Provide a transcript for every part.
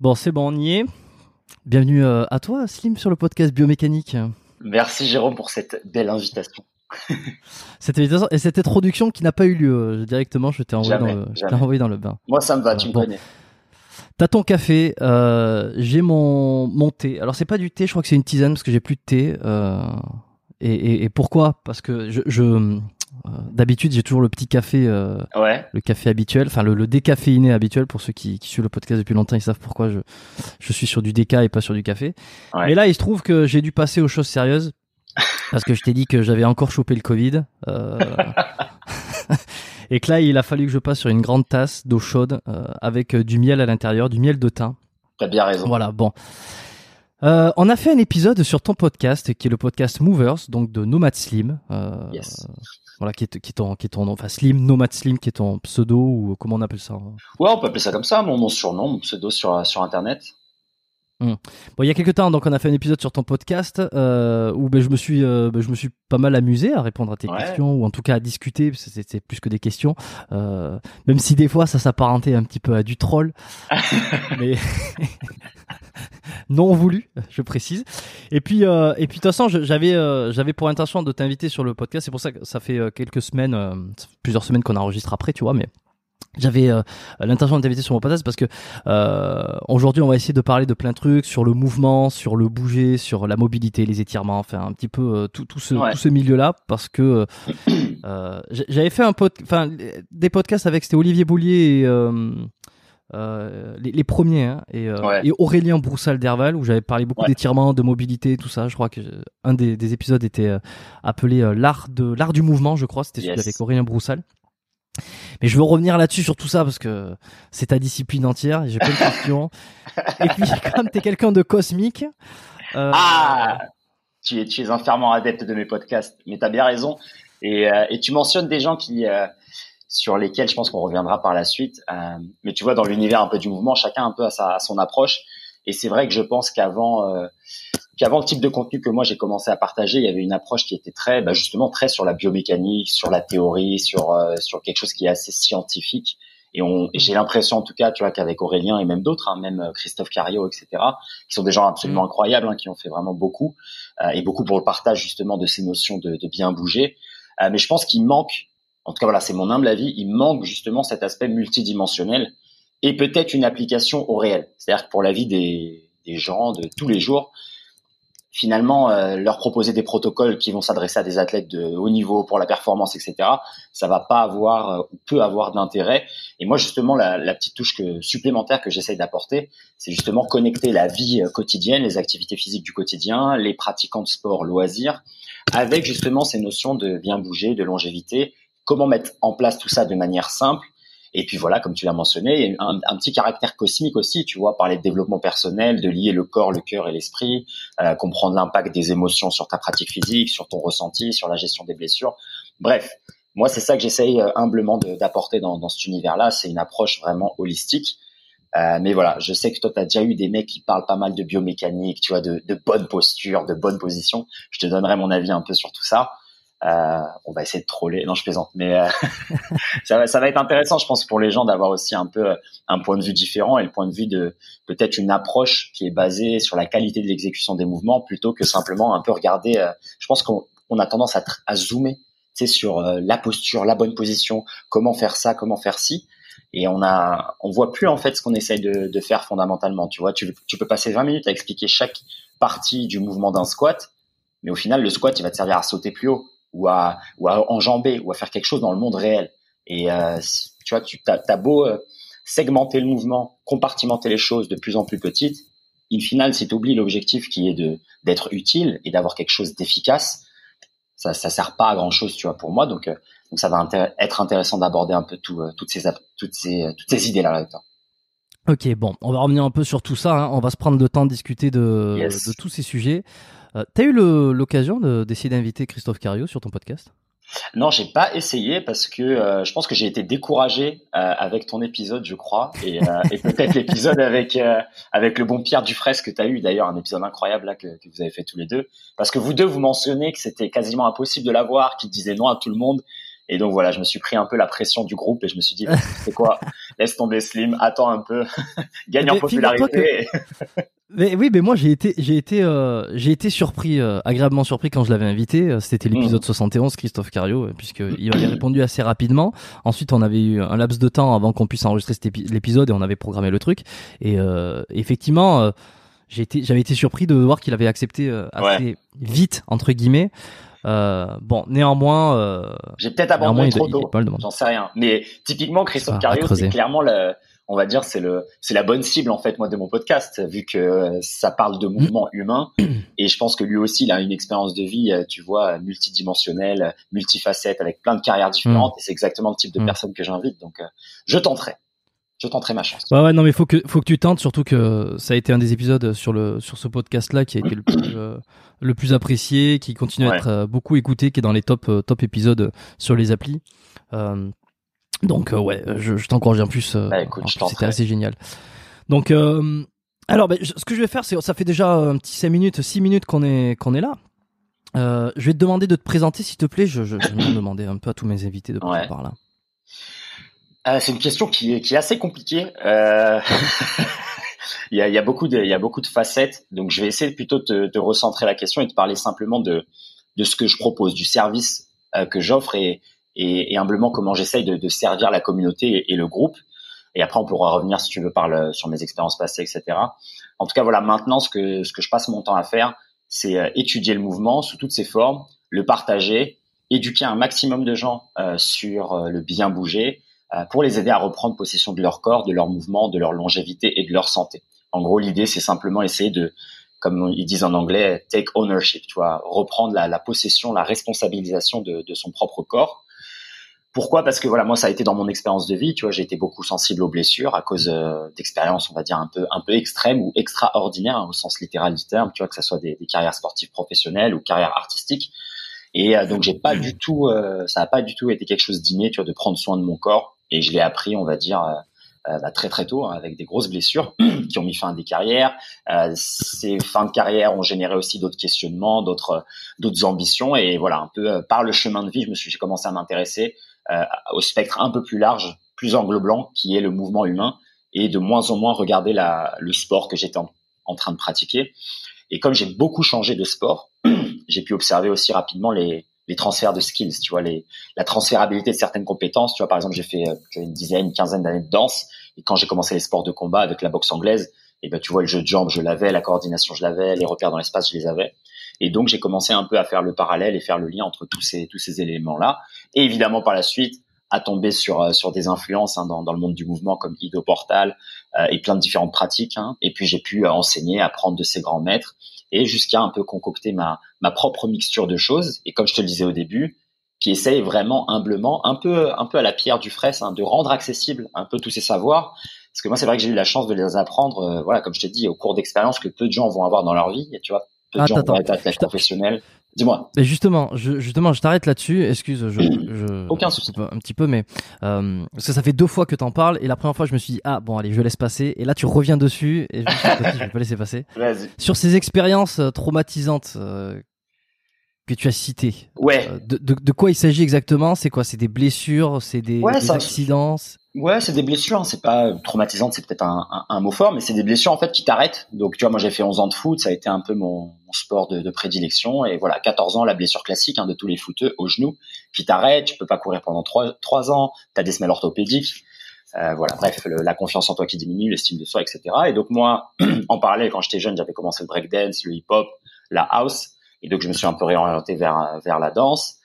Bon, c'est bon, on y est. Bienvenue euh, à toi, Slim, sur le podcast Biomécanique. Merci Jérôme pour cette belle invitation. Cette invitation- et cette introduction qui n'a pas eu lieu euh, directement, je t'ai envoyé, dans le, je t'ai jamais. envoyé dans le bain. Moi ça me va, tu me Bon. connais. T'as ton café, euh, j'ai mon, mon thé. Alors c'est pas du thé, je crois que c'est une tisane parce que j'ai plus de thé. euh, et, et- et pourquoi? Parce que je, je d'habitude j'ai toujours le petit café, euh, Ouais. le café habituel, enfin le, le décaféiné habituel pour ceux qui, qui suivent le podcast depuis longtemps, ils savent pourquoi je, je suis sur du déca et pas sur du café. Ouais. Mais là il se trouve que j'ai dû passer aux choses sérieuses parce que je t'ai dit que j'avais encore chopé le Covid. euh, Et que là, il a fallu que je passe sur une grande tasse d'eau chaude euh, avec euh, du miel à l'intérieur, du miel de thym. T'as bien raison. Voilà, bon. Euh, on a fait un épisode sur ton podcast, qui est le podcast Movers, donc de Nomad Slim. euh, Yes. Voilà, qui est, qui est ton, qui est nom, enfin Slim, Nomad Slim, qui est ton pseudo ou comment on appelle ça. hein? Ouais, on peut appeler ça comme ça, mon, mon surnom, mon pseudo sur, sur internet. Bon, il y a quelques temps, donc on a fait un épisode sur ton podcast euh, où ben, je me suis, euh, ben, je me suis pas mal amusé à répondre à tes Ouais. questions ou en tout cas à discuter. C'était plus que des questions, euh, même si des fois ça s'apparentait un petit peu à du troll, mais non voulu, je précise. Et puis, euh, et puis de toute façon, j'avais, euh, j'avais pour intention de t'inviter sur le podcast. C'est pour ça que ça fait euh, quelques semaines, plusieurs semaines qu'on enregistre après, tu vois, mais. J'avais euh, l'intention de t'inviter sur mon podcast parce que euh, aujourd'hui on va essayer de parler de plein de trucs sur le mouvement, sur le bouger, sur la mobilité, les étirements, enfin un petit peu euh, tout, tout ce, Ouais. tout ce milieu-là parce que j'avais fait un pod, enfin des podcasts avec c'était Olivier Boulier et les, les premiers hein, et, Ouais. et Aurélien Broussal d'Herval où j'avais parlé beaucoup Ouais. d'étirements, de mobilité, tout ça. Je crois que un des, des épisodes était appelé l'art de l'art du mouvement, je crois. C'était celui avec Aurélien Broussal. Mais je veux revenir là-dessus sur tout ça parce que c'est ta discipline entière. J'ai plein de questions. Et puis comme t'es quelqu'un de cosmique. euh, Ah tu es, tu es un fervent adepte de mes podcasts, mais t'as bien raison. Et, euh, et tu mentionnes des gens qui, euh, sur lesquels je pense qu'on reviendra par la suite. Mais tu vois, dans l'univers un peu du mouvement, chacun un peu à, sa, à son approche. Et c'est vrai que je pense qu'avant, euh, qu'avant le type de contenu que moi j'ai commencé à partager, il y avait une approche qui était très, bah, justement, très sur la biomécanique, sur la théorie, sur euh, sur quelque chose qui est assez scientifique. Et on, et j'ai l'impression en tout cas, tu vois, qu'avec Aurélien et même d'autres, hein, même euh, Christophe Cario, etc., qui sont des gens absolument Mm. incroyables, hein, qui ont fait vraiment beaucoup euh, et beaucoup pour le partage justement de ces notions de, de bien bouger. Euh, mais je pense qu'il manque, en tout cas voilà, c'est mon humble avis, il manque justement cet aspect multidimensionnel et peut-être une application au réel. C'est-à-dire que pour la vie des, des gens de tous les jours, finalement, euh, leur proposer des protocoles qui vont s'adresser à des athlètes de haut niveau pour la performance, etc., ça va pas avoir euh, ou peu avoir d'intérêt. Et moi, justement, la, la petite touche que, supplémentaire que j'essaye d'apporter, c'est justement connecter la vie euh, quotidienne, les activités physiques du quotidien, les pratiquants de sport, loisirs, avec justement ces notions de bien bouger, de longévité, comment mettre en place tout ça de manière simple. Et puis voilà, comme tu l'as mentionné, un, petit caractère cosmique aussi, tu vois, parler de développement personnel, de lier le corps, le cœur et l'esprit, euh, comprendre l'impact des émotions sur ta pratique physique, sur ton ressenti, sur la gestion des blessures. Bref, moi c'est ça que j'essaye euh, humblement d'apporter dans, dans cet univers-là, c'est une approche vraiment holistique. Euh, mais voilà, je sais que toi, tu as déjà eu des mecs qui parlent pas mal de biomécanique, tu vois, de, de bonne posture, de bonne position. Je te donnerai mon avis un peu sur tout ça. Euh, on va essayer de troller. Non, je plaisante, mais euh, ça, va, ça va être intéressant, je pense, pour les gens d'avoir aussi un peu euh, un point de vue différent et le point de vue de peut-être une approche qui est basée sur la qualité de l'exécution des mouvements plutôt que simplement un peu regarder. euh, je pense qu'on on a tendance à, à zoomer, sais, sur euh, la posture, la bonne position, comment faire ça, comment faire ci. et on a, on voit plus en fait ce qu'on essaye de, de, faire fondamentalement. Tu vois, tu, tu peux passer 20 minutes à expliquer chaque partie du mouvement d'un squat, mais au final, le squat, il va te servir à sauter plus haut ou à, ou à enjamber ou à faire quelque chose dans le monde réel. Et euh, tu vois, tu as, beau euh, segmenter le mouvement, compartimenter les choses de plus en plus petites, in final, si tu l'objectif qui est de d'être utile et d'avoir quelque chose d'efficace, ça ça sert pas à grand chose, tu vois, pour moi. Donc euh, donc ça va être intéressant d'aborder un peu tout, euh, toutes ces toutes ces toutes ces idées là là-dedans. Ok, bon, on va revenir un peu sur tout ça. Hein. On va se prendre le temps de discuter de, de tous ces sujets. Euh, tu as eu l'occasion d'essayer d'inviter Christophe Cario sur ton podcast? Non, j'ai pas essayé parce que euh, je pense que j'ai été découragé euh, avec ton épisode, je crois, et, euh, et peut-être l'épisode avec avec le bon Pierre Dufresne que tu as eu d'ailleurs, un épisode incroyable là que, que, vous avez fait tous les deux, parce que vous deux vous mentionnez que c'était quasiment impossible de l'avoir, qu'il disait non à tout le monde, et donc voilà, je me suis pris un peu la pression du groupe et je me suis dit, c'est quoi Laisse tomber Slim, attends un peu, gagne en popularité. mais oui, mais moi j'ai été, j'ai été, euh, j'ai été surpris, euh, agréablement surpris quand je l'avais invité. Euh, c'était l'épisode 71, mm. Christophe Cario, puisque il avait répondu assez rapidement. Ensuite, on avait eu un laps de temps avant qu'on puisse enregistrer l'épisode et on avait programmé le truc. Et effectivement j'ai été, j'avais été surpris de voir qu'il avait accepté assez vite entre guillemets. Euh, bon, néanmoins, euh, j'ai peut-être abandonné trop tôt. J'en sais rien. Mais typiquement, Christophe Cario, c'est clairement le, on va dire, c'est le, c'est la bonne cible en fait moi de mon podcast, vu que ça parle de mouvement humain. Et je pense que lui aussi, il a une expérience de vie, tu vois, multidimensionnelle, multifacette, avec plein de carrières différentes. Mm. Et c'est exactement le type de mm. personne que j'invite. Donc, euh, je tenterai je tenterai ma chance. Ouais, ouais, non, mais faut que, faut que tu tentes, surtout que ça a été un des épisodes sur le, sur ce podcast-là qui a été le plus, euh, le plus apprécié, qui continue à être euh, beaucoup écouté, qui est dans les top, euh, top épisodes sur les applis. donc, ouais, je, je t'encourage en plus. Bah, C'était assez génial. Donc, alors, bah, ce que je vais faire, c'est, ça fait déjà un petit 5 minutes, 6 minutes qu'on est, qu'on est là. je vais te demander de te présenter, s'il te plaît. Je, je, je vais demander un peu à tous mes invités de passer par là. Euh, c'est une question qui est, assez compliquée. Euh... il, y a, beaucoup de, facettes. Donc, je vais essayer plutôt de, recentrer la question et de parler simplement de, ce que je propose, du service euh, que j'offre et, humblement comment j'essaye de, servir la communauté et, le groupe. Et après, on pourra revenir, si tu veux, parler sur mes expériences passées, etc. En tout cas, voilà, maintenant, ce que, je passe mon temps à faire, c'est étudier le mouvement sous toutes ses formes, le partager, éduquer un maximum de gens sur le bien bouger, pour les aider à reprendre possession de leur corps, de leur mouvement, de leur longévité et de leur santé. En gros, l'idée, c'est simplement essayer de, comme ils disent en anglais, take ownership, tu vois, reprendre la, la possession, la responsabilisation de, de, son propre corps. Pourquoi? Parce que voilà, moi, ça a été dans mon expérience de vie, tu vois, j'ai été beaucoup sensible aux blessures à cause euh, d'expériences, on va dire un peu un peu extrêmes ou extraordinaires hein, au sens littéral du terme, tu vois, que ce soit des, des carrières sportives professionnelles ou carrières artistiques. Et euh, donc j'ai pas du tout, ça a pas du tout été quelque chose d'inné, tu vois, de prendre soin de mon corps et je l'ai appris, on va dire, euh, euh, bah, très très tôt, hein, avec des grosses blessures qui ont mis fin à des carrières. Euh, ces fins de carrière ont généré aussi d'autres questionnements, d'autres d'autres ambitions, et voilà, un peu par le chemin de vie, je me suis commencé à m'intéresser au spectre un peu plus large, plus englobant, qui est le mouvement humain, et de moins en moins regarder la, le sport que j'étais en train de pratiquer. Et comme j'ai beaucoup changé de sport, j'ai pu observer aussi rapidement les, les transferts de skills, tu vois, les, la transférabilité de certaines compétences. Tu vois, par exemple, j'ai fait euh, une dizaine, une quinzaine d'années de danse, et quand j'ai commencé les sports de combat avec la boxe anglaise, et eh ben tu vois, le jeu de jambes, je l'avais, la coordination, je l'avais, les repères dans l'espace, je les avais. Et donc j'ai commencé un peu à faire le parallèle et faire le lien entre tous ces tous ces éléments là. Et évidemment par la suite, à tomber sur euh, sur des influences hein, dans, dans le monde du mouvement comme Ido Portal euh, et plein de différentes pratiques. Hein. Et puis j'ai pu enseigner, apprendre de ces grands maîtres et jusqu'à un peu concocter ma, ma propre mixture de choses. Et comme je te le disais au début, qui essaye vraiment humblement, un peu, un peu à la pierre du frais, hein, de rendre accessible un peu tous ces savoirs. Parce que moi, c'est vrai que j'ai eu la chance de les apprendre, euh, voilà, comme je t'ai dit, au cours d'expériences que peu de gens vont avoir dans leur vie. Et tu vois, peu de gens vont être athlètes professionnels. Dis-moi. Mais justement, je, justement, je t'arrête là-dessus. Excuse, je, je, aucun souci, un petit peu, mais euh, parce que ça fait deux fois que t'en parles et la première fois, je me suis dit ah bon allez, je laisse passer. Et là, tu reviens dessus et je me suis dit, je vais pas laisser passer. Vas-y. Sur ces expériences euh, traumatisantes euh, que tu as citées. Ouais. Euh, de, de, de, quoi il s'agit exactement? C'est quoi? C'est des blessures? C'est des, ouais, des accidents? Ouais, c'est des blessures. Hein. C'est pas traumatisante, c'est peut-être un, un, un, mot fort, mais c'est des blessures en fait qui t'arrêtent. Donc tu vois, moi j'ai fait 11 ans de foot, ça a été un peu mon, mon sport de, de, prédilection. Et voilà, 14 ans, la blessure classique hein, de tous les footeux au genou, qui t'arrête. Tu peux pas courir pendant 3, 3 ans. T'as des semelles orthopédiques. Euh, voilà, bref, la confiance en toi qui diminue, l'estime de soi, etc. Et donc moi, en parallèle, quand j'étais jeune, j'avais commencé le breakdance, le hip-hop, la house, et donc je me suis un peu réorienté vers vers la danse.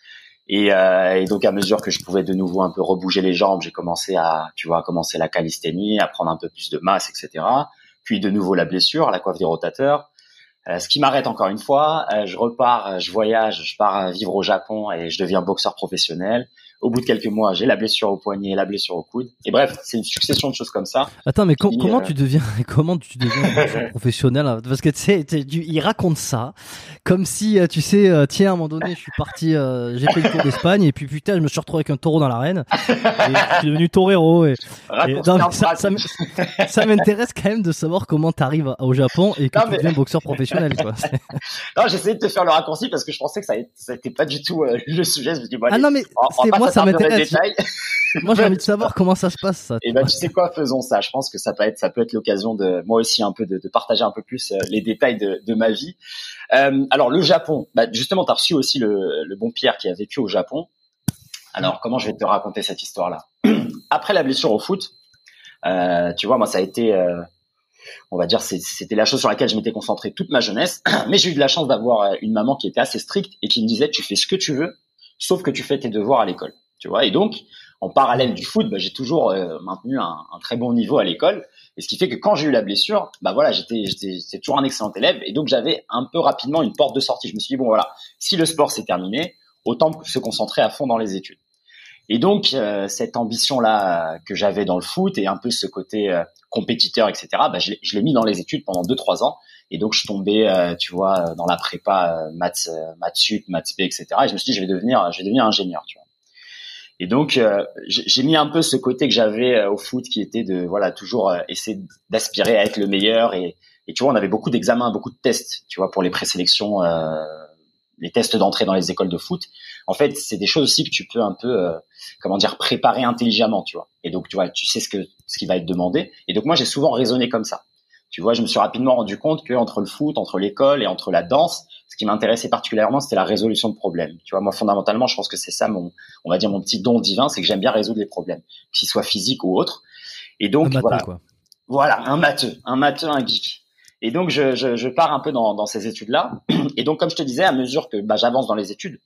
Et, euh, et, donc à mesure que je pouvais de nouveau un peu rebouger les jambes, j'ai commencé à, tu vois, à commencer la calisthénie, à prendre un peu plus de masse, etc. Puis de nouveau la blessure, la coiffe des rotateurs. Euh, ce qui m'arrête encore une fois, euh, je repars, je voyage, je pars vivre au Japon et je deviens boxeur professionnel. Au bout de quelques mois, j'ai la blessure au poignet, la blessure au coude. Et bref, c'est une succession de choses comme ça. Attends, mais comment euh, tu deviens, comment tu deviens professionnel hein? Parce que tu sais, il raconte ça comme si, euh, tu sais, euh, tiens, à un moment donné, je suis parti, j'ai fait le tour d'Espagne et puis putain, je me suis retrouvé avec un taureau dans l'arène. et je suis devenu torero. Et, ça, ça, m'intéresse quand même de savoir comment tu arrives au Japon et que tu deviens boxeur professionnel. Quoi. non, j'essayais de te faire le raccourci parce que je pensais que ça n'était pas du tout le sujet. Je me dis, bon, ah non, mais moi, ça m'intéresse. moi, j'ai envie de savoir comment ça se passe. Ça, et eh ben, tu sais quoi, faisons ça. Je pense que ça peut être, ça peut être l'occasion de, moi aussi, un peu de, de partager un peu plus euh, les détails de, de ma vie. Euh, alors, le Japon. Bah, justement, t'as reçu aussi le, le bon Pierre qui a vécu au Japon. Alors, comment je vais te raconter cette histoire-là? Après la blessure au foot, euh, tu vois, moi, ça a été, euh, on va dire, c'était la chose sur laquelle je m'étais concentré toute ma jeunesse. Mais j'ai eu de la chance d'avoir une maman qui était assez stricte et qui me disait, tu fais ce que tu veux, sauf que tu fais tes devoirs à l'école. Tu vois, et donc, en parallèle du foot, bah, j'ai toujours euh, maintenu un, un, très bon niveau à l'école. Et ce qui fait que quand j'ai eu la blessure, bah voilà, j'étais, j'étais, toujours un excellent élève. Et donc, j'avais un peu rapidement une porte de sortie. Je me suis dit, bon, voilà, si le sport s'est terminé, autant se concentrer à fond dans les études. Et donc, euh, cette ambition-là que j'avais dans le foot et un peu ce côté euh, compétiteur, etc., bah, je, l'ai mis dans les études pendant deux, trois ans. Et donc, je tombais, euh, tu vois, dans la prépa, maths, maths sup, maths p, etc. Et je me suis dit, je vais devenir, je vais devenir ingénieur, tu vois. Et donc, j'ai mis un peu ce côté que j'avais au foot qui était de, voilà, toujours essayer d'aspirer à être le meilleur. Et, et tu vois, on avait beaucoup d'examens, beaucoup de tests, tu vois, pour les présélections les tests d'entrée dans les écoles de foot, en fait, c'est des choses aussi que tu peux un peu, euh, comment dire, préparer intelligemment, tu vois. Et donc, tu vois, tu sais ce que ce qui va être demandé. Et donc, moi, j'ai souvent raisonné comme ça. Tu vois, je me suis rapidement rendu compte que entre le foot, entre l'école et entre la danse, ce qui m'intéressait particulièrement, c'était la résolution de problèmes. Tu vois, moi, fondamentalement, je pense que c'est ça mon, on va dire mon petit don divin, c'est que j'aime bien résoudre les problèmes, qu'ils soient physiques ou autres. Et donc, voilà, quoi. voilà, un matheux, un matheux, un geek. Et donc, je, je, je pars un peu dans, dans ces études-là. Et donc, comme je te disais, à mesure que bah, j'avance dans les études,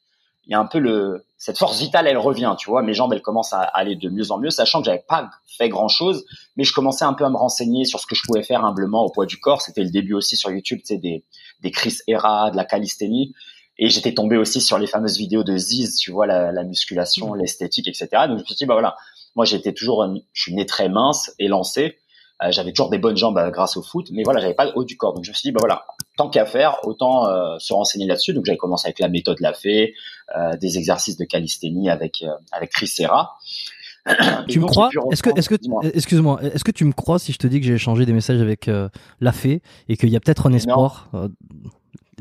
il y a un peu le cette force vitale, elle revient, tu vois. Mes jambes, elles commencent à aller de mieux en mieux, sachant que j'avais pas fait grand chose, mais je commençais un peu à me renseigner sur ce que je pouvais faire humblement au poids du corps. C'était le début aussi sur YouTube, tu sais, des des Chris Hera, de la calisthénie. Et j'étais tombé aussi sur les fameuses vidéos de Ziz, tu vois, la, la musculation, mmh. l'esthétique, etc. Donc je me suis dit, bah voilà, moi j'étais toujours, je suis né très mince et lancé. Euh, j'avais toujours des bonnes jambes euh, grâce au foot, mais voilà, j'avais pas le haut du corps. Donc je me suis dit, bah voilà, tant qu'à faire, autant euh, se renseigner là-dessus. Donc j'avais commencé avec la méthode Lafay, euh, des exercices de calisthénie avec avec Chris Serra. tu me crois Est-ce que, est-ce que, excuse-moi, est-ce que tu me crois si je te dis que j'ai échangé des messages avec euh, Lafay et qu'il y a peut-être un espoir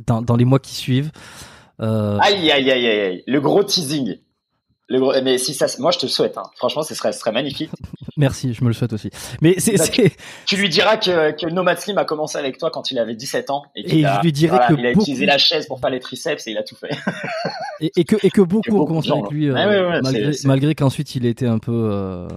dans, dans les mois qui suivent Aïe, aïe, aïe, aïe, le gros teasing. Le mais si ça, moi je te le souhaite. Hein. Franchement, ce serait, ce serait magnifique. Merci, je me le souhaite aussi. Mais c'est, tu, lui diras que, que Nomad Slim a commencé avec toi quand il avait 17 ans et, et je lui dirai que il a utilisé la chaise pour faire les triceps et il a tout fait. et, et, que et que beaucoup, ont commencé avec lui, euh, malgré, malgré qu'ensuite il était un peu euh,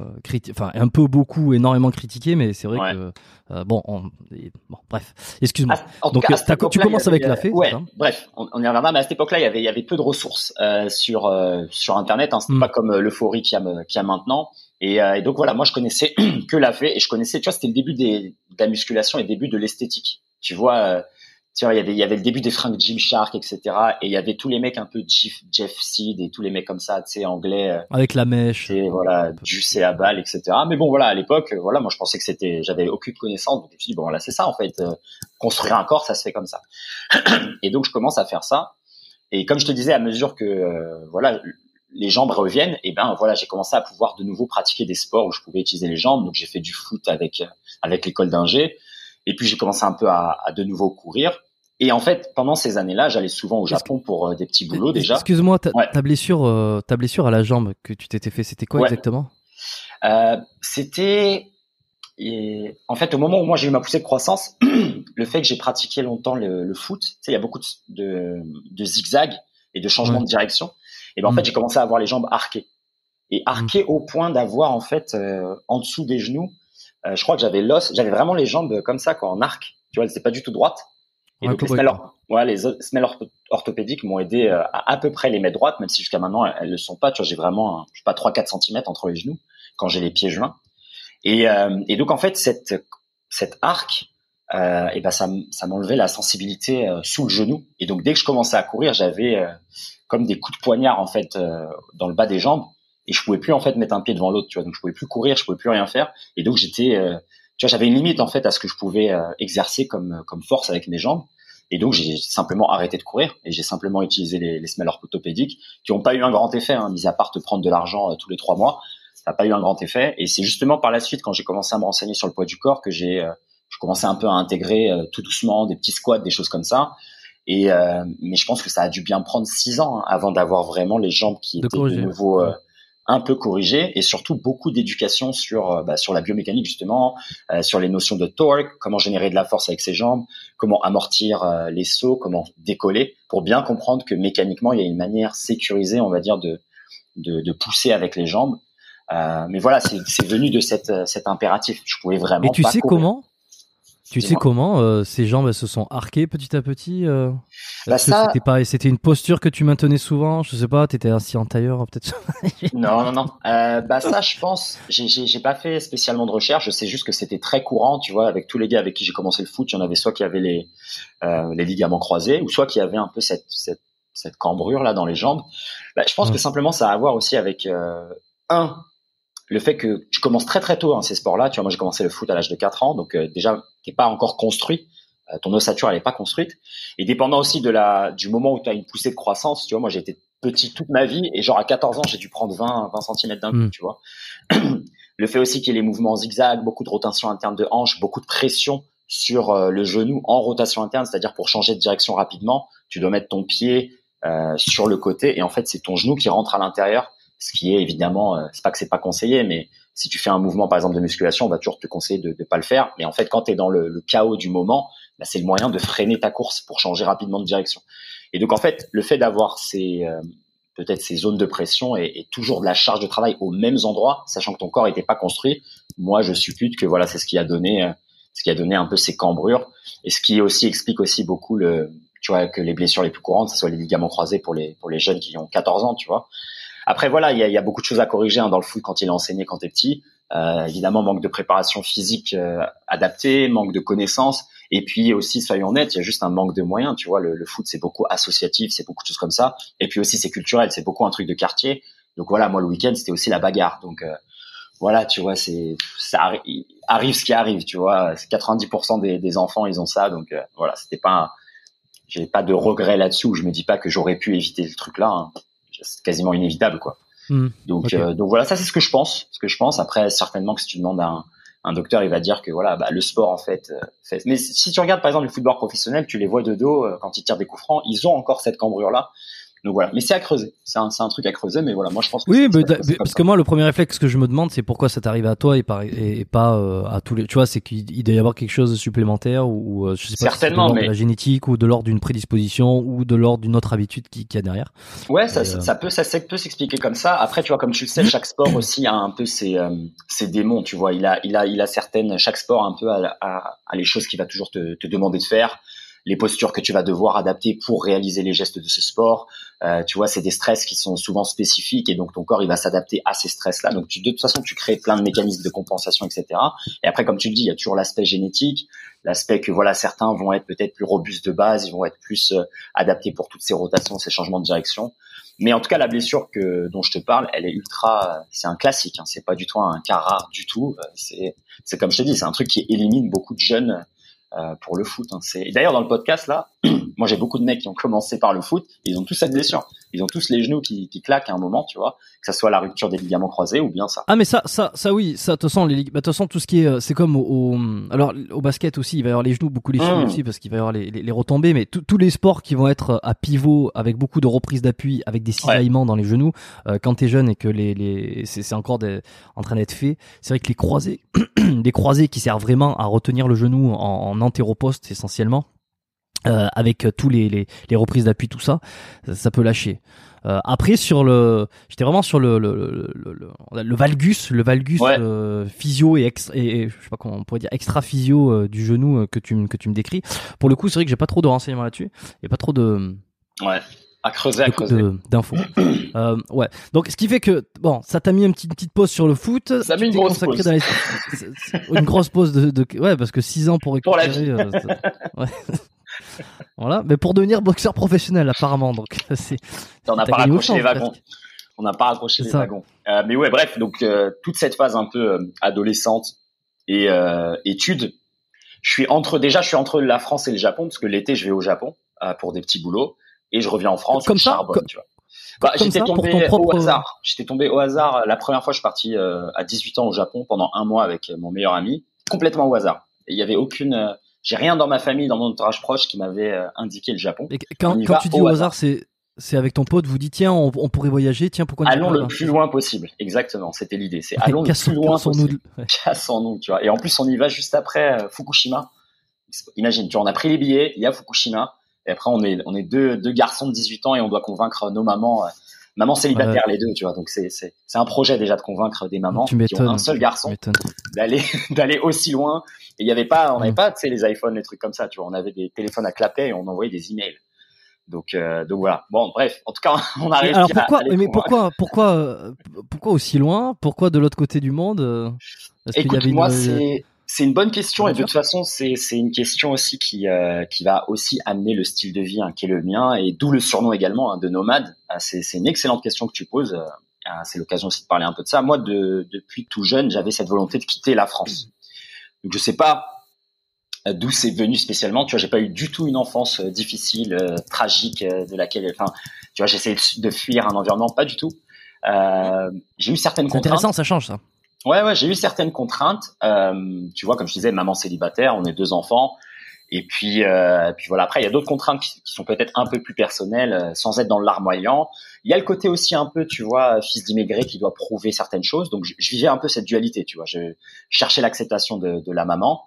enfin un peu beaucoup, énormément critiqué, mais c'est vrai que euh, bon, bon, bref, excuse-moi. Donc tu commences avec la fée. Ouais, bref, on, on y reviendra. Mais à cette époque-là, il y avait il y avait peu de ressources sur sur internet. Hein, C'était hmm. pas comme l'euphorie qu'il y a qu'il y a maintenant. Et, euh, et, donc voilà, moi je connaissais que la fée et je connaissais, tu vois, c'était le début des, de la musculation et le début de l'esthétique. Tu vois, euh, tu vois, il y avait, il y avait le début des fringues Jim Shark, etc. Et il y avait tous les mecs un peu Jeff, Jeff Seed et tous les mecs comme ça, tu sais, anglais. Euh, Avec la mèche. Et voilà, juicé à balle, etc. Mais bon, voilà, à l'époque, voilà, moi je pensais que c'était, j'avais aucune connaissance. Donc je me suis dit, bon voilà, c'est ça en fait. construire un corps, ça se fait comme ça. et donc je commence à faire ça. Et comme je te disais, à mesure que voilà, les jambes reviennent, et ben voilà, j'ai commencé à pouvoir de nouveau pratiquer des sports où je pouvais utiliser les jambes. Donc j'ai fait du foot avec avec l'école d'ingé, et puis j'ai commencé un peu à, à, de nouveau courir. Et en fait, pendant ces années-là, j'allais souvent au Japon pour euh, des petits boulots déjà. Excuse-moi, ta, ta, blessure, euh, ta blessure à la jambe que tu t'étais fait, c'était quoi exactement? Euh, C'était et en fait, au moment où moi j'ai eu ma poussée de croissance, le fait que j'ai pratiqué longtemps le, le foot, tu sais, il y a beaucoup de, de, de zigzags et de changements de direction. Et ben en fait, mm. j'ai commencé à avoir les jambes arquées. et arqué au point d'avoir en fait en dessous des genoux, je crois que j'avais l'os, j'avais vraiment les jambes comme ça quoi en arc. Tu vois, elles étaient pas du tout droites. Et donc les semelles, ouais, les semelles orthopédiques m'ont aidé à à peu près les mettre droites, même si jusqu'à maintenant elles, ne le sont pas. Tu vois, j'ai vraiment, je sais pas, 3-4 cm entre les genoux quand j'ai les pieds joints. Et, et donc en fait cette cette arc, euh, et ben ça, ça m'enlevait la sensibilité euh, sous le genou. Et donc dès que je commençais à courir, j'avais euh, comme des coups de poignard en fait euh, dans le bas des jambes, et je pouvais plus en fait mettre un pied devant l'autre. Tu vois, donc je pouvais plus courir, je pouvais plus rien faire. Et donc j'étais, tu vois, j'avais une limite en fait à ce que je pouvais exercer comme comme force avec mes jambes. Et donc j'ai simplement arrêté de courir et j'ai simplement utilisé les, les semelles orthopédiques qui n'ont pas eu un grand effet, hein, mis à part te prendre de l'argent tous les trois mois. Ça n'a pas eu un grand effet. Et c'est justement par la suite, quand j'ai commencé à me renseigner sur le poids du corps, que j'ai je commençais un peu à intégrer euh, tout doucement des petits squats, des choses comme ça. Et euh, mais je pense que ça a dû bien prendre six ans hein, avant d'avoir vraiment les jambes qui étaient de nouveau euh, un peu corrigées et surtout beaucoup d'éducation sur bah, sur la biomécanique justement, sur les notions de torque, comment générer de la force avec ses jambes, comment amortir les sauts, comment décoller, pour bien comprendre que mécaniquement il y a une manière sécurisée, on va dire, de de, de pousser avec les jambes. mais voilà, c'est venu de cette, cet impératif. Je pouvais vraiment. Et tu sais comment tu sais comment euh, ces jambes se sont arquées petit à petit euh? Bah ça... C'était pas, c'était une posture que tu maintenais souvent. Je sais pas, t'étais assis en tailleur peut-être. non, non, non. Euh, bah ça, je pense. J'ai, pas fait spécialement de recherche. Je sais juste que c'était très courant, tu vois, avec tous les gars avec qui j'ai commencé le foot. Il y en avait soit qui avaient les euh, les ligaments croisés, ou soit qui avaient un peu cette cette cette cambrure là dans les jambes. Bah, je pense que simplement ça a à voir aussi avec un le fait que tu commences très très tôt dans ces sports-là, tu vois, moi j'ai commencé le foot à l'âge de 4 ans, donc euh, déjà t'es pas encore construit, euh, ton ossature elle est pas construite, et dépendant aussi de la du moment où tu as une poussée de croissance, tu vois, moi j'ai été petit toute ma vie et genre à 14 ans j'ai dû prendre 20 20 cm d'un coup, hmm. tu vois. le fait aussi qu'il y ait les mouvements zigzag, beaucoup de rotation interne de hanche, beaucoup de pression sur euh, le genou en rotation interne, c'est-à-dire pour changer de direction rapidement, tu dois mettre ton pied sur le côté et en fait c'est ton genou qui rentre à l'intérieur ce qui est évidemment, euh, c'est pas que c'est pas conseillé, mais si tu fais un mouvement par exemple de musculation, on va toujours te conseiller de ne pas le faire. Mais en fait, quand tu es dans le, le, chaos du moment, bah, c'est le moyen de freiner ta course pour changer rapidement de direction. Et donc en fait, le fait d'avoir ces euh, peut-être ces zones de pression et, et, toujours de la charge de travail aux mêmes endroits, sachant que ton corps n'était pas construit, moi je suppute que voilà, c'est ce qui a donné euh, ce qui a donné un peu ces cambrures et ce qui aussi explique aussi beaucoup le tu vois que les blessures les plus courantes, ce soit les ligaments croisés pour les pour les jeunes qui ont 14 ans, tu vois. Après voilà, il y a, y a, beaucoup de choses à corriger hein, dans le foot quand il est enseigné quand t'es petit. Euh, évidemment, manque de préparation physique euh, adaptée, manque de connaissances, et puis aussi, soyons honnêtes, il y a juste un manque de moyens. Tu vois, le, le foot c'est beaucoup associatif, c'est beaucoup de choses comme ça, et puis aussi c'est culturel, c'est beaucoup un truc de quartier. Donc voilà, moi le week-end c'était aussi la bagarre. Donc euh, voilà, tu vois, c'est ça arrive ce qui arrive, tu vois. 90% des, des, enfants ils ont ça, donc euh, voilà, c'était pas, j'ai pas de regret là-dessus. Je me dis pas que j'aurais pu éviter le truc là. Hein c'est quasiment inévitable quoi. Hmm. donc euh, donc voilà, ça c'est ce que je pense, ce que je pense. Après certainement que si tu demandes à un, docteur, il va dire que voilà, bah, le sport en fait, euh, fait. Mais si tu regardes par exemple le football professionnel, tu les vois de dos euh, quand ils tirent des coups francs, ils ont encore cette cambrure là. Donc voilà, mais c'est à creuser. C'est un, un, truc à creuser, mais voilà, moi je pense. Que oui, parce que moi le premier réflexe que je me demande, c'est pourquoi ça t'arrive à toi et pas, et, pas euh, à tous les. Tu vois, c'est qu'il doit y avoir quelque chose de supplémentaire ou, euh, je sais pas. Certainement, mais de la génétique ou de l'ordre d'une prédisposition ou de l'ordre d'une autre habitude qui, qui y a derrière. Ouais, ça, euh, ça peut, ça peut s'expliquer comme ça. Après, tu vois, comme tu le sais, chaque sport aussi a un peu ses, ses démons. Tu vois, il a, il a, il a certaines. Chaque sport un peu a, a, a les choses qu'il va toujours te, te demander de faire les postures que tu vas devoir adapter pour réaliser les gestes de ce sport. Euh, tu vois, c'est des stress qui sont souvent spécifiques et donc ton corps il va s'adapter à ces stress-là. Donc tu, de toute façon, tu crées plein de mécanismes de compensation, etc. Et après, comme tu le dis, il y a toujours l'aspect génétique, l'aspect que voilà, certains vont être peut-être plus robustes de base, ils vont être plus euh, adaptés pour toutes ces rotations, ces changements de direction. Mais en tout cas, la blessure que dont je te parle, elle est ultra, c'est un classique. Hein, c'est pas du tout un cas rare du tout. Euh, c'est, c'est comme je te dis, c'est un truc qui élimine beaucoup de jeunes euh, pour le foot. Hein. C'est d'ailleurs dans le podcast là, moi j'ai beaucoup de mecs qui ont commencé par le foot, ils ont tous cette blessure. Ils ont tous les genoux qui, qui claquent à un moment, tu vois, que ça soit la rupture des ligaments croisés ou bien ça. Ah mais ça, ça, ça oui, ça. De toute façon, les, bah, façon, tout ce qui est, euh, c'est comme au, alors au basket aussi, il va y avoir les genoux, beaucoup les chevilles mmh. aussi parce qu'il va y avoir les, les, les retombées, mais tous les sports qui vont être à pivot avec beaucoup de reprises d'appui, avec des cisaillements dans les genoux, euh, quand t'es jeune et que les, les c'est encore des, en train d'être fait, c'est vrai que les croisés, les croisés qui servent vraiment à retenir le genou en, en antéroposte essentiellement euh, avec tous les, les, les reprises d'appui, tout ça, ça, ça peut lâcher. Euh, après sur le, j'étais vraiment sur le le, le, le, le valgus, le valgus Ouais. euh, physio et, ex, et, et je sais pas comment on pourrait dire extra physio euh, du genou euh, que tu me- que tu me décris. Pour le coup, c'est vrai que j'ai pas trop de renseignements là-dessus. Il y a pas trop de Ouais. À creuser, à creuser. d'infos. euh, ouais. Donc, ce qui fait que bon, ça t'a mis une petite, une petite pause sur le foot. Ça a mis une grosse pause. dans les- une grosse pause de, de- ouais, parce que 6 ans pour Pour la récupérer. euh, ça- ouais. voilà, mais pour devenir boxeur professionnel apparemment. Donc, c'est On n'a pas raccroché les wagons. On n'a pas raccroché les wagons. Euh, mais ouais, bref, donc euh, toute cette phase un peu euh, adolescente et études, je suis entre déjà, je suis entre la France et le Japon parce que l'été je vais au Japon pour des petits boulots et je reviens en France. Comme ça charbonne, Comme- tu vois. Bah, j'étais tombé propre- au hasard. J'étais tombé au hasard. La première fois, je suis parti euh, à 18 ans au Japon pendant un mois avec mon meilleur ami, complètement au hasard. Il y avait aucune, j'ai rien dans ma famille, dans mon entourage proche qui m'avait euh, indiqué le Japon. Et quand, tu dis au hasard. c'est c'est avec ton pote, vous dites tiens, on, on pourrait voyager, tiens, pourquoi Allons le plus loin possible. Exactement, c'était l'idée. C'est allons le plus loin possible. ouais. Cassons-nous, tu vois. Et en plus, on y va juste après euh, Fukushima. Imagine, tu vois, on a pris les billets, il y a Fukushima, et après on est on est deux deux garçons de 18 ans et on doit convaincre nos mamans, euh, mamans célibataires les deux, tu vois. Donc c'est c'est un projet déjà de convaincre des mamans Tu qui ont un seul garçon d'aller d'aller aussi loin. Et il y avait pas, on n'avait Mm. pas, tu sais, les iPhones, les trucs comme ça, tu vois. On avait des téléphones à clapet et on envoyait des emails. Donc euh, donc voilà. Bon, bref, en tout cas, on a réussi alors pourquoi à mais pourquoi pourquoi euh, pourquoi aussi loin? Pourquoi de l'autre côté du monde? Écoute, une- moi, c'est c'est une bonne question et de toute façon, c'est c'est une question aussi qui euh, qui va aussi amener le style de vie hein, qui est le mien et d'où le surnom également hein, de nomade. Ah, c'est une excellente question que tu poses. euh, ah, c'est l'occasion aussi de parler un peu de ça. Moi, de, depuis tout jeune, j'avais cette volonté de quitter la France. Donc, je sais pas euh, d'où c'est venu spécialement. Tu vois, j'ai pas eu du tout une enfance euh, difficile, euh, tragique, euh, de laquelle, enfin, tu vois, j'essayais de, fuir un environnement, pas du tout. Euh, j'ai eu certaines contraintes. intéressant, ça change ça. Ouais, ouais, j'ai eu certaines contraintes. Euh, tu vois, comme je disais, maman célibataire, on est deux enfants. Et puis, euh, puis voilà. Après, il y a d'autres contraintes qui, sont peut-être un peu plus personnelles, euh, sans être dans le larmoyant. Il y a le côté aussi un peu, tu vois, fils d'immigré qui doit prouver certaines choses. Donc, je, vivais un peu cette dualité, tu vois. Je cherchais l'acceptation de, de la maman,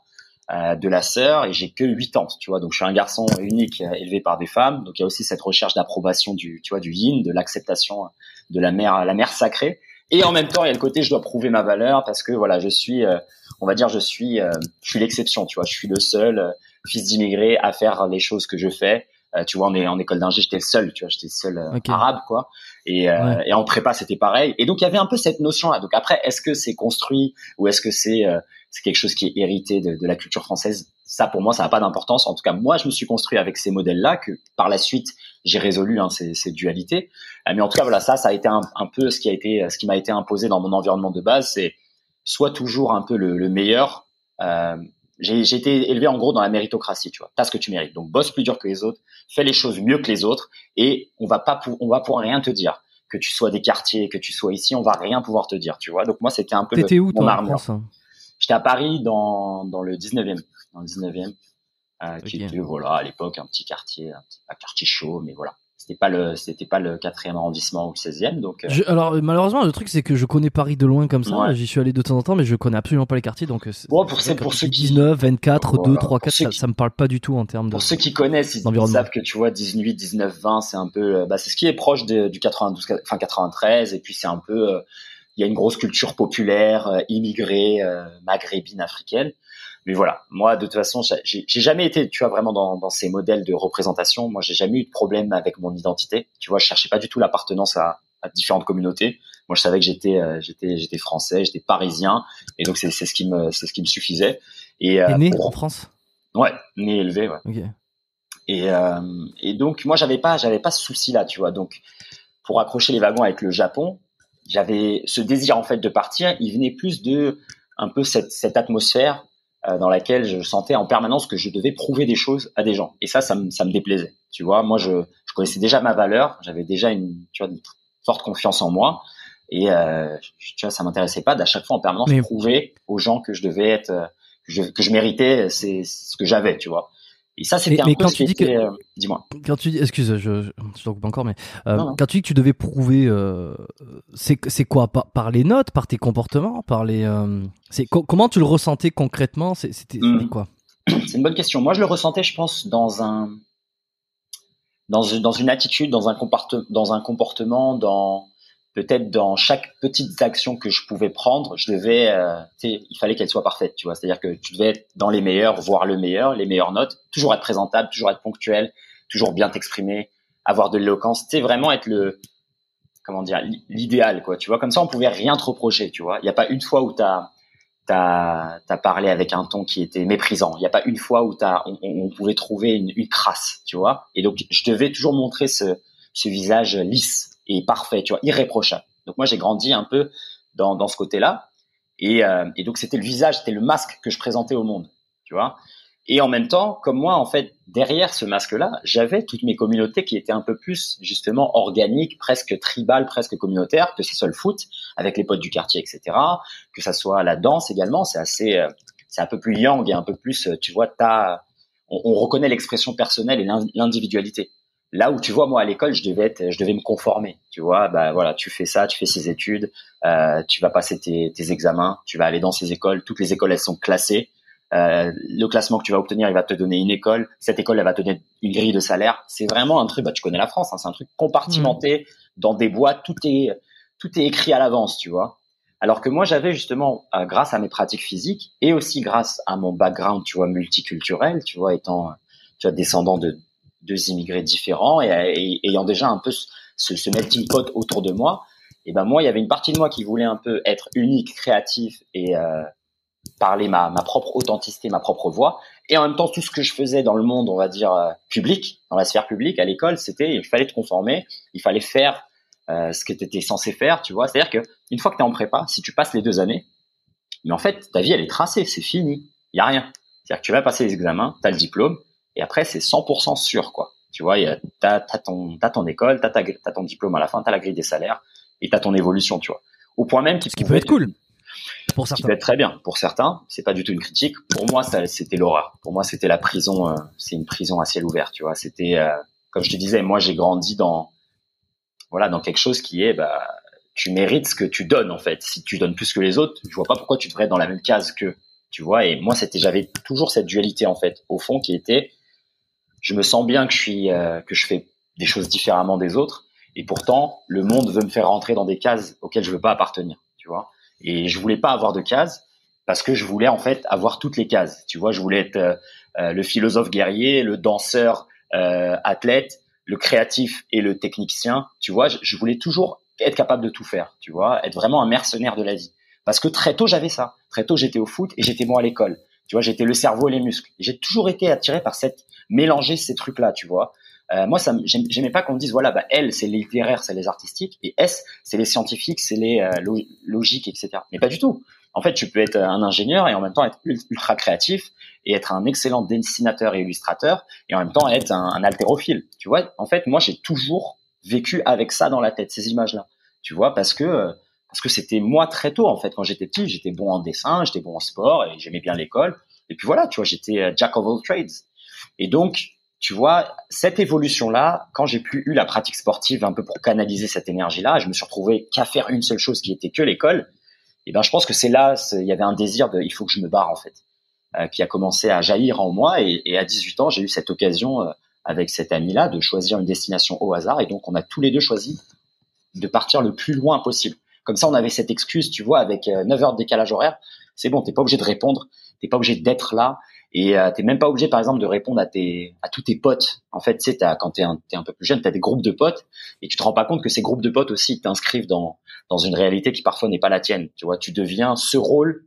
euh, de la sœur, et j'ai que huit ans, tu vois. Donc, je suis un garçon unique, euh, élevé par des femmes. Donc, il y a aussi cette recherche d'approbation du, tu vois, du yin, de l'acceptation de la mère, la mère sacrée. Et en même temps, il y a le côté je dois prouver ma valeur parce que voilà, je suis, euh, on va dire, je suis, euh, je suis l'exception, tu vois, je suis le seul euh, fils d'immigré à faire les choses que je fais. Euh, tu vois, en école d'ingé, j'étais seul, tu vois, j'étais seul euh, Ok. arabe, quoi. Et, euh, Ouais. et en prépa, c'était pareil. Et donc, il y avait un peu cette notion-là. Donc après, est-ce que c'est construit ou est-ce que c'est euh, c'est quelque chose qui est hérité de, de la culture française? Ça, pour moi, ça n'a pas d'importance. En tout cas, moi, je me suis construit avec ces modèles-là que par la suite, j'ai résolu hein, ces, ces dualités. Euh, mais en tout cas, voilà, ça, ça a été un, un peu ce qui a été, ce qui m'a été imposé dans mon environnement de base, c'est soit toujours un peu le, le meilleur. Euh, j'ai été élevé en gros dans la méritocratie, tu vois. T'as ce que tu mérites. Donc bosse plus dur que les autres, fais les choses mieux que les autres, et on va pas, on va pouvoir rien te dire. Que tu sois des quartiers, que tu sois ici, on va rien pouvoir te dire, tu vois. Donc moi, c'était un peu T'étais où mon toi armure. Hein? J'étais à Paris dans, dans le 19e. Dans le 19e. Euh, qui était, voilà, à l'époque, un petit quartier, un, petit, un quartier chaud, mais voilà. C'était pas le, c'était pas le quatrième arrondissement ou le 16e, donc, euh, Je- alors malheureusement le truc c'est que je connais Paris de loin comme ça, Ouais. j'y suis allé de temps en temps mais je connais absolument pas les quartiers donc euh, Bon, pour ceux- pour ceux tu dis qui- 19, 24, 2, Voilà. 3, Pour 4 ceux ça, qui- ça me parle pas du tout en termes de pour ceux qui connaissent, ils, savent que tu vois 18, 19, 20, c'est un peu, bah, c'est ce qui est proche de- du 92, enfin 93, et puis c'est un peu, euh, il y a une grosse culture populaire, euh, immigrée, maghrébine, africaine. Mais voilà, moi de toute façon, j'ai j'ai jamais été, tu vois, vraiment dans, dans ces modèles de représentation. Moi, j'ai jamais eu de problème avec mon identité. Tu vois, je cherchais pas du tout l'appartenance à, à différentes communautés. Moi, je savais que j'étais, euh, j'étais, j'étais français, j'étais parisien, et donc c'est c'est ce qui me, c'est ce qui me suffisait. Et euh, né pour- en France? Ouais, né élevé, ouais. Ok. Et, euh, et donc moi j'avais pas j'avais pas ce souci là tu vois donc pour accrocher les wagons avec le Japon j'avais ce désir en fait de partir il venait plus de un peu cette cette atmosphère dans laquelle je sentais en permanence que je devais prouver des choses à des gens. Et ça ça me ça me déplaisait tu vois. Moi je je connaissais déjà ma valeur j'avais déjà une tu vois une forte confiance en moi. Et euh, tu vois ça m'intéressait pas d'à chaque fois en permanence Mais- prouver aux gens que je devais être euh, que je, que je méritais c'est c'est ce que j'avais tu vois et ça, c'était un mais peu quand tu dis que- euh, Dis-moi. Quand tu dis, excuse, je, je, t'en coupe encore, mais euh, Non, non. quand tu dis que tu devais prouver, euh, c'est c'est quoi? Par, par les notes, par tes comportements, par les, euh, c'est co- comment tu le ressentais concrètement? C'est- C'était Mm. c'était quoi? C'est une bonne question. Moi, je le ressentais, je pense, dans un dans, dans une attitude, dans un comportement, dans un comportement, dans peut-être dans chaque petite action que je pouvais prendre, je devais, euh, il fallait qu'elle soit parfaite, tu vois. C'est-à-dire que tu devais être dans les meilleurs, voir le meilleur, les meilleures notes, toujours être présentable, toujours être ponctuel, toujours bien t'exprimer, avoir de l'éloquence, tu vraiment être le, comment dire, l'idéal, quoi. Tu vois, comme ça, on pouvait rien te reprocher, tu vois. Il n'y a pas une fois où t'as t'as as parlé avec un ton qui était méprisant. Il n'y a pas une fois où t'as on, pouvait trouver une, une crasse, tu vois. Et donc, je devais toujours montrer ce, ce visage lisse et parfait, tu vois, irréprochable. Donc moi, j'ai grandi un peu dans, dans ce côté-là. Et, euh, et donc, c'était le visage, c'était le masque que je présentais au monde, tu vois. Et en même temps, comme moi, en fait, derrière ce masque-là, j'avais toutes mes communautés qui étaient un peu plus, justement, organiques, presque tribales, presque communautaires, que ce soit le foot, avec les potes du quartier, etc., que ça soit la danse également, c'est assez, euh, c'est un peu plus yang et un peu plus, euh, tu vois, on, on reconnaît l'expression personnelle et l'individualité. Là où tu vois, moi à l'école, je devais être, je devais me conformer. Tu vois, bah voilà, tu fais ça, tu fais ces études, euh, tu vas passer tes, tes, examens, tu vas aller dans ces écoles. Toutes les écoles, elles sont classées. Euh, le classement que tu vas obtenir, il va te donner une école. Cette école, elle va te donner une grille de salaire. C'est vraiment un truc. Bah, tu connais la France, hein, c'est un truc compartimenté dans des boîtes. Tout est, tout est écrit à l'avance, tu vois. Alors que moi, j'avais justement, euh, grâce à mes pratiques physiques et aussi grâce à mon background, tu vois, multiculturel, tu vois, étant, tu vois, descendant de deux immigrés différents et, ayant déjà un peu ce, ce melting pot autour de moi, et ben moi, il y avait une partie de moi qui voulait un peu être unique, créatif et euh, parler ma, ma propre authenticité, ma propre voix. Et en même temps, tout ce que je faisais dans le monde, on va dire euh, public, dans la sphère publique, à l'école, c'était il fallait te conformer, il fallait faire euh, ce que tu étais censé faire, tu vois. C'est-à-dire que une fois que tu es en prépa, si tu passes les deux années, mais en fait, ta vie elle est tracée, c'est fini, il y a rien. C'est-à-dire que tu vas passer les examens, tu as le diplôme, et après, c'est 100% sûr, quoi. Tu vois, t'as as ton, as ton école, t'as as ton diplôme à la fin, t'as la grille des salaires et t'as ton évolution, tu vois. Au point même qui, Ce qui peut être cool. Pour certains. Qui peut être très bien. Pour certains, c'est pas du tout une critique. Pour moi, c'était l'horreur. Pour moi, c'était la prison. Euh, c'est une prison à ciel ouvert, tu vois. C'était, euh, comme je te disais, moi, j'ai grandi dans, voilà, dans quelque chose qui est, bah, tu mérites ce que tu donnes en fait. Si tu donnes plus que les autres, je vois pas pourquoi tu devrais être dans la même case que, tu vois. Et moi, c'était, j'avais toujours cette dualité en fait, au fond, qui était, je me sens bien que je suis euh, que je fais des choses différemment des autres. Et pourtant le monde veut me faire rentrer dans des cases auxquelles je veux pas appartenir tu vois. Et je voulais pas avoir de cases parce que je voulais en fait avoir toutes les cases. Tu vois je voulais être euh, euh, le philosophe guerrier le danseur athlète le créatif et le technicien. Tu vois je, je, voulais toujours être capable de tout faire tu vois être vraiment un mercenaire de la vie. Parce que très tôt j'avais ça. Très tôt j'étais au foot et j'étais bon à l'école. Tu vois j'étais le cerveau et les muscles. J'ai toujours été attiré par cette mélanger ces trucs-là, tu vois. Euh, moi, ça, j'aimais pas qu'on me dise voilà, bah L c'est les littéraires, c'est les artistiques, et S c'est les scientifiques, c'est les euh, logiques, etc. Mais pas du tout. En fait, tu peux être un ingénieur et en même temps être ultra créatif et être un excellent dessinateur et illustrateur et en même temps être un, un haltérophile. Tu vois, en fait, moi, j'ai toujours vécu avec ça dans la tête, ces images-là. Tu vois, parce que parce que c'était moi très tôt en fait. Quand j'étais petit, j'étais bon en dessin, j'étais bon en sport et j'aimais bien l'école. Et puis voilà, tu vois, j'étais euh, jack of all trades. Et donc, tu vois, cette évolution-là, quand j'ai plus eu la pratique sportive un peu pour canaliser cette énergie-là, je me suis retrouvé qu'à faire une seule chose qui était que l'école. Et ben, je pense que c'est là, il y avait un désir de, il faut que je me barre en fait, euh, qui a commencé à jaillir en moi. Et, et à 18 ans, j'ai eu cette occasion euh, avec cet ami-là de choisir une destination au hasard. Et donc, on a tous les deux choisi de partir le plus loin possible. Comme ça, on avait cette excuse, tu vois, avec 9 euh, heures de décalage horaire. C'est bon, t'es pas obligé de répondre, t'es pas obligé d'être là. Et euh, t'es même pas obligé, par exemple, de répondre à tes à tous tes potes. En fait, sais, quand t'es un, es un peu plus jeune, t'as des groupes de potes et tu te rends pas compte que ces groupes de potes aussi t'inscrivent dans dans une réalité qui parfois n'est pas la tienne. Tu vois, tu deviens ce rôle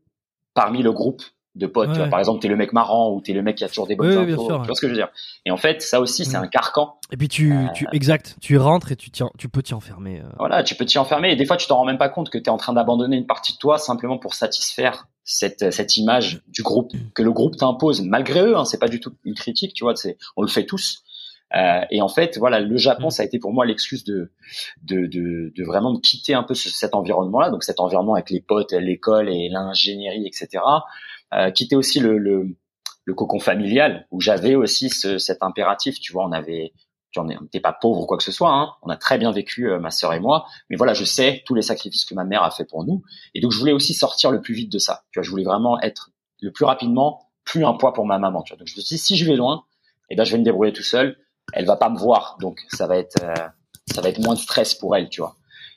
parmi le groupe de potes. Tu vois, par exemple, t'es le mec marrant ou t'es le mec qui a toujours des bonnes infos. tu vois ce que je veux dire Et en fait, ça aussi, c'est mm. un carcan. Et puis tu, euh, tu exact, tu rentres et tu tu peux t'y enfermer. Euh. Voilà, tu peux t'y enfermer et des fois, tu t'en rends même pas compte que t'es en train d'abandonner une partie de toi simplement pour satisfaire cette cette image du groupe que le groupe t'impose malgré eux. Hein, c'est pas du tout une critique, tu vois. C'est on le fait tous. Euh, et en fait, voilà, le Japon, mm. ça a été pour moi l'excuse de, de, de, de, vraiment de quitter un peu cet environnement-là, donc cet environnement avec les potes, l'école et l'ingénierie, etc. Euh, quitter aussi le, le, le, cocon familial où j'avais aussi ce, cet impératif. Tu vois, on avait on n'était pas pauvre ou quoi que ce soit. Hein. On a très bien vécu, euh, ma sœur et moi. Mais voilà, je sais tous les sacrifices que ma mère a fait pour nous. Et donc, je voulais aussi sortir le plus vite de ça. Tu vois, je voulais vraiment être le plus rapidement plus un poids pour ma maman. Tu vois. Donc je me suis dit, si je vais loin, eh ben je vais me débrouiller tout seul. Elle va pas me voir, donc ça va être ça va être moins de stress pour elle, tu vois.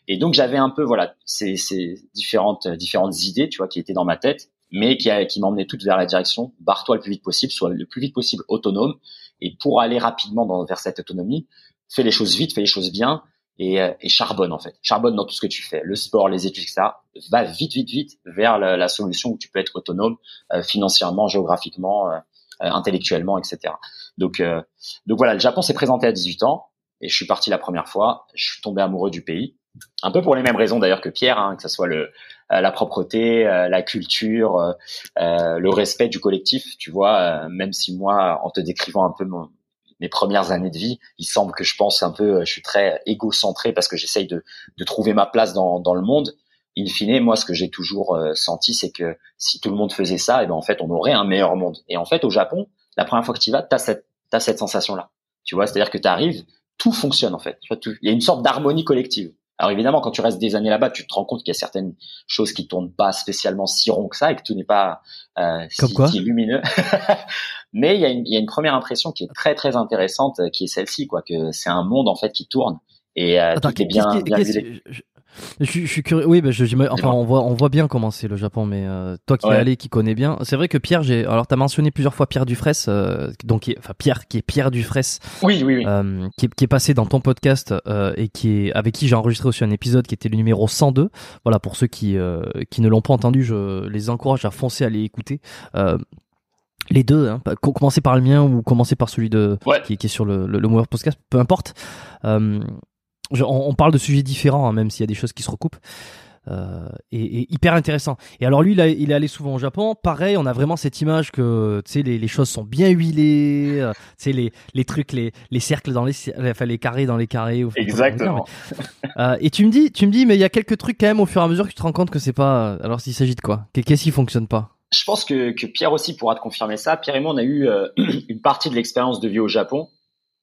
Et donc j'avais un peu voilà ces, ces différentes différentes idées, tu vois, qui étaient dans ma tête, mais qui, qui m'emmenaient toutes vers la direction barre-toi le plus vite possible, soit le plus vite possible autonome. Et pour aller rapidement dans, vers cette autonomie, fais les choses vite, fais les choses bien et, euh, et charbonne en fait. Charbonne dans tout ce que tu fais, le sport, les études, etc. Va vite, vite, vite vers la, la solution où tu peux être autonome euh, financièrement, géographiquement, euh, intellectuellement, etc. Donc, donc voilà, le Japon s'est présenté à 18 ans et je suis parti la première fois. Je suis tombé amoureux du pays un peu pour les mêmes raisons d'ailleurs que Pierre, hein, que ce soit le, euh, la propreté, euh, la culture, euh, le respect du collectif. Tu vois, même si moi, en te décrivant un peu mes premières années de vie, il semble que je pense un peu, je suis très égocentré parce que j'essaye de, de, trouver ma place dans, dans le monde. In fine, moi, ce que j'ai toujours senti, c'est que si tout le monde faisait ça, et eh ben en fait, on aurait un meilleur monde. Et en fait, au Japon, la première fois que tu y vas, t'as cette, as cette sensation-là. Tu vois, c'est-à-dire que tu arrives, tout fonctionne en fait. Tu vois, tout, il y a une sorte d'harmonie collective. Alors évidemment, quand tu restes des années là-bas, tu te rends compte qu'il y a certaines choses qui tournent pas spécialement si rond que ça et que tout n'est pas euh, si, lumineux. Mais il y, a une, il y, a une, première impression qui est très très intéressante, euh, qui est celle-ci, quoi, que c'est un monde en fait qui tourne et euh, tout est bien, bien je, je, suis curieux. Oui, bah, je, enfin, on voit, on voit bien comment c'est le Japon, mais euh, toi qui es allé, qui connais bien, c'est vrai que Pierre, j'ai, alors t'as mentionné plusieurs fois Pierre Dufresne, euh, donc, qui enfin Pierre, qui est Pierre Dufresne, oui, oui, oui. Euh, qui, est, qui, est, passé dans ton podcast euh, et qui est avec qui j'ai enregistré aussi un épisode qui était le numéro 102. Voilà, pour ceux qui qui ne l'ont pas entendu, je les encourage à foncer à les écouter. les deux, hein, commencer par le mien ou commencer par celui de qui, qui, est sur le, le, le Podcast, peu importe. On, parle de sujets différents, hein, même s'il y a des choses qui se recoupent. Euh, et, hyper intéressant. Et alors lui, il, il est allé souvent au Japon. Pareil, on a vraiment cette image que tu sais les, les, choses sont bien huilées. Euh, tu sais les, les trucs, les, les cercles dans les, enfin les carrés dans les carrés. Exactement. euh, et tu me dis, tu me dis, mais il y a quelques trucs quand même au fur et à mesure que tu te rends compte que c'est pas. Alors s'il s'agit de quoi? Qu'est-ce qui fonctionne pas? Je pense que, que Pierre aussi pourra te confirmer ça. Pierre et moi, on a eu euh, une partie de l'expérience de vie au Japon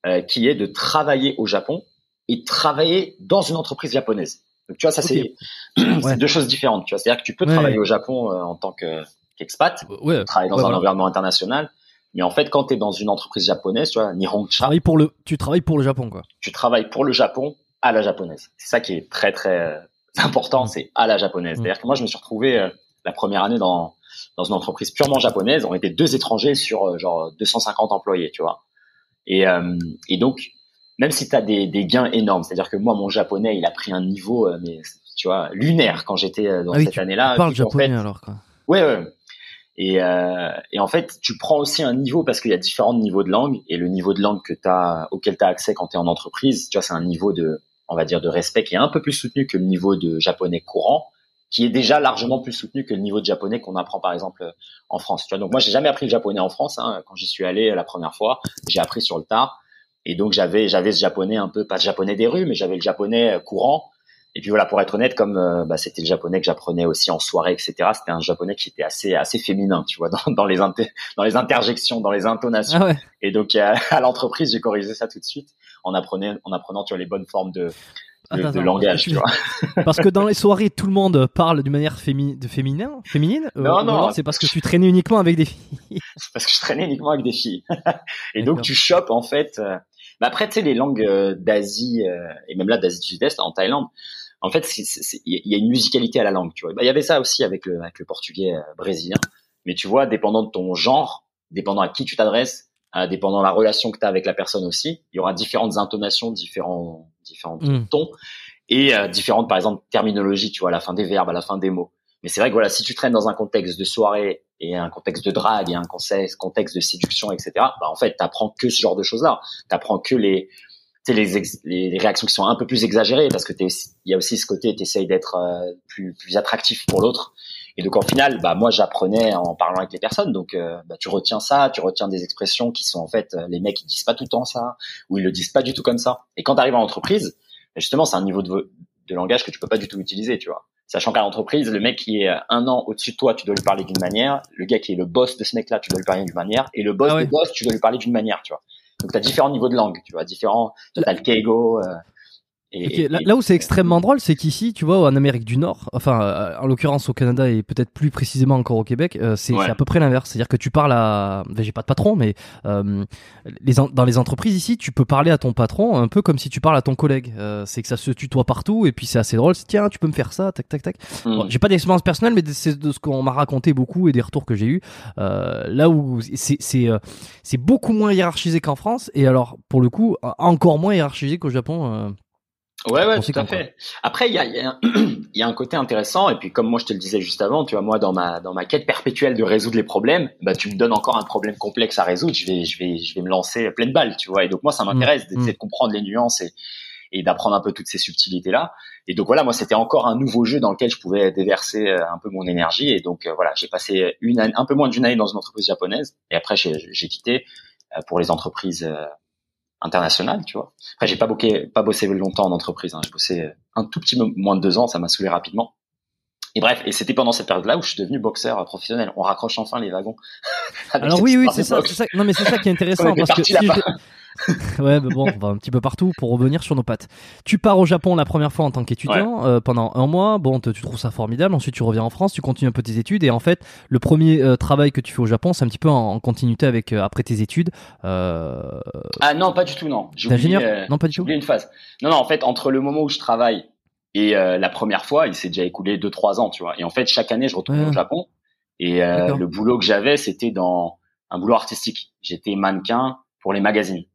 euh, qui est de travailler au Japon et travailler dans une entreprise japonaise. Donc tu vois, ça c'est deux choses différentes. Tu vois, c'est-à-dire que tu peux travailler au Japon euh, en tant qu'expat, ouais. travailler dans un environnement international, mais en fait, quand tu es dans une entreprise japonaise, tu vois, Nihoncha, tu pour le, tu travailles pour le Japon, quoi. Tu travailles pour le Japon à la japonaise. C'est ça qui est très très euh, important, mm. c'est à la japonaise. Mm. C'est-à-dire que moi, je me suis retrouvé euh, la première année dans dans une entreprise purement japonaise. On était deux étrangers sur genre 250 employés, tu vois. Et, et donc, même si tu as des, des, gains énormes, c'est-à-dire que moi, mon japonais, il a pris un niveau, euh, mais tu vois, lunaire quand j'étais euh, dans ah cette année-là. Tu parles japonais alors quoi. Ouais, ouais. Et, euh, et en fait, tu prends aussi un niveau parce qu'il y a différents niveaux de langue et le niveau de langue que as, auquel tu as accès quand tu es en entreprise, tu vois, c'est un niveau de, on va dire, de respect qui est un peu plus soutenu que le niveau de japonais courant, qui est déjà largement plus soutenu que le niveau de japonais qu'on apprend par exemple en France. Tu vois, donc moi, j'ai jamais appris le japonais en France. Hein, quand j'y suis allé la première fois, j'ai appris sur le tard. Et donc j'avais j'avais ce japonais un peu pas le japonais des rues, mais j'avais le japonais euh, courant. Et puis voilà, pour être honnête, comme euh, bah, c'était le japonais que j'apprenais aussi en soirée, etc. C'était un japonais qui était assez assez féminin, tu vois, dans, dans les dans les interjections, dans les intonations. Ah et donc à, l'entreprise, j'ai corrigé ça tout de suite en apprenant en apprenant tu vois les bonnes formes de de, langage, tu vois. Parce que dans les soirées, tout le monde parle d'une manière fémi de féminin, féminine. Euh, non, non, c'est parce que tu traînais uniquement avec des filles? c'est parce que je traînais uniquement avec des filles. et donc tu chopes en fait mais après, tu sais, les langues euh, d'Asie euh, et même là d'Asie du Sud-Est, en Thaïlande, en fait, il y a une musicalité à la langue. Tu vois, bah, il y avait ça aussi avec le, avec le portugais euh, brésilien. Mais tu vois, dépendant de ton genre, dépendant à qui tu t'adresses, dépendant de la relation que tu as avec la personne aussi, il y aura différentes intonations, différents différents mm. tons et différentes, par exemple, terminologies. Tu vois, à la fin des verbes, à la fin des mots. Mais c'est vrai que voilà, si tu traînes dans un contexte de soirée et un contexte de drague et un contexte de séduction, etc. Bah en fait, t'apprends que ce genre de choses-là. T'apprends que les les, les réactions qui sont un peu plus exagérées parce que il y a aussi ce côté, t'essayes d'être euh, plus plus attractif pour l'autre. Et donc en final, bah moi j'apprenais en parlant avec les personnes, donc euh, bah, tu retiens ça, tu retiens des expressions qui sont en fait euh, les mecs ils disent pas tout le temps ça ou ils le disent pas du tout comme ça. Et quand tu arrives en entreprise, justement c'est un niveau de, de langage que tu peux pas du tout utiliser, tu vois. Sachant qu'à l'entreprise, le mec qui est un an au-dessus de toi, tu dois lui parler d'une manière. Le gars qui est le boss de ce mec-là, tu dois lui parler d'une manière. Et le boss ah du boss, tu dois lui parler d'une manière, tu vois. Donc, tu as différents niveaux de langue, tu vois, différents. Tu as le keigo. Euh, Et, là, où c'est extrêmement drôle, c'est qu'ici, tu vois, en Amérique du Nord, enfin, euh, en l'occurrence au Canada et peut-être plus précisément encore au Québec, euh, c'est à peu près l'inverse. C'est-à-dire que tu parles à, ben, j'ai pas de patron, mais euh, les dans les entreprises ici, tu peux parler à ton patron un peu comme si tu parles à ton collègue. c'est que ça se tutoie partout et puis c'est assez drôle. Tiens, tu peux me faire ça, tac, tac, tac. Hmm. j'ai pas d'expérience personnelle, mais c'est de ce qu'on m'a raconté beaucoup et des retours que j'ai eu. là où c'est c'est c'est beaucoup moins hiérarchisé qu'en France et alors pour le coup encore moins hiérarchisé qu'au Japon. Ouais, ouais, tout à fait. Après, il y a, y, a y a, un côté intéressant, et puis comme moi je te le disais juste avant, tu vois, moi dans ma dans ma quête perpétuelle de résoudre les problèmes, bah tu me donnes encore un problème complexe à résoudre, je vais je vais je vais me lancer pleine balle, tu vois. Et donc moi ça m'intéresse mmh. d'essayer de comprendre les nuances et et d'apprendre un peu toutes ces subtilités là. Et donc voilà, moi c'était encore un nouveau jeu dans lequel je pouvais déverser euh, un peu mon énergie. Et donc euh, voilà, j'ai passé une année, un peu moins d'une année dans une entreprise japonaise, et après j'ai quitté euh, pour les entreprises international, tu vois. Après, j'ai pas, bossé, pas bossé longtemps en entreprise. Hein. J'ai bossé euh, un tout petit moins de deux ans. Ça m'a saoulé rapidement. Et bref, et c'était pendant cette période-là où je suis devenu boxeur professionnel. On raccroche enfin les wagons. Alors oui, oui, c'est ça, ça, Non, mais c'est ça qui est intéressant parce que si ouais, mais bon, on va un petit peu partout pour revenir sur nos pattes. Tu pars au Japon la première fois en tant qu'étudiant euh, pendant un mois. Bon, tu trouves ça formidable. Ensuite, tu reviens en France, tu continues un peu tes études et en fait, le premier euh, travail que tu fais au Japon, c'est un petit peu en, continuité avec euh, après tes études. Ah non, pas du tout, non. Ingénieur Non, pas du tout. une phase. Non, non, en fait, entre le moment où je travaille et la première fois, il s'est déjà écoulé 2-3 ans, tu vois. Et en fait, chaque année, je retourne au Japon et le boulot que j'avais, c'était dans un boulot artistique. J'étais mannequin pour les magazines.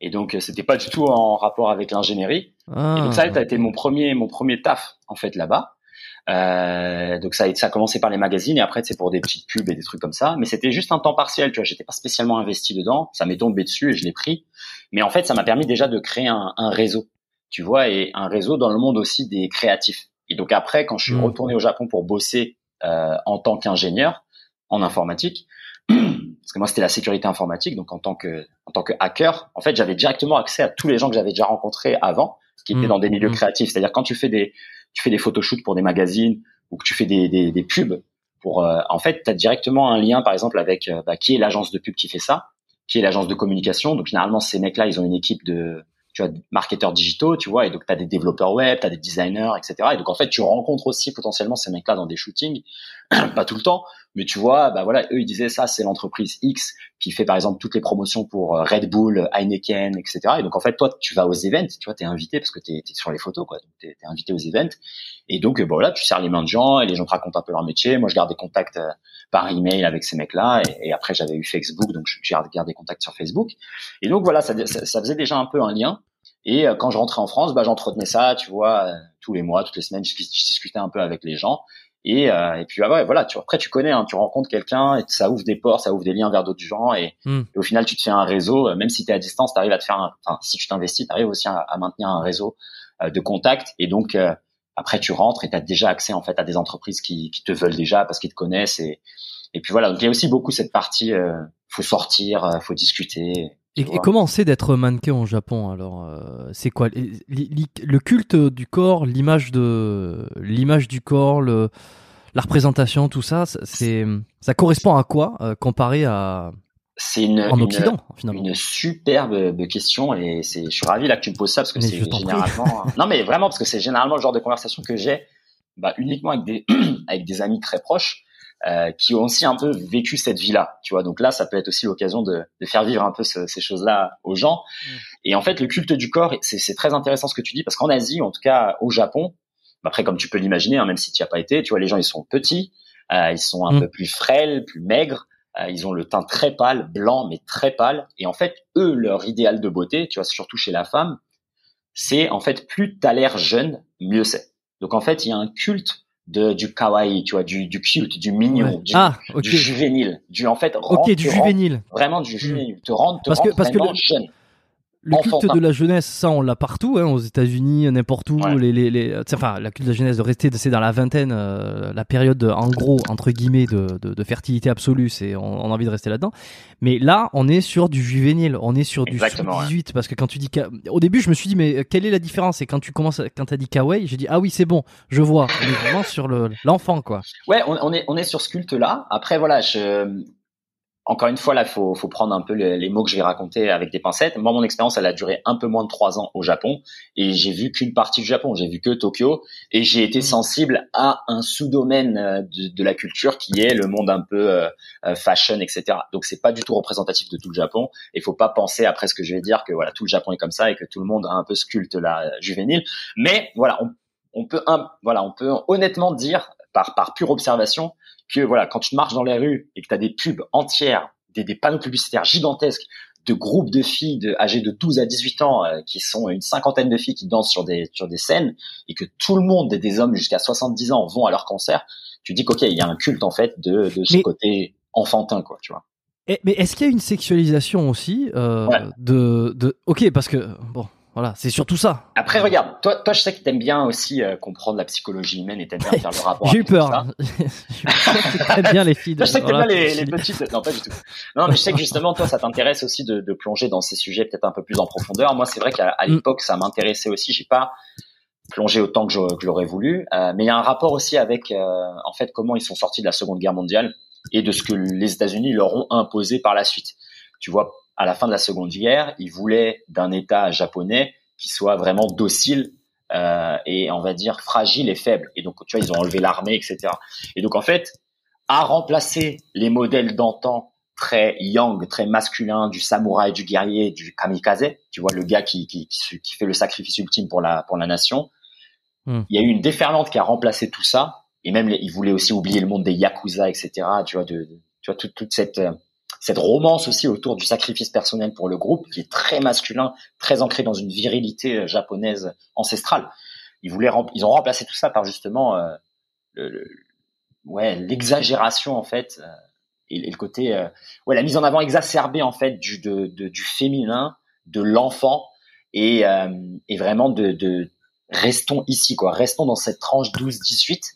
Et donc euh, c'était pas du tout en rapport avec l'ingénierie. et donc ça, ça a été mon premier mon premier taf en fait là-bas. Euh, donc ça, ça a commencé par les magazines et après c'est pour des petites pubs et des trucs comme ça. Mais c'était juste un temps partiel, tu vois. J'étais pas spécialement investi dedans. Ça m'est tombé dessus et je l'ai pris. Mais en fait, ça m'a permis déjà de créer un, un, réseau, tu vois, et un réseau dans le monde aussi des créatifs. Et donc après, quand je suis mmh. retourné au Japon pour bosser euh, en tant qu'ingénieur en informatique, parce que moi c'était la sécurité informatique, donc en tant que en tant que hacker, en fait j'avais directement accès à tous les gens que j'avais déjà rencontrés avant, qui étaient mmh. dans des milieux mmh. créatifs. C'est-à-dire quand tu fais des tu fais des photoshoots pour des magazines ou que tu fais des des, des pubs pour, euh, en fait tu as directement un lien par exemple avec euh, bah, qui est l'agence de pub qui fait ça, qui est l'agence de communication. Donc généralement ces mecs-là ils ont une équipe de tu as marketeurs digitaux, tu vois, et donc tu as des développeurs web, tu as des designers, etc. Et donc en fait, tu rencontres aussi potentiellement ces mecs-là dans des shootings, pas tout le temps, mais tu vois, bah voilà, eux ils disaient ça, c'est l'entreprise X qui fait par exemple toutes les promotions pour euh, Red Bull, Heineken, etc. Et donc en fait, toi, tu vas aux events, tu vois, t'es invité parce que t'es es sur les photos, quoi. T'es es invité aux events. Et donc bah, voilà, tu serres les mains de gens et les gens te racontent un peu leur métier. Moi, je garde des contacts euh, par email avec ces mecs-là. Et, après, j'avais eu Facebook, donc je garde, des contacts sur Facebook. Et donc voilà, ça, ça, faisait déjà un peu un lien. Et quand je rentrais en France, bah, j'entretenais ça, tu vois, tous les mois, toutes les semaines, je, je discutais un peu avec les gens. Et, euh, et puis ah voilà, tu, après tu connais, hein, tu rencontres quelqu'un et ça ouvre des portes, ça ouvre des liens vers d'autres gens et, hmm. au final tu te fais un réseau, euh, même si tu es à distance, tu arrives à te faire, un, enfin si tu t'investis, tu arrives aussi à, maintenir un réseau euh, de contacts et donc euh, après tu rentres et tu as déjà accès en fait à des entreprises qui, qui te veulent déjà parce qu'ils te connaissent et, et puis voilà, donc il y a aussi beaucoup cette partie, faut sortir, faut discuter. Et, comment c'est d'être mannequin au Japon alors C'est quoi le culte du corps, l'image de l'image du corps, le, la représentation, tout ça, c'est ça correspond à quoi euh, comparé à c'est une, en Occident, finalement? une superbe question et c'est, je suis ravi là que tu me poses ça parce que c'est généralement, non mais vraiment parce que c'est généralement le genre de conversation que j'ai, bah, uniquement avec des, avec des amis très proches euh, qui ont aussi un peu vécu cette vie-là, tu vois. Donc là, ça peut être aussi l'occasion de, de, faire vivre un peu ces choses-là aux gens. Mm. Et en fait, le culte du corps, c'est très intéressant ce que tu dis, parce qu'en Asie, en tout cas au Japon, après comme tu peux l'imaginer, hein, même si tu n'y as pas été, tu vois, les gens ils sont petits, euh, ils sont un mm. peu plus frêles, plus maigres, euh, ils ont le teint très pâle, blanc mais très pâle. Et en fait, eux, leur idéal de beauté, tu vois, surtout chez la femme, c'est en fait plus t'as l'air jeune, mieux c'est. Donc en fait, il y a un culte de du kawaii, tu vois, du du cute, du mignon, du, ah, juvénile, du en fait ok du juvénile, vraiment du juvénile, te rendre te parce que, parce que jeune le culte de la jeunesse, ça on l'a partout, hein, aux États-Unis, n'importe où. Les, les, les, enfin, la culte de la jeunesse de rester, c'est dans la vingtaine, euh, la période en gros entre guillemets de, de, de fertilité absolue, c'est on, on, a envie de rester là-dedans. Mais là, on est sur du juvénile, on est sur du 18 parce que quand tu dis au début, je me suis dit mais quelle est la différence? Et quand tu commences, quand t'as dit kawaii, j'ai dit ah oui c'est bon, je vois, on est vraiment sur le l'enfant quoi. Ouais, on, on, est on est sur ce culte là. Après voilà, je encore une fois, là, faut, faut prendre un peu les, mots que je vais raconter avec des pincettes. Moi, mon expérience, elle a duré un peu moins de trois ans au Japon, et j'ai vu qu'une partie du Japon. J'ai vu que Tokyo, et j'ai été mmh. sensible à un sous-domaine euh, de, de, la culture qui est le monde un peu euh, euh, fashion, etc. Donc, c'est pas du tout représentatif de tout le Japon. Il faut pas penser après ce que je vais dire que voilà, tout le Japon est comme ça et que tout le monde a un peu ce culte là juvénile. Mais voilà, on, on peut, un, voilà, on peut honnêtement dire par par pure observation que voilà, quand tu marches dans les rues et que tu as des pubs entières, des, des, panneaux publicitaires gigantesques de groupes de filles de, âgées de 12 à 18 ans euh, qui sont une cinquantaine de filles qui dansent sur des sur des scènes et que tout le monde des, hommes jusqu'à 70 ans vont à leur concert, tu dis qu'OK, il y a un culte en fait de, de ce côté enfantin quoi, tu vois. Et, mais est-ce qu'il y a une sexualisation aussi euh, de, de OK parce que bon voilà, c'est surtout ça. Après, regarde, toi, toi, je sais que t'aimes bien aussi euh, comprendre la psychologie humaine et t'aimes bien faire le rapport. J'ai eu peur. J'ai bien les filles. je sais que t'aimes bien les, les, petites. Non, pas du tout. Non, mais je sais que justement, toi, ça t'intéresse aussi de, de, plonger dans ces sujets peut-être un peu plus en profondeur. Moi, c'est vrai qu'à mm. l'époque, ça m'intéressait aussi. J'ai pas plongé autant que je, l'aurais voulu, euh, mais il y a un rapport aussi avec, euh, en fait, comment ils sont sortis de la Seconde Guerre mondiale et de ce que les États-Unis leur ont imposé par la suite. Tu vois, à la fin de la Seconde Guerre, ils voulaient d'un État japonais qui soit vraiment docile euh, et on va dire fragile et faible. Et donc, tu vois, ils ont enlevé l'armée, etc. Et donc, en fait, à remplacer les modèles d'antan très yang, très masculin, du samouraï, du guerrier, du kamikaze, tu vois, le gars qui, qui, qui, fait le sacrifice ultime pour la, pour la nation. Hmm. Il y a eu une déferlante qui a remplacé tout ça. Et même, ils voulaient aussi oublier le monde des yakuza, etc. Tu vois, de, tu vois toute, toute cette euh, cette romance aussi autour du sacrifice personnel pour le groupe, qui est très masculin, très ancré dans une virilité euh, japonaise ancestrale. Ils voulaient, ils ont remplacé tout ça par justement euh, le, ouais l'exagération en fait euh, et, le côté euh, ouais la mise en avant exacerbée en fait du de, de, du féminin, de l'enfant et, et vraiment de, de restons ici quoi, restons dans cette tranche 12-18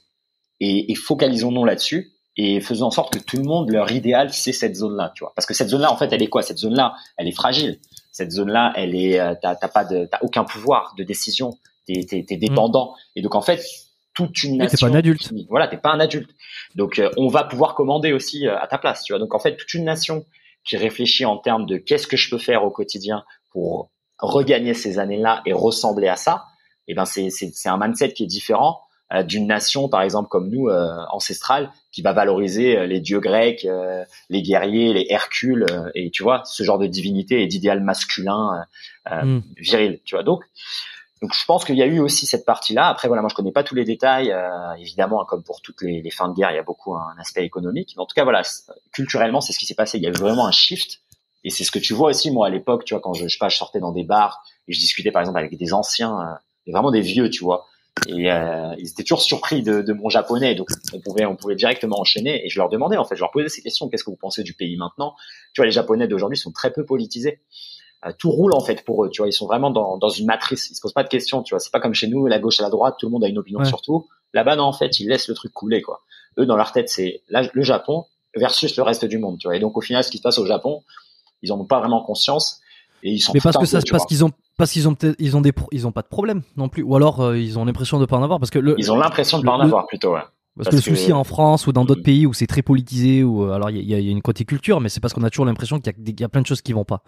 et, et focalisons-nous là-dessus et faisant en sorte que tout le monde, leur idéal, c'est cette zone-là, tu vois. Parce que cette zone-là, en fait, elle est quoi? Cette zone-là, elle est fragile. Cette zone-là, elle est, euh, t'as pas de, t'as aucun pouvoir de décision. T'es, t'es, t'es dépendant. Mm. Et donc, en fait, toute une nation. T'es pas un adulte. Voilà, t'es pas un adulte. Donc, euh, on va pouvoir commander aussi euh, à ta place, tu vois. Donc, en fait, toute une nation qui réfléchit en termes de qu'est-ce que je peux faire au quotidien pour regagner ces années-là et ressembler à ça. Et eh ben, c'est, c'est, c'est un mindset qui est différent d'une nation, par exemple comme nous, euh, ancestrale, qui va valoriser euh, les dieux grecs, les guerriers, les Hercules, et tu vois, ce genre de divinité et d'idéal masculin mm. viril, tu vois. Donc, donc je pense qu'il y a eu aussi cette partie-là. Après voilà, moi je connais pas tous les détails. évidemment, comme pour toutes les, les, fins de guerre, il y a beaucoup un aspect économique. Mais en tout cas voilà, culturellement c'est ce qui s'est passé. Il y a eu vraiment un shift. Et c'est ce que tu vois aussi moi à l'époque, tu vois, quand je, je, sais pas, je sortais dans des bars et je discutais par exemple avec des anciens, vraiment des vieux, tu vois, et euh, ils étaient toujours surpris de, de, mon japonais, donc on pouvait, on pouvait directement enchaîner. Et je leur demandais en fait, je leur posais ces questions. Qu'est-ce que vous pensez du pays maintenant? Tu vois, les japonais d'aujourd'hui sont très peu politisés. Euh, tout roule en fait pour eux. Tu vois, ils sont vraiment dans, dans une matrice. Ils se posent pas de questions. Tu vois, c'est pas comme chez nous, la gauche à la droite, tout le monde a une opinion sur tout. Là-bas, non, en fait, ils laissent le truc couler. Quoi. Eux, dans leur tête, c'est le Japon versus le reste du monde. Tu vois. Et donc au final, ce qui se passe au Japon, ils en ont pas vraiment conscience. Et ils sont mais parce que ça, parce qu'ils ont parce qu'ils ont ils ont des ils ont pas de problème non plus ou alors euh, ils ont l'impression de pas en avoir parce que le, ils ont l'impression de pas en avoir plutôt ouais. Parce, que le souci en France ou dans d'autres pays où c'est très politisé ou euh, alors il y a, y a, une côté culture mais c'est parce qu'on a toujours l'impression qu'il y, y, a plein de choses qui vont pas.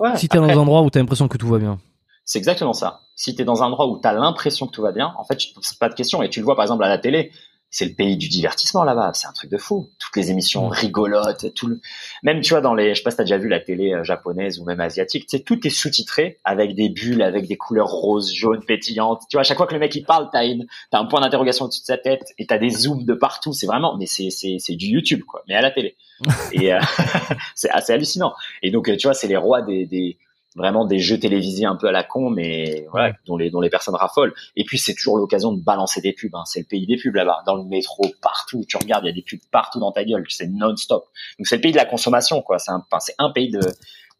Ouais, si t'es dans un endroit où t'as l'impression que tout va bien. C'est exactement ça. Si t'es dans un endroit où t'as l'impression que tout va bien, en fait, tu te poses pas de questions et tu le vois par exemple à la télé c'est le pays du divertissement là-bas. C'est un truc de fou. Toutes les émissions mm. rigolotes, tout le... même tu vois dans les, je sais pas si t'as déjà vu la télé euh, japonaise ou même asiatique, tu sais, tout est sous-titré avec des bulles, avec des couleurs roses, jaunes, pétillantes. Tu vois, à chaque fois que le mec il parle, t'as une, t'as un point d'interrogation au-dessus de sa tête et t'as des zooms de partout. C'est vraiment, mais c'est c'est c'est du YouTube quoi, mais à la télé. et euh, c'est assez hallucinant. Et donc tu vois, c'est les rois des des vraiment des jeux télévisés un peu à la con, mais voilà, dont les dont les personnes raffolent. Et puis c'est toujours l'occasion de balancer des pubs. Hein. C'est le pays des pubs là-bas, dans le métro, partout. Tu regardes, il y a des pubs partout dans ta gueule. C'est non-stop. Donc c'est le pays de la consommation, quoi. C'est un, c'est un pays de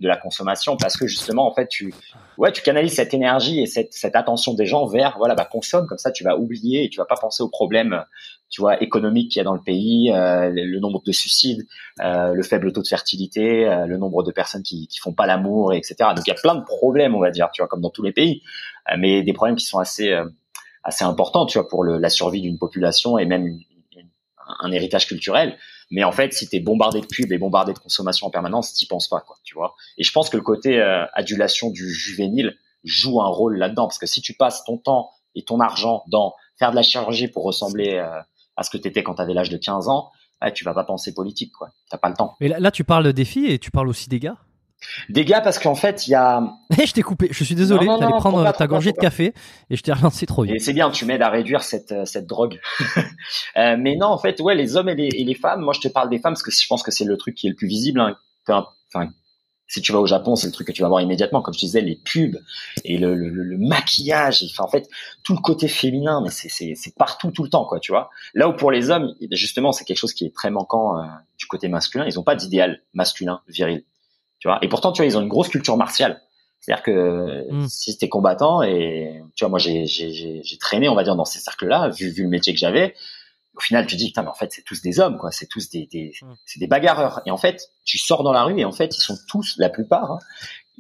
de la consommation parce que justement en fait tu ouais tu canalises cette énergie et cette, cette attention des gens vers voilà bah consomme comme ça tu vas oublier et tu vas pas penser aux problèmes tu vois économiques qu'il y a dans le pays euh, le, nombre de suicides euh, le faible taux de fertilité euh, le nombre de personnes qui qui font pas l'amour etc donc il y a plein de problèmes on va dire tu vois comme dans tous les pays euh, mais des problèmes qui sont assez euh, assez importants tu vois pour le, la survie d'une population et même un, héritage culturel. Mais en fait, si t'es bombardé de pubs et bombardé de consommation en permanence, t'y penses pas, quoi, tu vois. Et je pense que le côté euh, adulation du juvénile joue un rôle là-dedans, parce que si tu passes ton temps et ton argent dans faire de la chirurgie pour ressembler euh, à ce que t'étais quand t'avais l'âge de 15 ans, tu vas pas penser politique, quoi. T'as pas le temps. Là, là, tu parles des filles et tu parles aussi des gars. Des gars, parce qu'en fait, il y a. Eh, je t'ai coupé. Je suis désolé. Tu allais prendre ta gorgée de café et je t'ai relancé trop vite. Et c'est bien. Tu m'aides à réduire cette euh, cette drogue. euh, mais non, en fait, ouais, les hommes et les, et les, femmes. Moi, je te parle des femmes parce que je pense que c'est le truc qui est le plus visible. Hein. Enfin, si tu vas au Japon, c'est le truc que tu vas voir immédiatement. Comme je disais, les pubs et le, le, le maquillage. Enfin, en fait, tout le côté féminin, mais c'est partout, tout le temps, quoi. Tu vois. Là où pour les hommes, justement, c'est quelque chose qui est très manquant euh, du côté masculin. Ils ont pas d'idéal masculin viril tu vois? Et pourtant, tu vois, ils ont une grosse culture martiale. C'est-à-dire que mm. si t'es combattant et tu vois, moi j'ai j'ai j'ai traîné, on va dire, dans ces cercles-là, vu vu le métier que j'avais. Au final, tu dis putain, mais en fait, c'est tous des hommes, quoi. C'est tous des, des mm. c'est des bagarreurs. Et en fait, tu sors dans la rue et en fait, ils sont tous, la plupart, hein,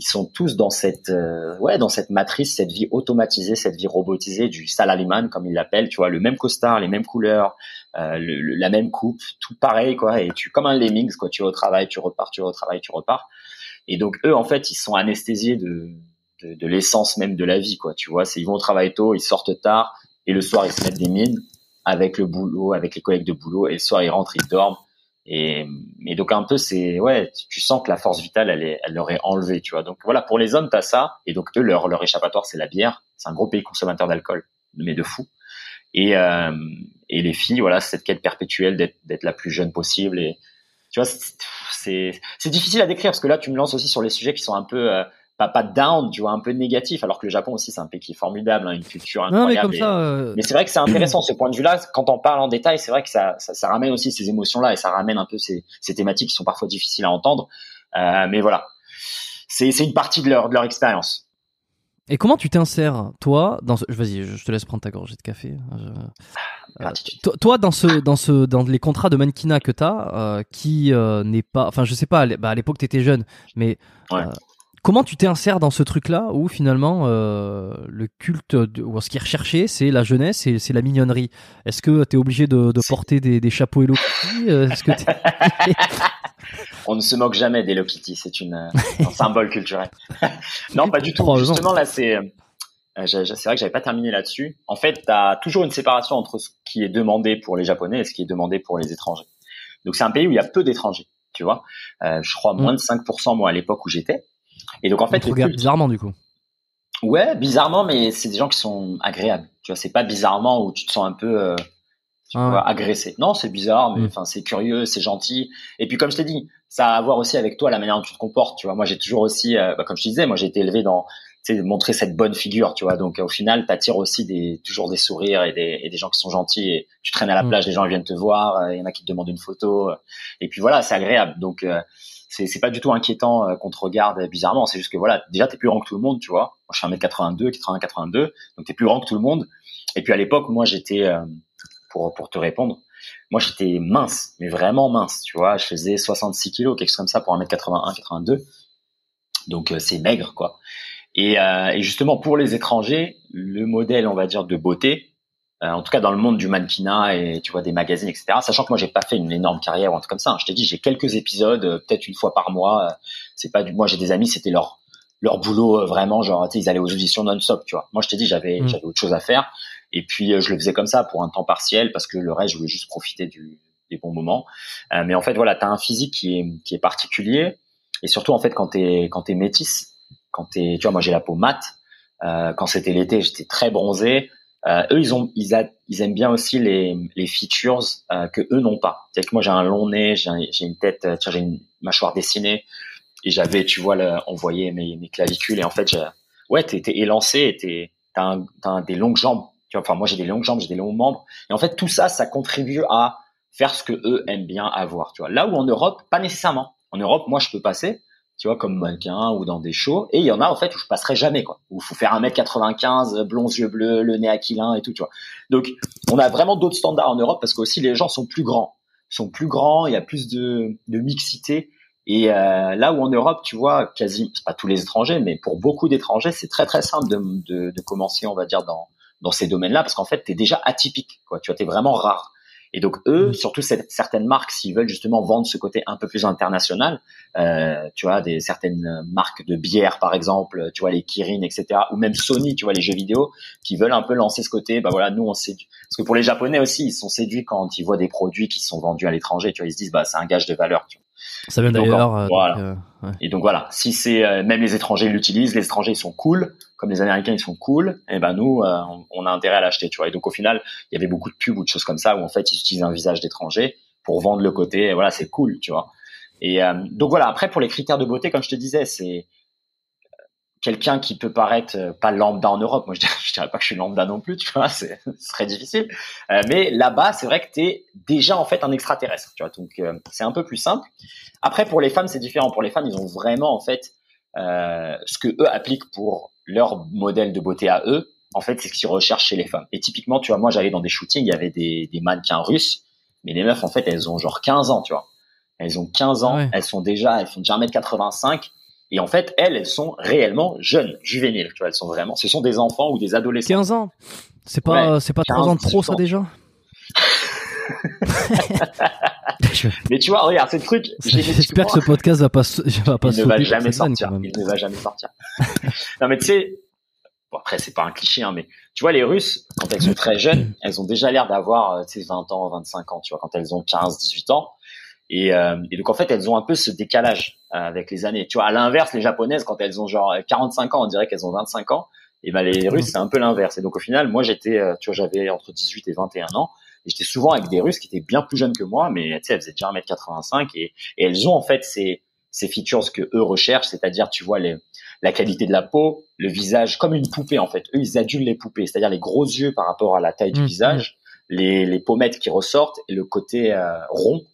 ils sont tous dans cette euh, ouais dans cette matrice, cette vie automatisée, cette vie robotisée du salaryman comme ils l'appellent, tu vois, le même costard, les mêmes couleurs, euh, le, la même coupe, tout pareil quoi. Et tu comme un lemmings quoi, tu vas au travail, tu repars, tu vas au travail, tu repars. Et donc eux, en fait, ils sont anesthésiés de, de, de l'essence même de la vie, quoi. Tu vois, c'est ils vont au travail tôt, ils sortent tard, et le soir ils se mettent des mines avec le boulot, avec les collègues de boulot, et le soir ils rentrent, ils dorment. Et, et donc un peu c'est ouais, tu sens que la force vitale elle, est, elle leur est enlevée, tu vois. Donc voilà, pour les hommes t'as ça, et donc eux leur leur échappatoire c'est la bière. C'est un gros pays consommateur d'alcool, mais de fou. Et euh, et les filles voilà, cette quête perpétuelle d'être d'être la plus jeune possible et tu vois, c'est c'est difficile à décrire parce que là, tu me lances aussi sur les sujets qui sont un peu euh, pas pas down, tu vois, un peu négatif. Alors que le Japon aussi, c'est un pays qui est formidable, hein, une culture incroyable. Non, mais comme ça. Euh, mais c'est vrai que c'est intéressant ce point de vue-là. Quand on parle en détail, c'est vrai que ça, ça, ça ramène aussi ces émotions-là et ça ramène un peu ces, ces thématiques qui sont parfois difficiles à entendre. Euh, mais voilà, c'est une partie de leur de leur expérience. Et comment tu t'insères, toi, dans ce... Vas-y, je te laisse prendre ta gorgée de café. Euh, toi, dans ce, dans ce, dans les contrats de mannequinat que t'as, euh, qui euh, n'est pas, enfin, je sais pas, bah, à l'époque t'étais jeune, mais comment tu t'insères dans ce truc-là où finalement le culte ou ce qui est recherché, c'est la jeunesse et c'est la mignonnerie? Est-ce que t'es obligé de, de porter des, des chapeaux Hello Kitty? Est-ce que On ne se moque jamais d'Hello Kitty, c'est une un symbole culturel. non, pas du tout. Justement, là, c'est euh, c'est vrai que j'avais pas terminé là-dessus. En fait, tu as toujours une séparation entre ce qui est demandé pour les Japonais et ce qui est demandé pour les étrangers. Donc c'est un pays où il y a peu d'étrangers, tu vois. Euh, je crois moins mm. de 5% moi à l'époque où j'étais. Et donc en fait, regarde bizarrement du coup. Ouais, bizarrement, mais c'est des gens qui sont agréables. Tu vois, c'est pas bizarrement où tu te sens un peu euh, ah agressé. Non, c'est bizarre, mais mm. enfin c'est curieux, c'est gentil. Et puis comme je t'ai dit, ça a à voir aussi avec toi la manière dont tu te comportes. Tu vois, moi j'ai toujours aussi, euh, bah, comme je te disais, moi j'ai été élevé dans c'est montrer cette bonne figure, tu vois. Donc au final, t'attires aussi des toujours des sourires et des, et des gens qui sont gentils. Et tu traînes à la mm. plage, les gens ils viennent te voir, euh, il y en a qui te demandent une photo. et puis voilà, c'est agréable. Donc euh, c'est pas du tout inquiétant euh, qu'on te regarde bizarrement. C'est juste que voilà, déjà t'es plus grand que tout le monde, tu vois. Moi je suis 1m82, 80, 82, donc t'es plus grand que tout le monde. Et puis à l'époque, moi j'étais pour pour te répondre, moi j'étais mince, mais vraiment mince, tu vois. Je faisais 66 kilos, quelque chose comme ça pour 1m81, 82. Donc c'est maigre quoi. Et, euh, et, justement, pour les étrangers, le modèle, on va dire, de beauté, euh, en tout cas dans le monde du mannequinat et tu vois des magazines, etc. Sachant que moi, j'ai pas fait une énorme carrière ou un truc comme ça. Hein. Je t'ai dit, j'ai quelques épisodes, euh, peut-être une fois par mois. C'est pas du, moi, j'ai des amis, c'était leur leur boulot vraiment, genre, tu sais, ils allaient aux auditions non-stop, tu vois. Moi, je t'ai dit, j'avais mmh. j'avais autre chose à faire. Et puis, je le faisais comme ça pour un temps partiel parce que le reste, je voulais juste profiter du, des bons moments. mais en fait, voilà, tu as un physique qui est, qui est particulier. Et surtout, en fait, quand t'es quand t'es métisse, quand t'es, tu vois, moi j'ai la peau mate. Euh, quand c'était l'été, j'étais très bronzé. Euh, eux, ils ont, ils, a, ils aiment bien aussi les, les features euh, que eux n'ont pas. C'est que moi j'ai un long nez, j'ai, une tête, euh, j'ai une mâchoire dessinée et j'avais, tu vois, on voyait mes, clavicules et en fait, ouais, t'es, élancé, t'es, t'as des longues jambes. Tu vois, enfin moi j'ai des longues jambes, j'ai des longs membres et en fait tout ça, ça contribue à faire ce que eux aiment bien avoir. Tu vois, là où en Europe, pas nécessairement. En Europe, moi je peux passer, tu vois, comme mannequin ou dans des shows. Et il y en a, en fait, où je passerai jamais, quoi. Où faut faire 1m95, blonds yeux bleus, le nez aquilin et tout, tu vois. Donc, on a vraiment d'autres standards en Europe parce qu'aussi les gens sont plus grands. Ils sont plus grands, il y a plus de, de mixité. Et euh, là où en Europe, tu vois, quasi, pas tous les étrangers, mais pour beaucoup d'étrangers, c'est très très simple de, de, de, commencer, on va dire, dans, dans ces domaines-là, parce qu'en fait, tu es déjà atypique, quoi. Tu vois, tu es vraiment rare. Et donc eux, surtout certaines marques, s'ils veulent justement vendre ce côté un peu plus international, euh, tu vois, des certaines marques de bière par exemple, tu vois les Kirin, etc., ou même Sony, tu vois les jeux vidéo, qui veulent un peu lancer ce côté, bah voilà, nous on séduit. Parce que pour les Japonais aussi, ils sont séduits quand ils voient des produits qui sont vendus à l'étranger, tu vois, ils se disent bah c'est un gage de valeur. Tu vois. Ça vient d'ailleurs. Euh, voilà. Euh, et donc voilà, si c'est euh, même les étrangers l'utilisent, les étrangers ils sont cool, comme les Américains ils sont cool, et ben nous on, a intérêt à l'acheter, tu vois. Et donc au final, il y avait beaucoup de pubs ou de choses comme ça où en fait ils utilisent un visage d'étranger pour vendre le côté, et voilà c'est cool, tu vois. Et donc voilà, après pour les critères de beauté, comme je te disais, c'est quelqu'un qui peut paraître euh, pas lambda en Europe. Moi, je dirais, je dirais pas que je suis lambda non plus, tu vois, c'est très difficile. Euh, mais là-bas, c'est vrai que tu es déjà en fait un extraterrestre, tu vois. Donc euh, c'est un peu plus simple. Après, pour les femmes, c'est différent. Pour les femmes, ils ont vraiment en fait ce que eux appliquent pour leur modèle de beauté à eux. En fait, c'est ce qu'ils recherchent chez les femmes. Et typiquement, tu vois, moi, j'allais dans des shootings, il y avait des, des mannequins russes, mais les meufs, en fait, elles ont genre 15 ans, tu vois. Elles ont 15 ans, elles sont déjà, elles font déjà 1m85 et en fait, elles, elles sont réellement jeunes, juvéniles. Tu vois, elles sont vraiment, ce sont des enfants ou des adolescents. 15 ans. C'est pas, c'est pas 3 ans de trop, ça déjà. Mais tu vois, regarde, c'est le truc. J'espère que ce podcast va pas, va pas il ne va jamais sortir. Il ne va jamais sortir. non, mais tu sais, bon, après, c'est pas un cliché, hein, mais tu vois, les Russes, quand elles sont très jeunes, elles ont déjà l'air d'avoir, euh, tu sais, 20 ans, 25 ans, tu vois, quand elles ont 15, 18 ans. Et, euh, et, donc en fait, elles ont un peu ce décalage euh, avec les années. Tu vois, à l'inverse, les japonaises, quand elles ont genre 45 ans, on dirait qu'elles ont 25 ans. Et ben les Russes, c'est un peu l'inverse. Et donc au final, moi j'étais, euh, tu vois, j'avais entre 18 et 21 ans. Et j'étais souvent avec des Russes qui étaient bien plus jeunes que moi, mais tu sais, elles faisaient déjà 1m85 et, et elles ont en fait ces, ces features que eux recherchent, c'est-à-dire, tu vois, les, la qualité de la peau, le visage, comme une poupée en fait. Eux, ils adulent les poupées, c'est-à-dire les gros yeux par rapport à la taille du mmh, visage, mmh. les, les pommettes qui ressortent et le côté rond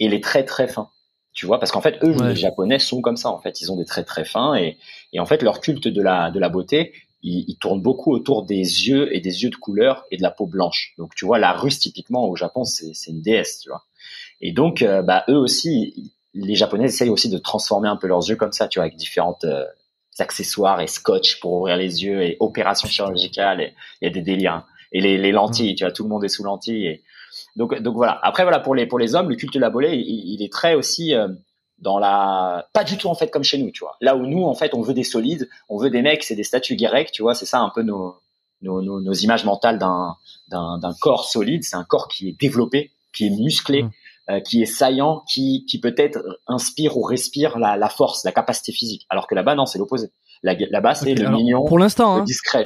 et les traits très fins. Tu vois, parce qu'en fait, eux, les Japonais sont comme ça. En fait, ils ont des traits très fins et, et en fait, leur culte de la de la beauté, il, tourne beaucoup autour des yeux et des yeux de couleur et de la peau blanche. Donc, tu vois, la Russe typiquement au Japon, c'est c'est une déesse, tu vois. Et donc, euh, bah eux aussi, les Japonais essayent aussi de transformer un peu leurs yeux comme ça, tu vois, avec différentes euh, accessoires et scotch pour ouvrir les yeux et opérations chirurgicales. Et il y a des délires. Hein. Et les, les lentilles, tu vois, tout le monde est sous lentilles. Et, donc, donc voilà. Après voilà pour les pour les hommes, le culte de la beauté, il, est très aussi euh, dans la pas du tout en fait comme chez nous, tu vois. Là où nous en fait on veut des solides, on veut des mecs, c'est des statues grecques, tu vois. C'est ça un peu nos nos, nos, images mentales d'un d'un corps solide. C'est un corps qui est développé, qui est musclé. Mmh. Euh, qui est saillant, qui, qui peut-être inspire ou respire la, la force, la capacité physique. Alors que là-bas, non, c'est l'opposé. Là-bas, c'est le mignon, pour l'instant, hein, discret.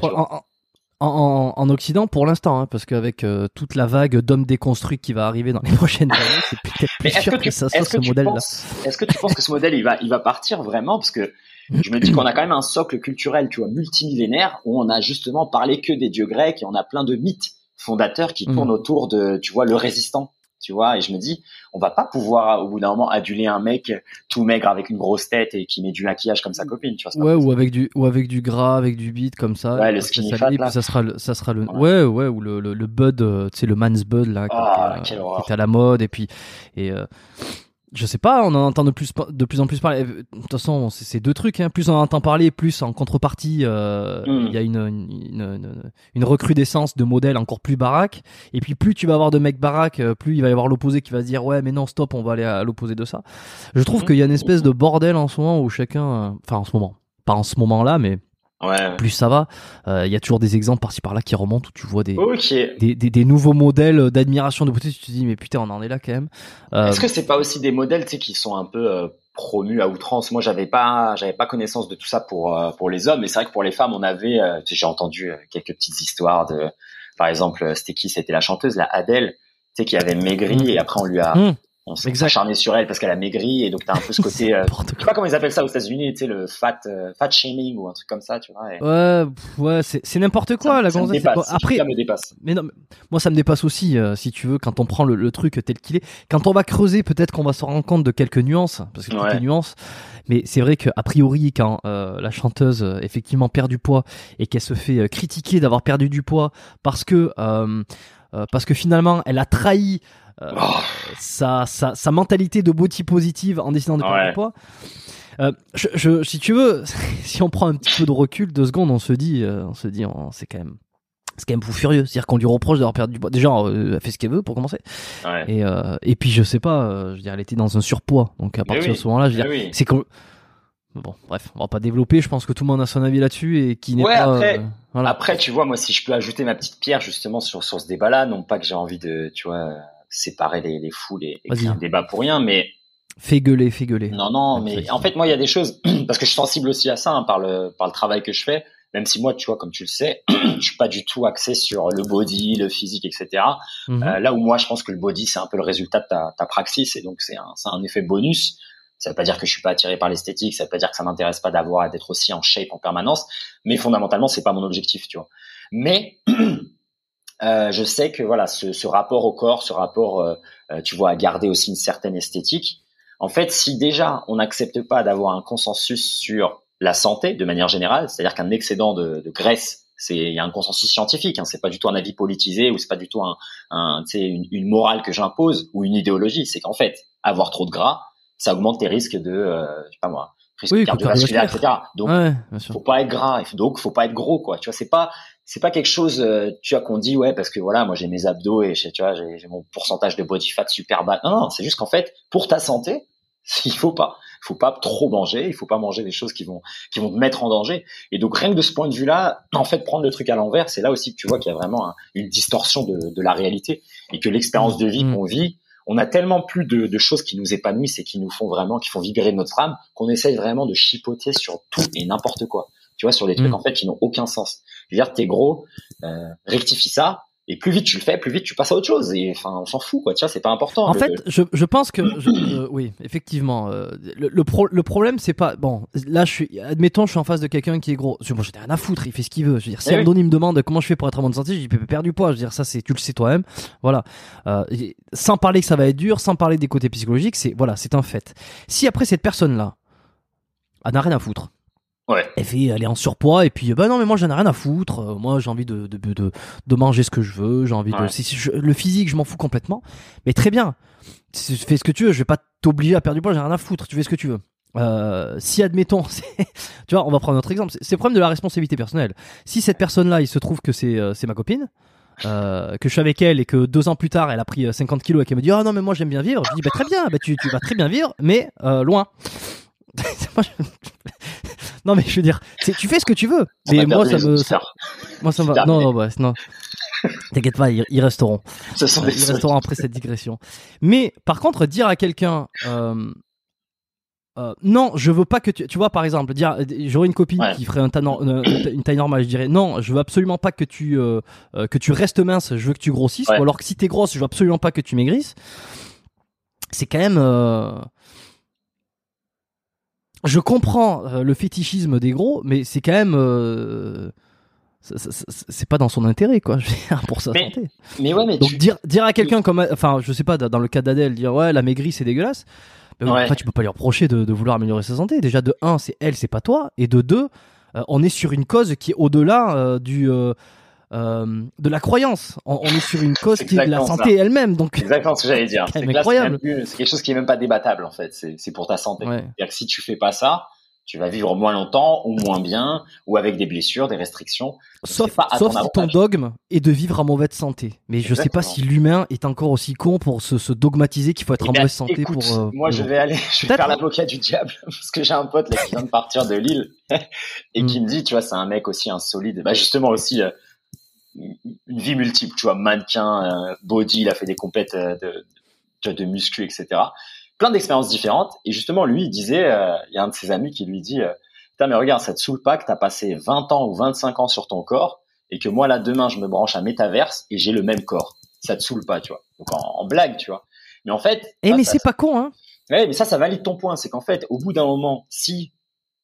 En, en, Occident pour l'instant, hein, parce qu'avec euh, toute la vague d'hommes déconstruits qui va arriver dans les prochaines années, c'est peut-être plus sûr que, ça soit ce modèle-là. Est-ce que tu penses que ce modèle il va, il va partir vraiment? Parce que je me dis qu'on a quand même un socle culturel, tu vois, multimillénaire, où on a justement parlé que des dieux grecs et on a plein de mythes fondateurs qui tournent mm. autour de, tu vois, le résistant, tu vois. Et je me dis, on va pas pouvoir au bout d'un moment aduler un mec tout maigre avec une grosse tête et qui met du maquillage comme sa copine, tu vois. Ouais, ou avec du ou avec du gras, avec du beat comme ça. Ouais, le skinny ça, fat, ça sera le, ça sera le ouais ouais ou le le, bud, euh, tu sais le man's bud là qui, ah, était, à la mode et puis et euh, je sais pas, on en entend de plus, de plus en plus parler. De toute façon, c'est deux trucs. Hein. Plus on en entend parler, plus en contrepartie, euh, hmm. il y a une, une, une, recrudescence de modèles encore plus baraques. Et puis plus tu vas avoir de mecs baraques, euh, plus il va y avoir l'opposé qui va se dire ouais mais non stop, on va aller à l'opposé de ça. Je trouve hmm. qu'il y a une espèce de bordel en ce moment où chacun, euh, enfin en ce moment, pas en ce moment-là, mais plus ça va, il euh, y a toujours des exemples par-ci par-là qui remontent où tu vois des, des, des, nouveaux modèles d'admiration de beauté. Tu te dis mais putain on en est là quand même. Euh, Est-ce que c'est pas aussi des modèles qui sont un peu euh, promus à outrance? Moi j'avais pas j'avais pas connaissance de tout ça pour pour les hommes, mais c'est vrai que pour les femmes on avait j'ai entendu quelques petites histoires de par exemple c'était qui c'était la chanteuse la Adèle tu sais qui avait maigri mmh. et après on lui a mmh on s'est acharné sur elle parce qu'elle a maigri et donc t'as un peu ce côté euh, je sais pas comment ils appellent ça aux États-Unis tu sais le fat euh, fat shaming ou un truc comme ça tu vois ouais ouais c'est c'est n'importe quoi la gonzesse. après ça me dépasse. mais non moi ça me dépasse aussi euh, si tu veux quand on prend le, truc tel qu'il est. Quand on va creuser peut-être qu'on va se rendre compte de quelques nuances parce que toutes les nuances mais c'est vrai que a priori quand la chanteuse effectivement perd du poids et qu'elle se fait critiquer d'avoir perdu du poids parce que parce que finalement elle a trahi euh, oh. sa, sa, sa, mentalité de body positive en décidant de perdre du poids. Euh, je, je, si tu veux, si on prend un petit peu de recul, deux secondes, on se dit, euh, on se dit, c'est quand même c'est quand même fou furieux. C'est-à-dire qu'on lui reproche d'avoir perdu du poids. Déjà, euh, elle fait ce qu'elle veut pour commencer. Ouais. Et, euh, et puis, je sais pas, euh, je veux dire, elle était dans un surpoids. Donc, à partir oui. de ce moment-là, je veux dire, oui. c'est que. Bon, bref, on va pas développer. Je pense que tout le monde a son avis là-dessus et qui n'est Ouais, pas. après- euh, voilà. Après, tu vois, moi, si je peux ajouter ma petite pierre justement sur, sur ce débat-là, non pas que j'ai envie de, tu vois, euh, séparer les, les foules et, et créer un débat pour rien, mais Fais gueuler, fais gueuler. non, non, mais en fait, moi, il y a des choses parce que je suis sensible aussi à ça hein, par le par le travail que je fais. Même si moi, tu vois, comme tu le sais, je suis pas du tout axé sur le body, le physique, etc. Mhm. Euh, là où moi, je pense que le body, c'est un peu le résultat de ta, ta praxis, et donc c'est un, un effet bonus. Ça veut pas dire que je suis pas attiré par l'esthétique, ça veut pas dire que ça m'intéresse pas d'avoir d'être aussi en shape en permanence, mais fondamentalement, c'est pas mon objectif, tu vois. Mais euh, je sais que voilà, ce, ce rapport au corps, ce rapport, euh, euh, tu vois, à garder aussi une certaine esthétique. En fait, si déjà on n'accepte pas d'avoir un consensus sur la santé de manière générale, c'est-à-dire qu'un excédent de, de graisse, c'est il y a un consensus scientifique, hein, c'est pas du tout un avis politisé ou c'est pas du tout un, un une, une morale que j'impose ou une idéologie, c'est qu'en fait, avoir trop de gras, ça augmente tes risques de, euh, je sais pas moi, risques Oui, cardiovasculaires, etc. Donc ouais, faut pas être gras, donc faut pas être gros quoi. Tu vois, c'est pas c'est pas quelque chose euh, tu vois qu'on dit ouais parce que voilà moi j'ai mes abdos et tu vois j'ai mon pourcentage de body fat super bas. Non non, c'est juste qu'en fait pour ta santé il faut pas il faut pas trop manger, il faut pas manger des choses qui vont qui vont te mettre en danger. Et donc rien que de ce point de vue-là, en fait prendre le truc à l'envers, c'est là aussi que tu vois qu'il y a vraiment un- une distorsion de, de la réalité et que l'expérience de vie Mm. qu'on vit on a tellement plus de, de choses qui nous épanouissent et qui nous font vraiment, qui font vibrer notre âme, qu'on essaye vraiment de chipoter sur tout et n'importe quoi. Tu vois, sur des trucs Mm. en fait qui n'ont aucun sens. Je veux dire, t'es gros, euh, rectifie ça, et plus vite tu le fais, plus vite tu passes à autre chose. Et enfin, on s'en fout, quoi. Tu vois, c'est pas important. En Le- fait, je, je pense que je- euh, oui, effectivement, euh, le, le, pro- le problème c'est pas bon. Là, je suis, admettons, je suis en face de quelqu'un qui est gros. Je- j'en ai rien à foutre. Il fait ce qu'il veut. Je veux dire, si Eh oui. Andoni me demande comment je fais pour être en bonne santé, je dis perds du poids. Je veux dire, ça, c'est tu le sais toi-même. Voilà. Euh, sans parler que ça va être dur, sans parler des côtés psychologiques, c'est voilà, c'est un fait. Si après cette personne-là, elle n'a rien à foutre. Ouais. Elle fait, elle est en surpoids et puis bah non mais moi j'en ai rien à foutre. Euh, moi j'ai envie de de, de de manger ce que je veux. J'ai envie de si- si je- le physique je m'en fous complètement. Mais très bien. Fais ce que tu veux. Je vais pas t'obliger à perdre du poids. J'ai rien à foutre. Tu fais ce que tu veux. Euh, si admettons, tu vois, on va prendre notre exemple. C'est- le problème de la responsabilité personnelle. Si cette personne-là, il se trouve que c'est euh, c'est ma copine, euh, que je suis avec elle et que deux ans plus tard, elle a pris euh, 50 kilos et qu'elle me dit ah non mais moi j'aime bien vivre, je dis bah très bien, bah tu, tu vas très bien vivre, mais euh, loin. Moi, je- non mais je veux dire, tu fais ce que tu veux. Mais moi ça me, moi ça me va. C'est Non terminé. non bah, non. T'inquiète pas, ils, ils resteront. Euh, ils resteront après cette digression. Mais par contre, dire à quelqu'un, euh, euh, non, je veux pas que tu, tu vois, par exemple, dire, j'aurais une copine Ouais. qui ferait un euh, une taille normale, je dirais, non, je veux absolument pas que tu, euh, que tu restes mince, je veux que tu grossisses, Ouais. ou alors que si t'es grosse, je veux absolument pas que tu maigrisses. C'est quand même, euh, je comprends euh, le fétichisme des gros, mais c'est quand même, euh, c'est pas dans son intérêt, quoi, je veux dire, pour sa Mais santé. Mais ouais, mais Donc tu- dire dire à quelqu'un comme enfin je sais pas dans le cas d'Adèle dire ouais la maigrie c'est dégueulasse. Ben, Ouais. Après tu peux pas lui reprocher de, de vouloir améliorer sa santé. Déjà de un c'est elle c'est pas toi et de deux euh, on est sur une cause qui est au-delà euh, du euh, de la croyance. On, on est sur une cause qui est de la exactement santé elle-même donc. exactement ce que j'allais dire. C'est incroyable. c'est quelque chose qui est même pas débattable en fait. C'est pour ta santé. Ouais. C'est-à-dire que si tu fais pas ça, tu vas vivre moins longtemps ou moins bien ou avec des blessures, des restrictions. Sauf, pas ton si ton dogme est de vivre en mauvaise santé. Mais je sais pas Exactement. si l'humain est encore aussi con pour se, se dogmatiser qu'il faut être Eh en ben, mauvaise santé écoute, pour. euh, moi, pour- je vais aller, je vais faire l'avocat du diable parce que j'ai un pote là qui vient de partir de Lille et Mm. qui me dit, tu vois, c'est un mec aussi insolide. Bah justement aussi euh, une vie multiple, tu vois, mannequin, euh, body, il a fait des compètes euh, de, de muscu, etc. Plein d'expériences différentes. Et justement, lui, il disait, euh, il y a un de ses amis qui lui dit, euh, putain, mais regarde, ça te saoule pas que t'as passé 20 ans ou 25 ans sur ton corps et que moi là demain je me branche à métaverse et j'ai le même corps. Ça te saoule pas, tu vois. Donc en, en blague, tu vois. Mais en fait, Eh mais c'est pas con hein. Ouais, mais ça, ça valide ton point. C'est qu'en fait, au bout d'un moment, si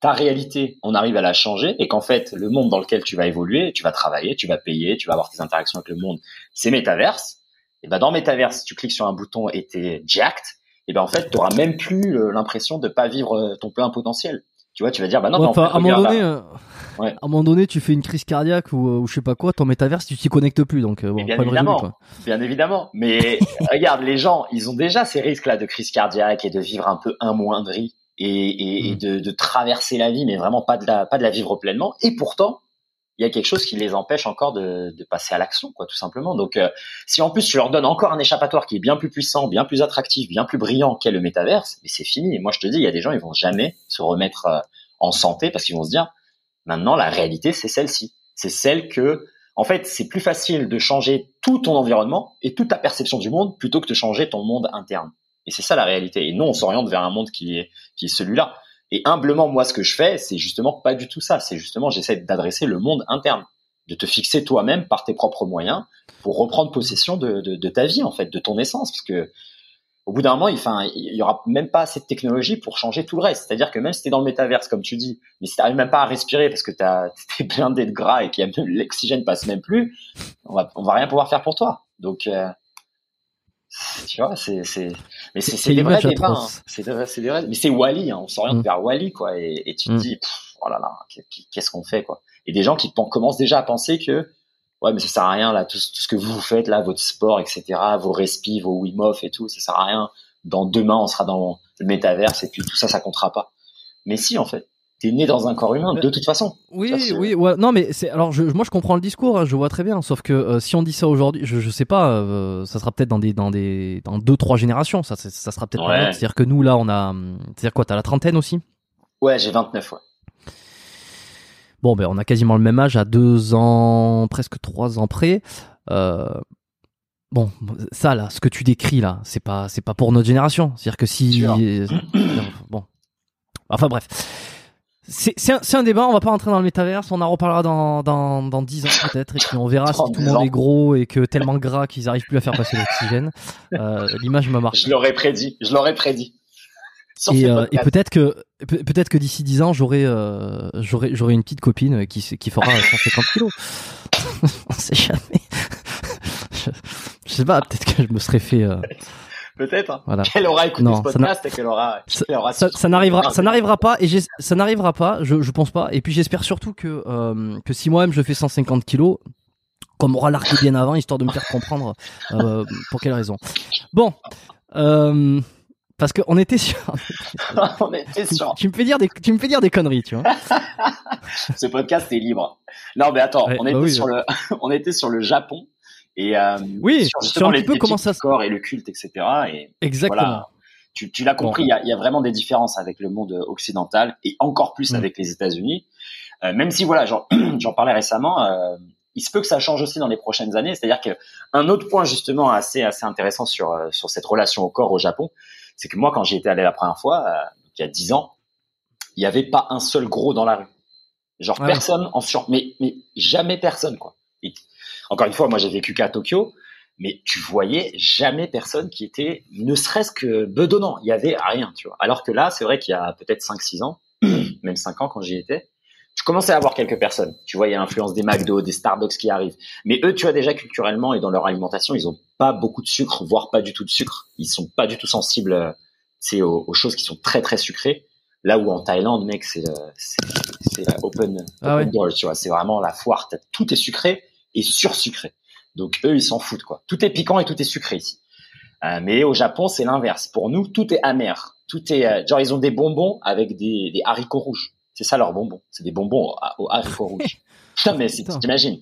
ta réalité, on arrive à la changer et qu'en fait, le monde dans lequel tu vas évoluer, tu vas travailler, tu vas payer, tu vas avoir tes interactions avec le monde, c'est métaverse. Et ben, dans métaverse, si tu cliques sur un bouton et t'es jacked, et ben, en fait, tu auras même plus euh, l'impression de pas vivre euh, ton plein potentiel. Tu vois, tu vas dire, bah non, Ouais, mais en enfin, fait, à un moment donné, là. euh, Ouais. à un moment donné, tu fais une crise cardiaque ou, ou je sais pas quoi, ton métaverse, tu t'y connectes plus, donc bon, bien résolu, évidemment. Bien évidemment. Mais regarde, les gens, ils ont déjà ces risques-là de crise cardiaque et de vivre un peu amoindri et, et, et Mm. de, de traverser la vie, mais vraiment pas de la, pas de la vivre pleinement. Et pourtant, il y a quelque chose qui les empêche encore de, de passer à l'action, quoi, tout simplement. Donc, euh, si en plus tu leur donnes encore un échappatoire qui est bien plus puissant, bien plus attractif, bien plus brillant qu'est le métaverse, mais c'est fini. Et moi, je te dis, il y a des gens, ils vont jamais se remettre euh, en santé parce qu'ils vont se dire, maintenant, la réalité, c'est celle-ci. C'est celle que, en fait, c'est plus facile de changer tout ton environnement et toute ta perception du monde plutôt que de changer ton monde interne. Et c'est ça la réalité. Et non, on s'oriente vers un monde qui est, qui est celui-là. Et humblement, moi, ce que je fais, c'est justement pas du tout ça. C'est justement, j'essaie d'adresser le monde interne, de te fixer toi-même par tes propres moyens pour reprendre possession de, de, ta vie, en fait, de ton essence. Parce que au bout d'un moment, il, enfin, il y aura même pas assez de technologie pour changer tout le reste. C'est-à-dire que même si t'es dans le métaverse, comme tu dis, mais si t'arrives même pas à respirer parce que t'es blindé de gras et que l'oxygène passe même plus, on va, on va rien pouvoir faire pour toi. Donc, euh, tu vois, c'est, mais c'est, c'est des vrais débats. Hein. C'est, c'est des vrais, mais c'est Wally, hein. on s'oriente mm. vers Wally, quoi, et, et tu te mm. dis, oh là là, qu'est-ce qu'on fait, quoi. Et des gens qui commencent déjà à penser que, ouais, mais ça sert à rien, là, tout, tout ce que vous faites, là, votre sport, etc., vos respi, vos Wim Hof et tout, ça sert à rien. Dans demain, on sera dans le métaverse et puis tout ça, ça comptera pas. Mais si, en fait t'es né dans un corps humain de toute façon. Oui, oui, ouais. non, mais c'est alors je, moi je comprends le discours, hein, je vois très bien. Sauf que euh, si on dit ça aujourd'hui, je, je sais pas, euh, ça sera peut-être dans des dans des dans deux trois générations, ça ça sera peut-être pas C'est-à-dire que nous là, on a, c'est-à-dire quoi, t'as la trentaine aussi? Ouais, j'ai 29 ouais. Bon, ben on a quasiment le même âge, à deux ans, presque trois ans près. Euh, bon, ça là, ce que tu décris là, c'est pas c'est pas pour notre génération. C'est-à-dire que si bon, enfin bref. C'est un, un, débat, on va pas rentrer dans le métaverse, on en reparlera dans, dans, dans 10 ans peut-être, et puis on verra si tout le monde est gros et que tellement gras qu'ils arrivent plus à faire passer l'oxygène. Euh, L'image m'a marqué. Je l'aurais prédit, je l'aurais prédit. Et, euh, et peut-être que peut-être que d'ici 10 ans j'aurai euh, j'aurai j'aurai une petite copine qui qui fera 150 kilos. on sait jamais. je, je sais pas, peut-être que je me serais fait euh, peut-être. Hein. Voilà. Qu'elle aura écouté ce podcast et qu'elle aura. Ça, ça, n'arrivera, ça n'arrivera pas et ça n'arrivera pas. Je, je pense pas. Et puis j'espère surtout que euh, que si moi-même je fais 150 kilos, comme aura l'arc bien avant, histoire de me faire comprendre euh, pour quelle raison. Bon. Euh, parce qu'on était sur. on était sur. Tu, me fais dire des, tu me fais dire des conneries, tu vois. Ce podcast est libre. Non, mais attends, on bah était sur le, on était sur le Japon et euh, oui, sur, un petit peu comment ça corps et le culte, etc. Et Exactement. Voilà, tu, tu l'as compris, il y, a, y, a, vraiment des différences avec le monde occidental et encore plus mm. avec les États-Unis. Euh, même si voilà, j'en parlais récemment, euh, il se peut que ça change aussi dans les prochaines années. C'est-à-dire que un autre point justement assez assez intéressant sur euh, sur cette relation au corps au Japon, c'est que moi quand j'y étais allé la première fois, euh, il y a dix ans, il n'y avait pas un seul gros dans la rue. Genre personne en sur, mais mais jamais personne quoi. Encore une fois, moi j'ai vécu qu'à Tokyo, mais tu voyais jamais personne qui était ne serait-ce que bedonnant. Il y avait rien, tu vois. Alors que là, c'est vrai qu'il y a peut-être 5-6 ans, même 5 ans quand j'y étais, tu commençais à avoir quelques personnes. Tu vois, il y a l'influence des McDo, des Starbucks qui arrivent. Mais eux, tu vois, déjà culturellement et dans leur alimentation, ils ont pas beaucoup de sucre, voire pas du tout de sucre. Ils sont pas du tout sensibles, c'est aux, aux, choses qui sont très très sucrées. Là où en Thaïlande, mec, c'est c'est open, ah open door, tu vois. C'est vraiment la foire. Tout est sucré et sursucré. Donc eux, ils s'en foutent quoi. Tout est piquant et tout est sucré ici. Euh, mais au Japon, c'est l'inverse. Pour nous, tout est amer. Tout est euh, genre ils ont des bonbons avec des, des haricots rouges. C'est ça leur bonbon. C'est des bonbons aux, haricots rouges. Putain, mais t'imagines.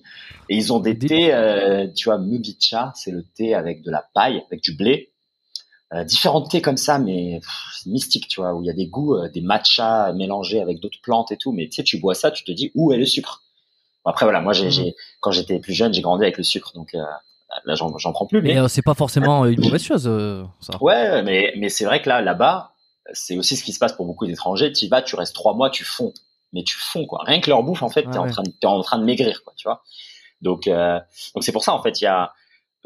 Et ils ont des thés, euh, tu vois, mugicha, c'est le thé avec de la paille, avec du blé. Différents thés comme ça, mais c'est mystique, tu vois, où il y a des goûts, des matchas mélangés avec d'autres plantes et tout. Mais tu sais, tu bois ça, tu te dis où est le sucre? Après voilà, moi j'ai, mmh. quand j'étais plus jeune, j'ai grandi avec le sucre, donc euh, là j'en, prends plus. Mais, euh, c'est pas forcément une mauvaise chose. Euh, ça. Ouais, mais mais c'est vrai que là là-bas, c'est aussi ce qui se passe pour beaucoup d'étrangers. Tu vas, tu restes trois mois, tu fonds, mais tu fonds quoi. Rien que leur bouffe en fait, t'es en train de, t'es en train de maigrir quoi, tu vois. Donc donc c'est pour ça en fait il y a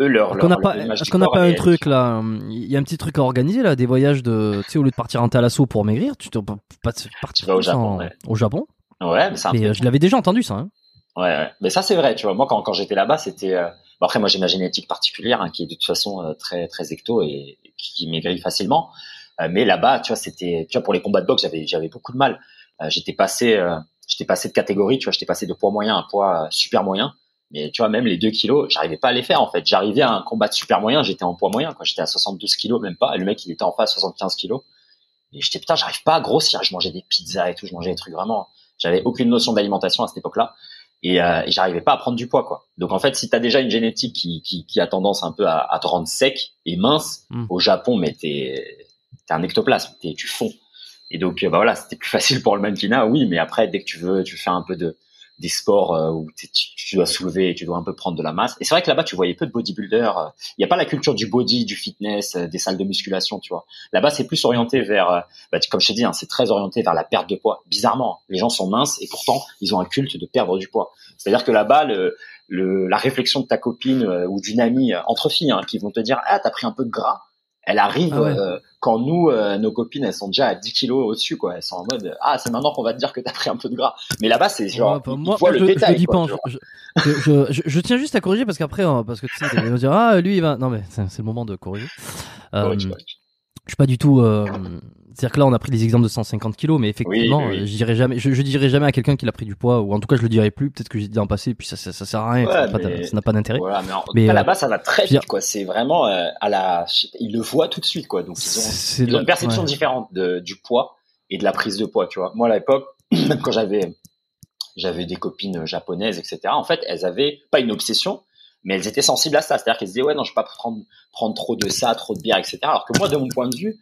eux leur. Est-ce qu'on n'a pas, qu'on n'a pas un truc là Il y a un petit truc à organiser là, des voyages de, tu sais, au lieu de partir en l'assaut pour maigrir, tu te pas partir au Japon. Ouais. Au Japon. Ouais, mais, mais je l'avais déjà entendu ça. Hein. Ouais, ouais, mais ça c'est vrai, tu vois. Moi, quand, quand j'étais là-bas, c'était. Euh... Bon, après, moi, j'ai ma génétique particulière hein, qui est de toute façon euh, très très ecto et, qui, maigrit facilement. Euh, mais là-bas, tu vois, c'était, tu vois, pour les combats de boxe, j'avais j'avais beaucoup de mal. Euh, j'étais passé, j'étais passé de catégorie, tu vois, j'étais passé de poids moyen à poids super moyen. Mais tu vois, même les deux kilos, j'arrivais pas à les faire en fait. J'arrivais à un combat de super moyen, j'étais en poids moyen, quoi. J'étais à 72 kilos, même pas. Et le mec, il était en face 75 kilos. Et j'étais putain, j'arrive pas à grossir. Je mangeais des pizzas et tout, je mangeais des trucs vraiment. J'avais aucune notion d'alimentation à cette époque-là. Et, euh, et j'arrivais pas à prendre du poids quoi. Donc en fait, si tu as déjà une génétique qui, qui, qui, a tendance un peu à, à te rendre sec et mince, Mm. au Japon, mais t'es t'es un ectoplasme, t'es tu fonds. Et donc euh, bah voilà, c'était plus facile pour le mannequinat, oui, mais après dès que tu veux, tu fais un peu de des sports euh, où tu, tu dois soulever, et tu dois un peu prendre de la masse. Et c'est vrai que là-bas, tu voyais peu de bodybuilders. euh, Il n'y a pas la culture du body, du fitness, euh, des salles de musculation, tu vois. Là-bas, c'est plus orienté vers, bah, comme je t'ai dit, hein, c'est très orienté vers la perte de poids. Bizarrement, les gens sont minces et pourtant, ils ont un culte de perdre du poids. C'est-à-dire que là-bas, le, le, la réflexion de ta copine ou d'une amie entre filles hein, qui vont te dire ah t'as pris un peu de gras, elle arrive Ah ouais. euh, quand nous euh, nos copines elles sont déjà à 10 kilos au-dessus quoi. Elles sont en mode ah c'est maintenant qu'on va te dire que t'as pris un peu de gras. Mais là-bas c'est genre Ouais, bah, moi, le je, détail. je dis quoi, pas. Je, tiens juste à corriger parce qu'après, hein, parce que tu sais, ils vont dire ah lui il va. Non mais c'est le moment de corriger. Euh, je suis pas du tout. euh, C'est-à-dire que là, on a pris les exemples de 150 kilos, mais effectivement, Oui, oui, oui. je dirais jamais, je, je dirais jamais à quelqu'un qui a pris du poids, ou en tout cas, je le dirais plus. Peut-être que j'ai dit en passé, puis ça, ça, ça sert à rien, Ouais, ça n'a pas d'intérêt. Voilà, mais, en, Mais, tout cas, euh, là-bas, ça va très vite, quoi. C'est vraiment euh, à la, ils le voient tout de suite, quoi. Donc ils ont, une perception ouais. différente de, du poids et de la prise de poids, tu vois. Moi, à l'époque, quand j'avais, j'avais des copines japonaises, etc. En fait, elles avaient pas une obsession, mais elles étaient sensibles à ça. C'est-à-dire qu'elles se disaient, ouais, non, je vais pas prendre, prendre trop de ça, trop de bière, etc. Alors que moi, de mon point de vue,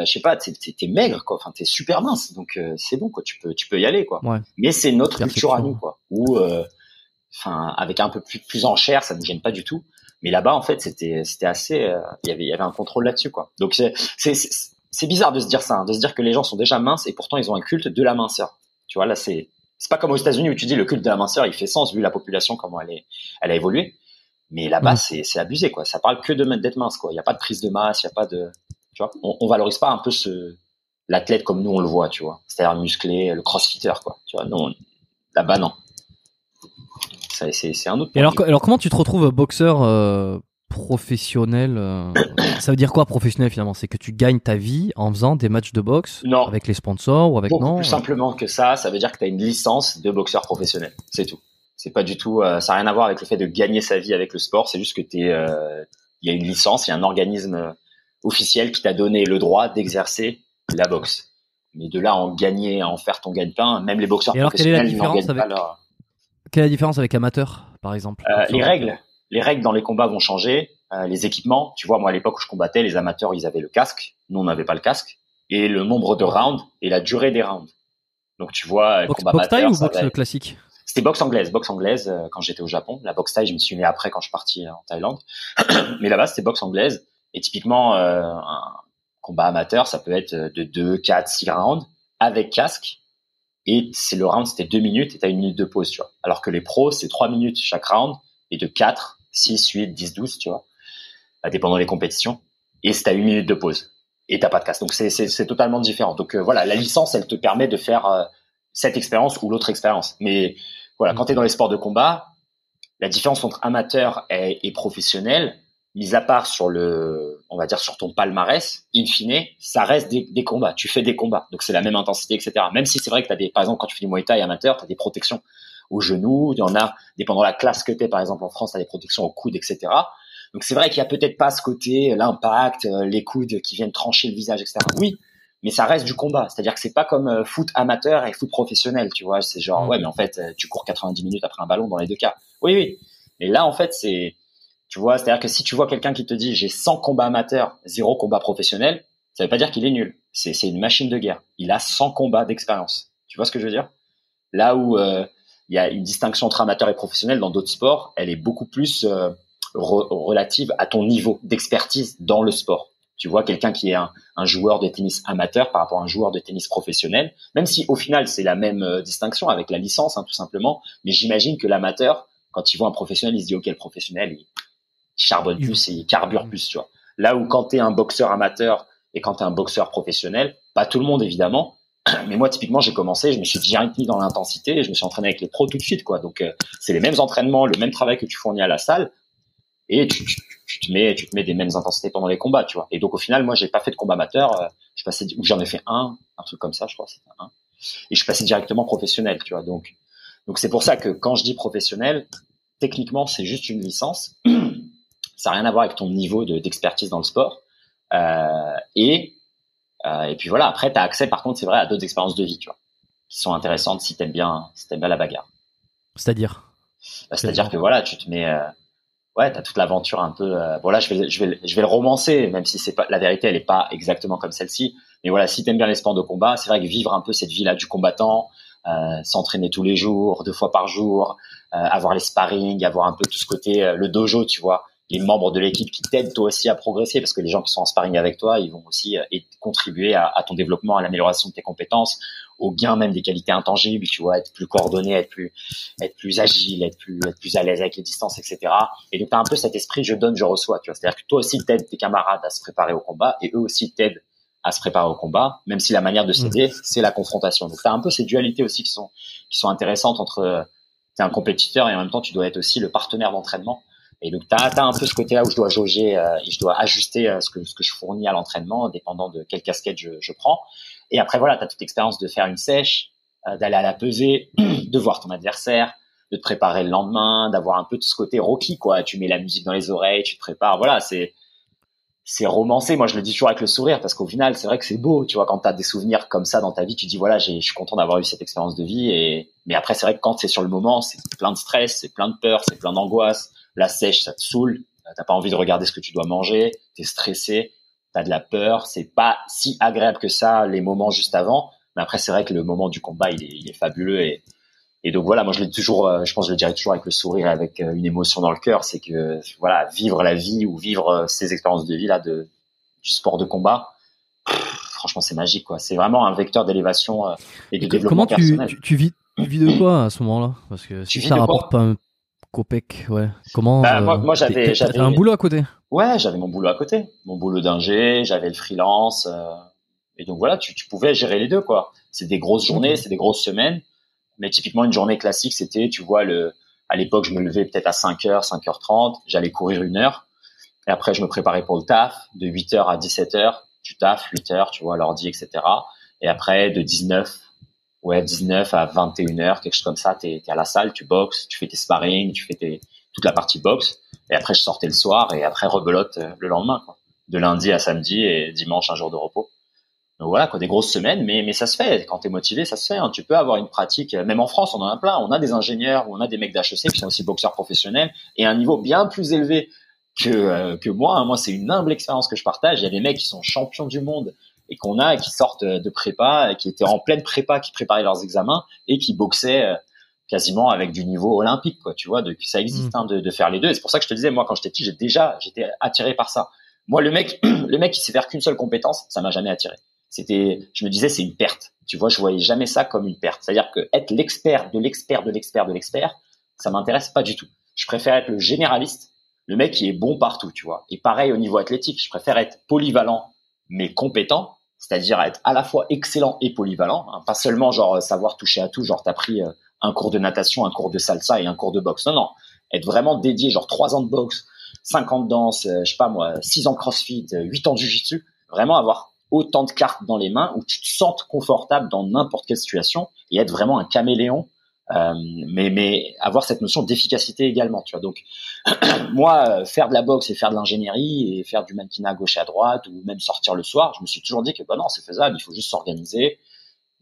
je sais pas, t'es, t'es maigre, quoi. Enfin, t'es super mince, donc euh, c'est bon, quoi. Tu peux, tu peux y aller, quoi. Ouais. Mais c'est notre culture à nous, quoi. Où, euh, enfin, avec un peu plus, plus en chair, ça ne gêne pas du tout. Mais là-bas, en fait, c'était, c'était assez, euh, il y avait, il y avait un contrôle là-dessus, quoi. Donc c'est, c'est, bizarre de se dire ça, hein, de se dire que les gens sont déjà minces et pourtant ils ont un culte de la minceur. Tu vois, là, c'est, c'est pas comme aux États-Unis où tu dis le culte de la minceur, il fait sens vu la population comment elle est, elle a évolué. Mais là-bas, Mm. c'est, c'est abusé, quoi. Ça parle que de d'être mince, quoi. Il y a pas de prise de masse, il y a pas de, tu vois, on, on valorise pas un peu ce, l'athlète comme nous on le voit, tu vois. C'est-à-dire musclé, le crossfitter, quoi. Tu vois, non, là-bas, non. C'est, un autre. Et alors, comment tu te retrouves boxeur euh, professionnel euh, Ça veut dire quoi professionnel finalement? C'est que tu gagnes ta vie en faisant des matchs de boxe Non. avec les sponsors ou avec Beaucoup non plus simplement que ça, ça veut dire que tu as une licence de boxeur professionnel. C'est tout. C'est pas du tout, euh, ça n'a rien à voir avec le fait de gagner sa vie avec le sport. C'est juste que euh, il y a une licence, il y a un organisme euh, officiel qui t'a donné le droit d'exercer la boxe. Mais de là à en gagner, à en faire ton gagne-pain, même les boxeurs Et alors, quelle est la professionnels n'en différence pas avec- leur. Quelle est la différence avec amateur par exemple Euh, les règles, les règles dans les combats vont changer. Euh, les équipements, tu vois, moi à l'époque où je combattais, les amateurs ils avaient le casque, nous on n'avait pas le casque, et le nombre de rounds et la durée des rounds. Donc tu vois, le Boxe, combat boxe amateur, ou boxe classique? C'était boxe anglaise, boxe anglaise euh, quand j'étais au Japon. La boxe thaï, je me suis mis après quand je suis parti en Thaïlande. Mais là-bas, c'était boxe anglaise. Et typiquement, euh, un combat amateur, ça peut être de 2, 4, 6 rounds avec casque. Et c'est le round, c'était 2 minutes et t'as une minute de pause, tu vois. Alors que les pros, c'est 3 minutes chaque round et de 4, 6, 8, 10, 12, tu vois. Ça dépendant des compétitions. Et c'est à une minute de pause. Et t'as pas de casque. Donc c'est, totalement différent. Donc euh, voilà, la licence, elle te permet de faire euh, cette expérience ou l'autre expérience. Mais voilà, quand tu es dans les sports de combat, la différence entre amateur et professionnel, mis à part sur le, on va dire sur ton palmarès, in fine, ça reste des, des combats. Tu fais des combats, donc c'est la même intensité, etc. Même si c'est vrai que t'as des, par exemple, quand tu fais du Muay Thai amateur, t'as des protections aux genoux, il y en a, dépendant de la classe que t'es, par exemple en France, t'as des protections aux coudes, etc. Donc c'est vrai qu'il y a peut-être pas ce côté, l'impact, euh, les coudes qui viennent trancher le visage, etc. Oui, mais ça reste du combat. C'est-à-dire que c'est pas comme euh, foot amateur et foot professionnel, tu vois. C'est genre, Mm. ouais, mais en fait, euh, tu cours 90 minutes après un ballon dans les deux cas. Oui, oui. Mais là, en fait, c'est, tu vois, c'est-à-dire que si tu vois quelqu'un qui te dit j'ai 100 combats amateurs, zéro combat professionnel, ça veut pas dire qu'il est nul. C'est, une machine de guerre. Il a 100 combats d'expérience. Tu vois ce que je veux dire? Là où euh, il y a une distinction entre amateur et professionnel dans d'autres sports, elle est beaucoup plus euh, re- relative à ton niveau d'expertise dans le sport. Tu vois, quelqu'un qui est un, un joueur de tennis amateur par rapport à un joueur de tennis professionnel, même si au final c'est la même euh, distinction avec la licence, hein, tout simplement. Mais j'imagine que l'amateur, quand il voit un professionnel, il se dit ok, le professionnel, il charbonne Il- plus et il carbure plus, tu vois. Là où quand tu es un boxeur amateur et quand tu es un boxeur professionnel, pas tout le monde évidemment, mais moi typiquement j'ai commencé, je me suis direct mis dans l'intensité et je me suis entraîné avec les pros tout de suite, quoi. Donc euh, c'est les mêmes entraînements, le même travail que tu fournis à la salle et tu, tu, tu te mets tu te mets des mêmes intensités pendant les combats, tu vois. Et donc au final, moi j'ai pas fait de combat amateur, euh, je passais ou j'en ai fait un, un truc comme ça, je crois, c'était un. Et je passais directement professionnel, tu vois. Donc donc c'est pour ça que quand je dis professionnel, techniquement c'est juste une licence. ça n'a rien à voir avec ton niveau de- d'expertise dans le sport. Euh, et euh, et puis voilà, après tu as accès par contre, c'est vrai à d'autres expériences de vie, tu vois, qui sont intéressantes si t'aimes bien si t'aimes bien la bagarre. C'est-à-dire? Bah, C'est-à-dire que voilà, tu te mets, euh, ouais, t'as toute l'aventure un peu. Euh, bon je vais, je vais, je vais le romancer, même si c'est pas la vérité, elle est pas exactement comme celle-ci. Mais voilà, si t'aimes bien les sports de combat, c'est vrai que vivre un peu cette vie-là du combattant, euh, s'entraîner tous les jours, deux fois par jour, euh, avoir les sparring, avoir un peu tout ce côté, euh, le dojo, tu vois, les membres de l'équipe qui t'aident toi aussi à progresser, parce que les gens qui sont en sparring avec toi, ils vont aussi contribuer à, à, ton développement, à l'amélioration de tes compétences, au gain même des qualités intangibles, tu vois, être plus coordonné, être plus, être plus agile, être plus, être plus à l'aise avec les distances, etc. Et donc, tu as un peu cet esprit je donne, je reçois, tu vois. C'est-à-dire que toi aussi t'aides tes camarades à se préparer au combat et eux aussi t'aident à se préparer au combat, même si la manière de mm. s'aider, c'est la confrontation. Donc, tu as un peu ces dualités aussi qui sont, qui sont intéressantes entre, tu es un compétiteur et en même temps, tu dois être aussi le partenaire d'entraînement. Et donc, tu as, un peu ce côté-là où je dois jauger, euh, je dois ajuster euh, ce, que, je fournis à l'entraînement, dépendant de quelle casquette je, prends. Et après, voilà, tu as toute l'expérience de faire une sèche, euh, d'aller à la pesée, de voir ton adversaire, de te préparer le lendemain, d'avoir un peu tout ce côté Rocky, quoi. Tu mets la musique dans les oreilles, tu te prépares. Voilà, c'est c'est romancé. Moi, je le dis toujours avec le sourire parce qu'au final, c'est vrai que c'est beau. Tu vois, quand tu as des souvenirs comme ça dans ta vie, tu dis voilà, je suis content d'avoir eu cette expérience de vie. Et mais après, c'est vrai que quand c'est sur le moment, c'est plein de stress, c'est plein de peur, c'est plein d'angoisse. La sèche, ça te saoule. T'as pas envie de regarder ce que tu dois manger. T'es stressé t'as de la peur, c'est pas si agréable que ça les moments juste avant. Mais après, c'est vrai que le moment du combat, il est, il est fabuleux et, et donc voilà, moi je l'ai toujours, euh, je pense, que je le dirais toujours avec le sourire, avec euh, une émotion dans le cœur, c'est que voilà, vivre la vie ou vivre euh, ces expériences de vie là de du sport de combat, franchement, c'est magique quoi. C'est vraiment un vecteur d'élévation et de développement Comment tu, tu, tu, vis, tu vis de quoi à ce moment-là? Parce que si ça rapporte pas copec, ouais. Comment bah, Moi, moi j'avais, un boulot à côté? Ouais, j'avais mon boulot à côté, mon boulot d'ingé, j'avais le freelance, euh, et donc voilà, tu, tu, pouvais gérer les deux quoi. C'est des grosses journées, c'est des grosses semaines, mais typiquement une journée classique, c'était, tu vois, le, à l'époque, je me levais peut-être à 5h, 5h30, j'allais courir une heure, et après je me préparais pour le taf, de 8h à 17h, tu taf, 8h, tu vois, l'ordi, etc. Et après, de 19 ouais, 19 à 21h, quelque chose comme ça, tu es, à la salle, tu boxes, tu fais tes sparring, tu fais tes, toute la partie boxe. Et après, je sortais le soir et après, rebelote euh, le lendemain, quoi. De lundi à samedi et dimanche, un jour de repos. Donc voilà, quoi, des grosses semaines, mais, mais ça se fait. Quand tu es motivé, ça se fait. Hein. Tu peux avoir une pratique, euh, même en France, on en a plein. On a des ingénieurs on a des mecs d'HEC qui sont aussi boxeurs professionnels et un niveau bien plus élevé que, euh, que moi. Hein. Moi, c'est une humble expérience que je partage. Il y a des mecs qui sont champions du monde et qu'on a qui sortent de prépa, qui étaient en pleine prépa, qui préparaient leurs examens et qui boxaient quasiment avec du niveau olympique, quoi. Tu vois, de, ça existe mm. hein, de, de, faire les deux. Et c'est pour ça que je te disais, moi, quand j'étais petit, j'ai déjà, j'étais attiré par ça. Moi, le mec, le mec qui sait faire qu'une seule compétence, ça m'a jamais attiré. C'était, je me disais, c'est une perte. Tu vois, je voyais jamais ça comme une perte. C'est-à-dire que être l'expert de l'expert de l'expert de l'expert, ça m'intéresse pas du tout. Je préfère être le généraliste, le mec qui est bon partout, tu vois. Et pareil au niveau athlétique, je préfère être polyvalent mais compétent, c'est-à-dire être à la fois excellent et polyvalent, hein. pas seulement genre savoir toucher à tout, genre t'as pris euh, un cours de natation, un cours de salsa et un cours de boxe. Non, non. Être vraiment dédié, genre trois ans de boxe, cinq ans de danse, euh, je sais pas moi, six ans de crossfit, euh, huit ans de jujitsu. Vraiment avoir autant de cartes dans les mains où tu te sentes confortable dans n'importe quelle situation et être vraiment un caméléon. Euh, mais, mais avoir cette notion d'efficacité également, tu vois. Donc, moi, faire de la boxe et faire de l'ingénierie et faire du mannequinat à gauche et à droite ou même sortir le soir, je me suis toujours dit que bah non, c'est faisable, il faut juste s'organiser,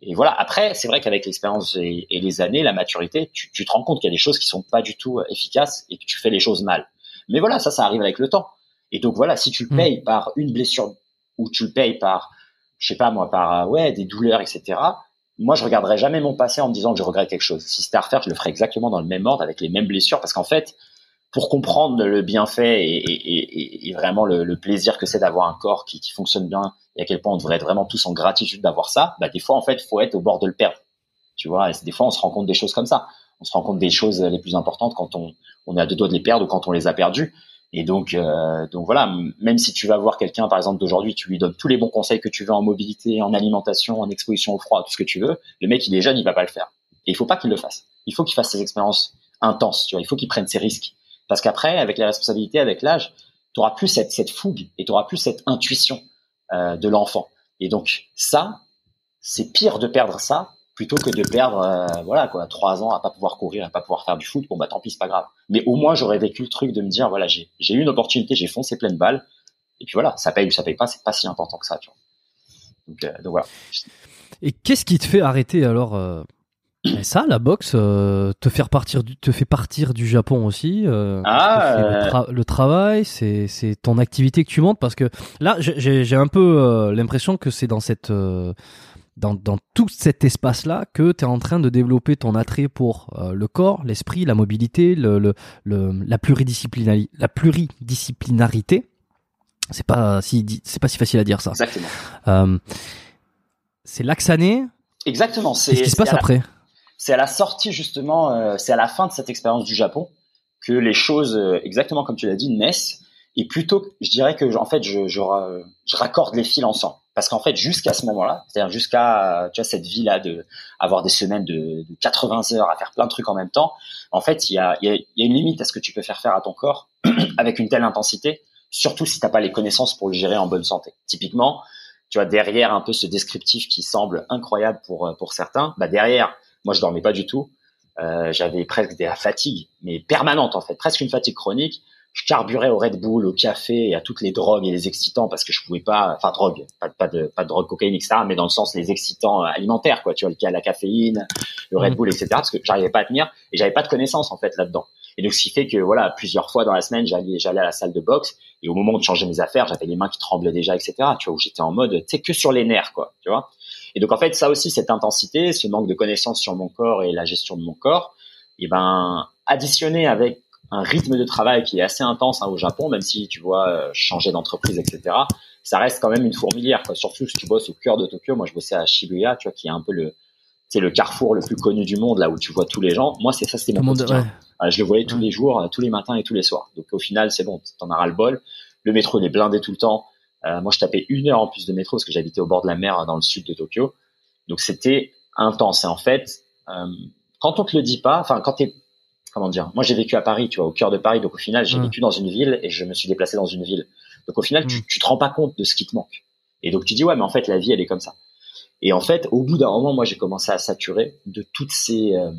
et voilà. Après, c'est vrai qu'avec l'expérience et, les années, la maturité, tu, tu te rends compte qu'il y a des choses qui sont pas du tout euh, efficaces et que tu fais les choses mal. Mais voilà, ça, ça arrive avec le temps. Et donc voilà, si tu le hmm. payes par une blessure ou tu le payes par, je sais pas moi, par euh, ouais des douleurs, etc. Moi, je regarderai jamais mon passé en me disant que je regrette quelque chose. Si c'était à refaire, je le ferais exactement dans le même ordre avec les mêmes blessures, parce qu'en fait, pour comprendre le bienfait et, vraiment le, plaisir que c'est d'avoir un corps qui, qui, fonctionne bien et à quel point on devrait être vraiment tous en gratitude d'avoir ça, bah des fois en fait faut être au bord de le perdre, tu vois. Et des fois on se rend compte des choses comme ça. On se rend compte des choses les plus importantes quand on, on est à deux doigts de les perdre ou quand on les a perdues. Et donc, euh, donc voilà, même si tu vas voir quelqu'un, par exemple d'aujourd'hui, tu lui donnes tous les bons conseils que tu veux en mobilité, en alimentation, en exposition au froid, tout ce que tu veux, le mec il est jeune, il va pas le faire. Et il faut pas qu'il le fasse. Il faut qu'il fasse ses expériences intenses, tu vois. Il faut qu'il prenne ses risques. Parce qu'après, avec les responsabilités, avec l'âge, tu auras plus cette, cette fougue et tu auras plus cette intuition euh, de l'enfant. Et donc ça, c'est pire de perdre ça plutôt que de perdre, euh, voilà quoi, trois ans à pas pouvoir courir, à pas pouvoir faire du foot. Bon bah tant pis, c'est pas grave. Mais au moins j'aurais vécu le truc de me dire voilà j'ai j'ai eu une opportunité, j'ai foncé pleine balle. Et puis voilà, ça paye ou ça paye pas, c'est pas si important que ça. Tu vois. Donc, euh, donc voilà. Et qu'est-ce qui te fait arrêter alors Et ça, la boxe, euh, te faire partir, du, te fait partir du Japon aussi. Euh, Ah, le, euh, tra- le travail, c'est c'est ton activité que tu montes parce que là, j'ai- un peu euh, l'impression que c'est dans cette euh, dans, dans tout cet espace-là que tu es en train de développer ton attrait pour euh, le corps, l'esprit, la mobilité, le, le, le- la, pluridisciplinari- la pluridisciplinarité. C'est pas si c'est pas si facile à dire ça. Exactement. Euh, c'est Laxané. Exactement. C'est Qu'est-ce qui se passe après c'est à la sortie justement, euh, c'est à la fin de cette expérience du Japon que les choses, euh, exactement comme tu l'as dit, naissent. Et plutôt, je dirais que en fait, je, je, ra- je raccorde les fils ensemble. Parce qu'en fait, jusqu'à ce moment-là, c'est-à-dire jusqu'à tu vois cette vie-là de avoir des semaines de, de 80 heures à faire plein de trucs en même temps, en fait, il y a, y, a, y a une limite à ce que tu peux faire faire à ton corps avec une telle intensité, surtout si t'as pas les connaissances pour le gérer en bonne santé. Typiquement, tu vois derrière un peu ce descriptif qui semble incroyable pour euh, pour certains, bah derrière, moi je dormais pas du tout. Euh, j'avais presque des fatigues, mais permanentes en fait, presque une fatigue chronique. Je carburais au Red Bull, au café et à toutes les drogues et les excitants parce que je pouvais pas, enfin drogue, pas, pas de pas de drogue, cocaïne, etc. Mais dans le sens les excitants alimentaires, quoi. Tu vois, le la caféine, le Red Mhm. Bull, etc. Parce que j'arrivais pas à tenir et j'avais pas de connaissances en fait là-dedans. Et donc ce qui fait que voilà, plusieurs fois dans la semaine, j'allais j'allais à la salle de boxe et au moment de changer mes affaires, j'avais les mains qui tremblaient déjà, etc. Tu vois, où j'étais en mode, tu que sur les nerfs, quoi. Tu vois. Et donc en fait, ça aussi, cette intensité, ce manque de connaissances sur mon corps et la gestion de mon corps, et ben additionné avec un rythme de travail qui est assez intense hein, au Japon, même si tu vois euh, changer d'entreprise, etc. Ça reste quand même une fourmilière, quoi. Surtout si tu bosses au cœur de Tokyo. Moi, je bossais à Shibuya, tu vois, qui est un peu le, c'est le carrefour le plus connu du monde, là où tu vois tous les gens. Moi, c'est ça, c'était mon quotidien. ouais. Euh, je le voyais tous Ouais. les jours, euh, tous les matins et tous les soirs. Donc au final, c'est bon, t'en as ras le bol. Le métro il est blindé tout le temps. Euh, moi, je tapais une heure en plus de métro parce que j'habitais au bord de la mer dans le sud de Tokyo. Donc c'était intense. Et en fait, euh, quand on te le dit pas, enfin quand t'es, comment dire, moi j'ai vécu à Paris, tu vois, au cœur de Paris. Donc au final, j'ai Mm. vécu dans une ville et je me suis déplacé dans une ville. Donc au final, Mm. tu, tu te rends pas compte de ce qui te manque. Et donc tu dis ouais, mais en fait la vie elle est comme ça. Et en fait, au bout d'un moment, moi j'ai commencé à saturer de toutes ces euh,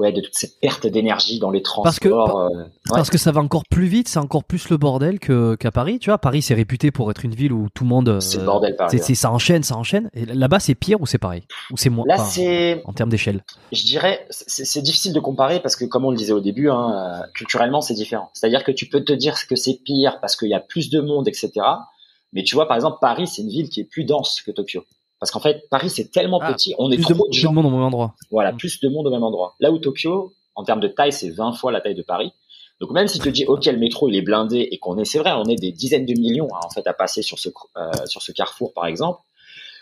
ouais, de toute cette perte d'énergie dans les transports. Parce que- euh, ouais. Parce que ça va encore plus vite, c'est encore plus le bordel qu'à Paris. Tu vois, Paris c'est réputé pour être une ville où tout le monde. c'est le bordel Paris. ça enchaîne, ça enchaîne. Et là-bas c'est pire ou c'est pareil? Ou c'est moins Là, c'est, En termes d'échelle? je dirais, c'est difficile de comparer parce que, comme on le disait au début, hein, culturellement, c'est différent. C'est-à-dire que tu peux te dire que c'est pire parce qu'il y a plus de monde, etc. Mais tu vois, par exemple, Paris, c'est une ville qui est plus dense que Tokyo. Parce qu'en fait, Paris, c'est tellement Ah, petit, on est Plus trop de, monde au même endroit. Voilà, Mm. plus de monde au même endroit. Là où Tokyo, en termes de taille, c'est 20 fois la taille de Paris. Donc même si tu te dis, ok, le métro, il est blindé et qu'on est, c'est vrai, on est des dizaines de millions, hein, en fait, à passer sur ce, euh, sur ce carrefour, par exemple.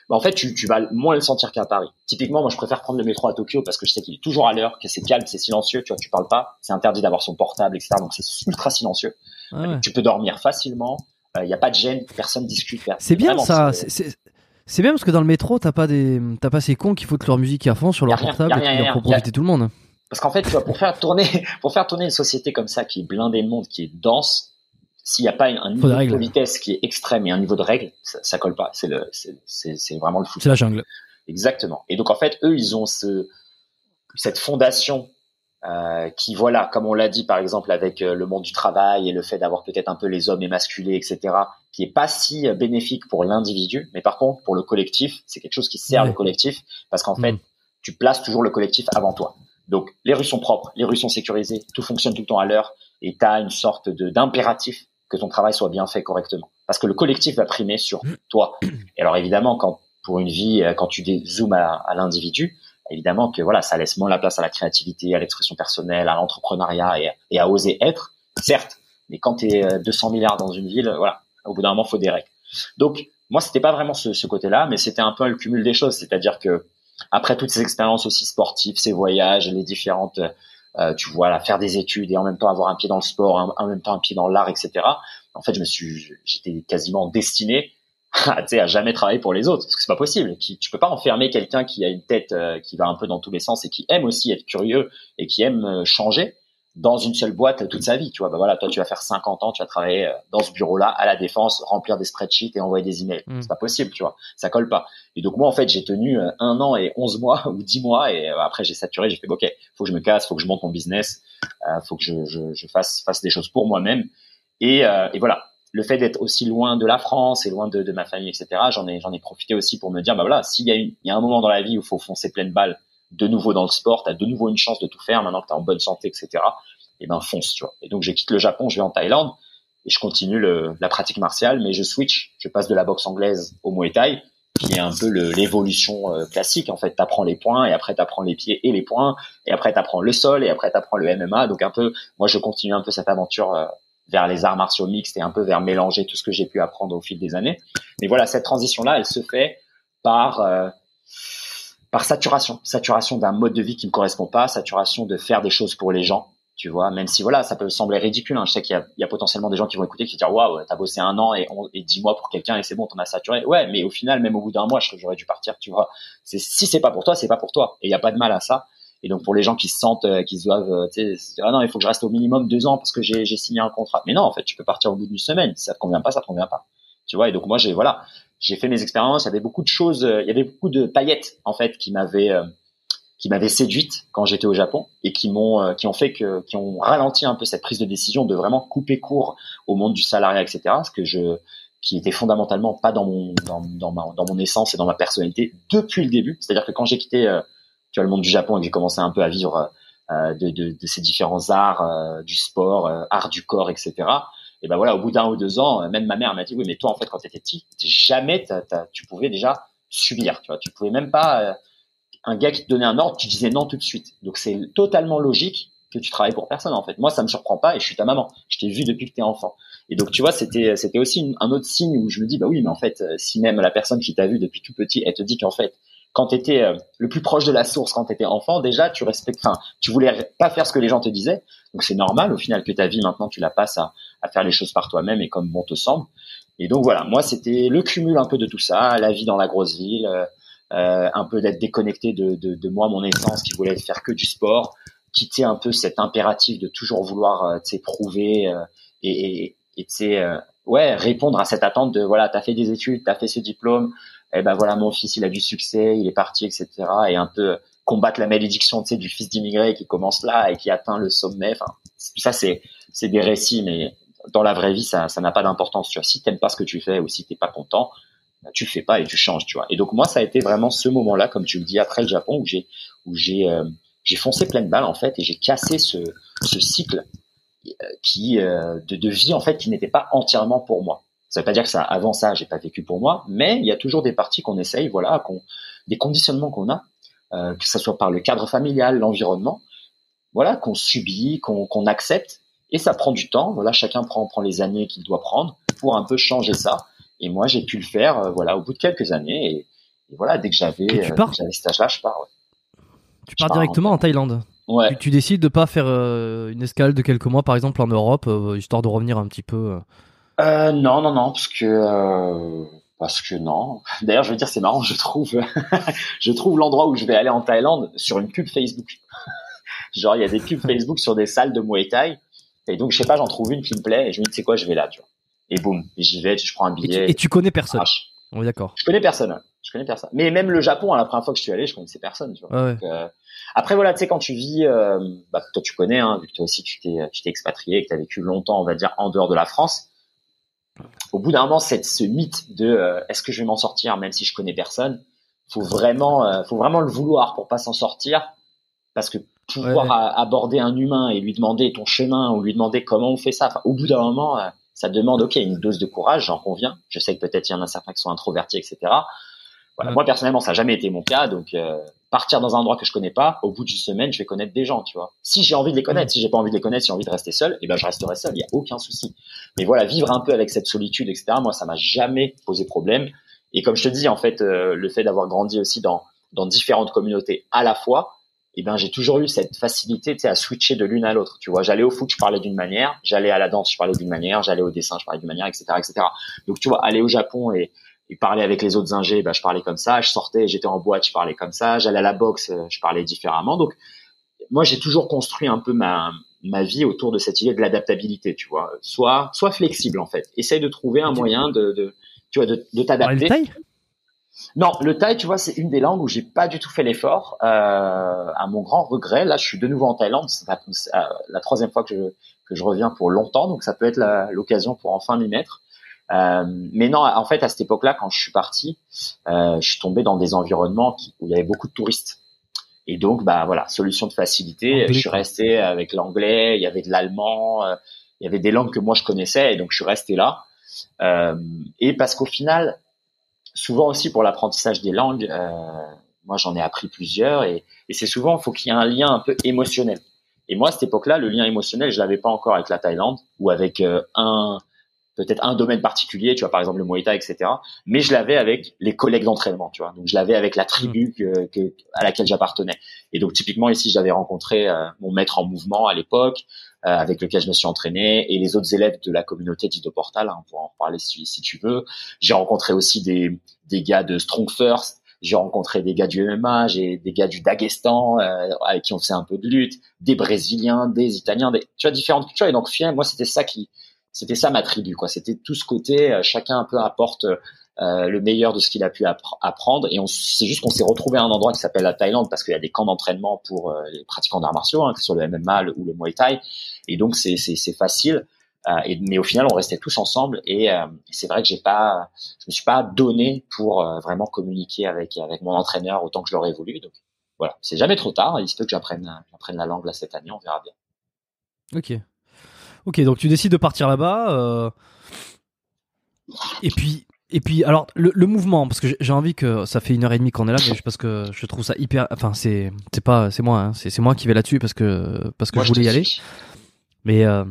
Bah, en fait, tu, tu vas moins le sentir qu'à Paris. Typiquement, moi, je préfère prendre le métro à Tokyo parce que je sais qu'il est toujours à l'heure, que c'est calme, c'est silencieux, tu vois, tu parles pas, c'est interdit d'avoir son portable, etc. Donc c'est ultra silencieux. Ah ouais. Tu peux dormir facilement, il n'y a pas de gêne, personne discute. C'est bien ça. c'est- c'est- bien parce que dans le métro, t'as pas des, t'as pas ces cons qui foutent leur musique à fond sur leur rien, portable et qui rien, rien. profiter tout le monde. Parce qu'en fait, tu vois, pour faire tourner, pour faire tourner une société comme ça, qui est blindée de monde, qui est dense, s'il n'y a pas un niveau de vitesse qui est extrême et un niveau de règles, ça, ça colle pas. C'est le, c'est, c'est, c'est vraiment le foot. C'est la jungle. Exactement. Et donc en fait, eux, ils ont ce, cette fondation euh, qui, voilà, comme on l'a dit par exemple avec euh, le monde du travail et le fait d'avoir peut-être un peu les hommes émasculés, etc., qui est pas si euh, bénéfique pour l'individu, mais par contre pour le collectif, c'est quelque chose qui sert Ouais. le collectif parce qu'en fait, tu places toujours le collectif avant toi. Donc les rues sont propres, les rues sont sécurisées, tout fonctionne tout le temps à l'heure et tu as une sorte de d'impératif que ton travail soit bien fait correctement. Parce que le collectif va primer sur toi. Et alors évidemment, quand pour une vie, quand tu zoomes à, à l'individu, évidemment que voilà, ça laisse moins la place à la créativité, à l'expression personnelle, à l'entrepreneuriat et, à oser être, certes. Mais quand tu es 200 milliards dans une ville, voilà, au bout d'un moment, faut des règles. Donc moi, c'était pas vraiment ce, ce côté-là, mais c'était un peu le cumul des choses, c'est-à-dire que après toutes ces expériences aussi sportives, ces voyages, les différentes, euh, tu vois, là, faire des études et en même temps avoir un pied dans le sport, en même temps un pied dans l'art, etc. En fait, je me suis, j'étais quasiment destiné à, tu sais, à jamais travailler pour les autres, parce que c'est pas possible. Qui, tu peux pas enfermer quelqu'un qui a une tête euh, qui va un peu dans tous les sens et qui aime aussi être curieux et qui aime euh, changer dans une seule boîte toute sa vie. Tu vois, bah voilà, toi tu vas faire 50 ans, tu vas travailler euh, dans ce bureau-là à la défense, remplir des spreadsheets et envoyer des emails. Mm. C'est pas possible, tu vois, ça colle pas. Et donc moi en fait j'ai tenu euh, un an et 11 mois ou 10 mois et euh, après j'ai saturé, j'ai fait ok, faut que je me casse, faut que je monte mon business, euh, faut que je, je, je fasse fasse des choses pour moi-même et, euh, et voilà. Le fait d'être aussi loin de la France et loin de, de ma famille, etc. J'en ai j'en ai profité aussi pour me dire bah voilà, s'il y a une, il y a un moment dans la vie où il faut foncer pleine balle de nouveau dans le sport, tu as de nouveau une chance de tout faire maintenant que tu es en bonne santé, etc. Et ben fonce, tu vois. Et donc je quitte le Japon, je vais en Thaïlande et je continue le, la pratique martiale, mais je switch, je passe de la boxe anglaise au Muay Thai, qui est un peu l'évolution euh, classique. En fait, tu apprends les points et après tu apprends les pieds et les points et après tu apprends le sol et après tu apprends le MMA. Donc un peu, moi je continue un peu cette aventure euh, vers les arts martiaux mixtes et un peu vers mélanger tout ce que j'ai pu apprendre au fil des années. Mais voilà, cette transition-là, elle se fait par euh, par saturation, saturation d'un mode de vie qui me correspond pas, saturation de faire des choses pour les gens, tu vois, même si voilà, ça peut sembler ridicule. Hein. Je sais qu'il y a, potentiellement des gens qui vont écouter qui vont dire waouh, t'as bossé un an et, dix mois pour quelqu'un et c'est bon, t'en as saturé. Ouais, mais au final, même au bout d'un mois, je j'aurais dû partir, tu vois. Si c'est pas pour toi, c'est pas pour toi, et il y a pas de mal à ça. Et donc pour les gens qui se sentent, euh, qui se doivent, euh, ah non, il faut que je reste au minimum deux ans parce que j'ai signé un contrat. Mais non, en fait, tu peux partir au bout d'une semaine. Si ça te convient pas, ça te convient pas. Tu vois. Et donc moi, j'ai voilà, j'ai fait mes expériences. Il y avait beaucoup de choses, euh, il y avait beaucoup de paillettes en fait qui m'avaient qui m'avaient séduite quand j'étais au Japon et qui m'ont euh, qui ont fait que qui ont ralenti un peu cette prise de décision de vraiment couper court au monde du salariat etc ce que je qui était fondamentalement pas dans mon dans, dans, ma, dans mon essence et dans ma personnalité depuis le début c'est-à-dire que quand j'ai quitté euh, tu le monde du Japon j'ai commencé un peu à vivre euh, de, de, ces différents arts euh, du sport art du corps etc et ben voilà au bout d'un ou deux ans même ma mère m'a dit oui mais toi en fait quand t'étais petit jamais tu pouvais déjà subir tu vois tu pouvais même pas un gars qui te donnait un ordre, tu disais non tout de suite. Donc c'est totalement logique que tu travailles pour personne en fait. Moi ça me surprend pas et je suis ta maman. Je t'ai vu depuis que tu es enfant. Et donc tu vois c'était c'était aussi un autre signe où je me dis bah oui mais en fait euh, si même la personne qui t'a vu depuis tout petit elle te dit qu'en fait quand tu étais euh, le plus proche de la source quand tu étais enfant déjà tu respectes enfin tu voulais pas faire ce que les gens te disaient. Donc c'est normal au final que ta vie maintenant tu la passes à, à faire les choses par toi-même et comme bon te semble. Et donc voilà, moi c'était le cumul un peu de tout ça, la vie dans la grosse ville, euh, euh, un peu d'être déconnecté de, de, de, moi, mon essence, qui voulait faire que du sport, quitter un peu cet impératif de toujours vouloir, euh, prouver euh, et, et, et euh, ouais, répondre à cette attente de voilà, t'as fait des études, t'as fait ce diplôme, eh ben voilà, mon fils, il a du succès, il est parti, etc. Et un peu combattre la malédiction, tu sais, du fils d'immigré qui commence là et qui atteint le sommet. Enfin, ça, c'est c'est des récits, mais dans la vraie vie, ça ça n'a pas d'importance. Tu vois, si t'aimes pas ce que tu fais ou si t'es pas content, bah, tu fais pas et tu changes, tu vois. Et donc moi, ça a été vraiment ce moment-là, comme tu le dis, après le Japon, où j'ai où j'ai euh, j'ai foncé pleine balle en fait et j'ai cassé ce ce cycle euh, qui euh, de, de vie en fait qui n'était pas entièrement pour moi. Ça veut pas dire que ça avant ça j'ai pas vécu pour moi, mais il y a toujours des parties qu'on essaye, voilà, qu'on des conditionnements qu'on a, que ce soit par le cadre familial, l'environnement, voilà, qu'on subit, qu'on qu'on accepte, et ça prend du temps. Voilà, chacun prend prend les années qu'il doit prendre pour un peu changer ça et moi, j'ai pu le faire, euh, voilà, au bout de quelques années. Et, voilà, dès que j'avais euh, j'avais cet âge-là, je pars. Ouais. Tu pars directement en, Thaïlande. Ouais. Tu, décides de pas faire euh, une escale de quelques mois, par exemple, en Europe, histoire de revenir un petit peu. Euh, non, non, non, parce que parce que non. D'ailleurs, je veux dire, c'est marrant, je trouve, je trouve l'endroit où je vais aller en Thaïlande sur une pub Facebook. Genre, il y a des pubs Facebook sur des salles de Muay Thai, et donc je sais pas, j'en trouve une qui me plaît, et je me dis, c'est quoi, je vais là, tu vois et boum, j'y vais, je prends un billet. Et tu, connais personne. On est d'accord. Je connais personne. Je connais personne. Mais même le Japon, à la première fois que je suis allé, je connaissais personne. Tu vois. Donc, euh, après voilà, tu sais quand tu vis, euh, bah, toi tu connais, hein, vu que toi aussi tu t'es tu t'es expatrié, et que tu as vécu longtemps, on va dire, en dehors de la France. Au bout d'un moment, cette ce mythe de euh, est-ce que je vais m'en sortir même si je connais personne, faut vraiment, euh, faut vraiment le vouloir pour pas s'en sortir, parce que pouvoir aborder un humain et lui demander ton chemin ou lui demander comment on fait ça, au bout d'un moment ça demande, ok, une dose de courage, j'en conviens. Je sais que peut-être il y en a certains qui sont introvertis, etc. Voilà, Moi, personnellement, ça n'a jamais été mon cas. Donc, euh, partir dans un endroit que je connais pas, au bout d'une semaine, je vais connaître des gens, tu vois. Si j'ai envie de les connaître, si j'ai pas envie de les connaître, si j'ai envie de rester seul, eh ben, je resterai seul. Il y a aucun souci. Mais voilà, vivre un peu avec cette solitude, etc. Moi, ça m'a jamais posé problème. Et comme je te dis, en fait, euh, le fait d'avoir grandi aussi dans dans différentes communautés à la fois, eh ben j'ai toujours eu cette facilité à switcher de l'une à l'autre. Tu vois, j'allais au foot, je parlais d'une manière, j'allais à la danse, je parlais d'une manière, j'allais au dessin, je parlais d'une manière, etc., etc. Donc tu vois, aller au Japon et, et parler avec les autres ingés, ben, je parlais comme ça. Je sortais, j'étais en boîte, je parlais comme ça. J'allais à la boxe, euh, je parlais différemment. Donc moi, j'ai toujours construit un peu ma ma vie autour de cette idée de l'adaptabilité, tu vois. Soit soit flexible en fait. Essaye de trouver un moyen de, de tu vois de, de t'adapter. Non, le thaï, tu vois, c'est une des langues où j'ai pas du tout fait l'effort. Euh, à mon grand regret, là, je suis de nouveau en Thaïlande. C'est la, troisième fois que je, que je reviens pour longtemps, donc ça peut être l'occasion pour enfin m'y mettre. Euh, mais non, en fait, à cette époque-là, quand je suis parti, euh, je suis tombé dans des environnements qui, où il y avait beaucoup de touristes. Et donc, bah voilà, solution de facilité. je suis resté avec l'anglais, il y avait de l'allemand, euh, il y avait des langues que moi je connaissais, et donc je suis resté là. Euh, et parce qu'au final, souvent aussi pour l'apprentissage des langues, euh, moi j'en ai appris plusieurs, et, et c'est souvent, il faut qu'il y ait un lien un peu émotionnel. Et moi, à cette époque-là, le lien émotionnel, je l'avais pas encore avec la Thaïlande ou avec euh, un peut-être un domaine particulier, tu vois, par exemple le Muay Thai, etc. Mais je l'avais avec les collègues d'entraînement, tu vois. Donc je l'avais avec la tribu que, que, à laquelle j'appartenais. Et donc typiquement ici, j'avais rencontré euh, mon maître en mouvement à l'époque, euh, avec lequel je me suis entraîné, et les autres élèves de la communauté d'Ido Portal, hein, pour en parler si, si tu veux. J'ai rencontré aussi des, des gars de Strong First, j'ai rencontré des gars du MMA, j'ai des gars du Daghestan euh, avec qui on faisait un peu de lutte, des Brésiliens, des Italiens, des, tu vois différentes cultures. Et donc finalement, moi c'était ça qui, c'était ça ma tribu, quoi. C'était tout ce côté, euh, chacun un peu apporte euh, le meilleur de ce qu'il a pu apprendre. Et c'est juste qu'on s'est retrouvé à un endroit qui s'appelle la Thaïlande parce qu'il y a des camps d'entraînement pour les pratiquants d'arts martiaux, hein, que ce soit le MMA ou le Muay Thai. Et donc c'est, facile. Euh, mais au final, on restait tous ensemble et euh, c'est vrai que j'ai pas, je me suis pas donné pour euh, vraiment communiquer avec avec mon entraîneur autant que je l'aurais voulu. Donc voilà, c'est jamais trop tard. Il se peut que j'apprenne la langue là cette année, on verra bien. Ok, ok. Donc tu décides de partir là-bas. Et puis et puis, alors, le, le mouvement, parce que j'ai envie que ça fait une heure et demie qu'on est là, mais parce que je trouve ça hyper. Enfin, c'est c'est pas c'est moi, hein, c'est moi qui vais là-dessus parce que parce que je voulais y aller. Mais euh,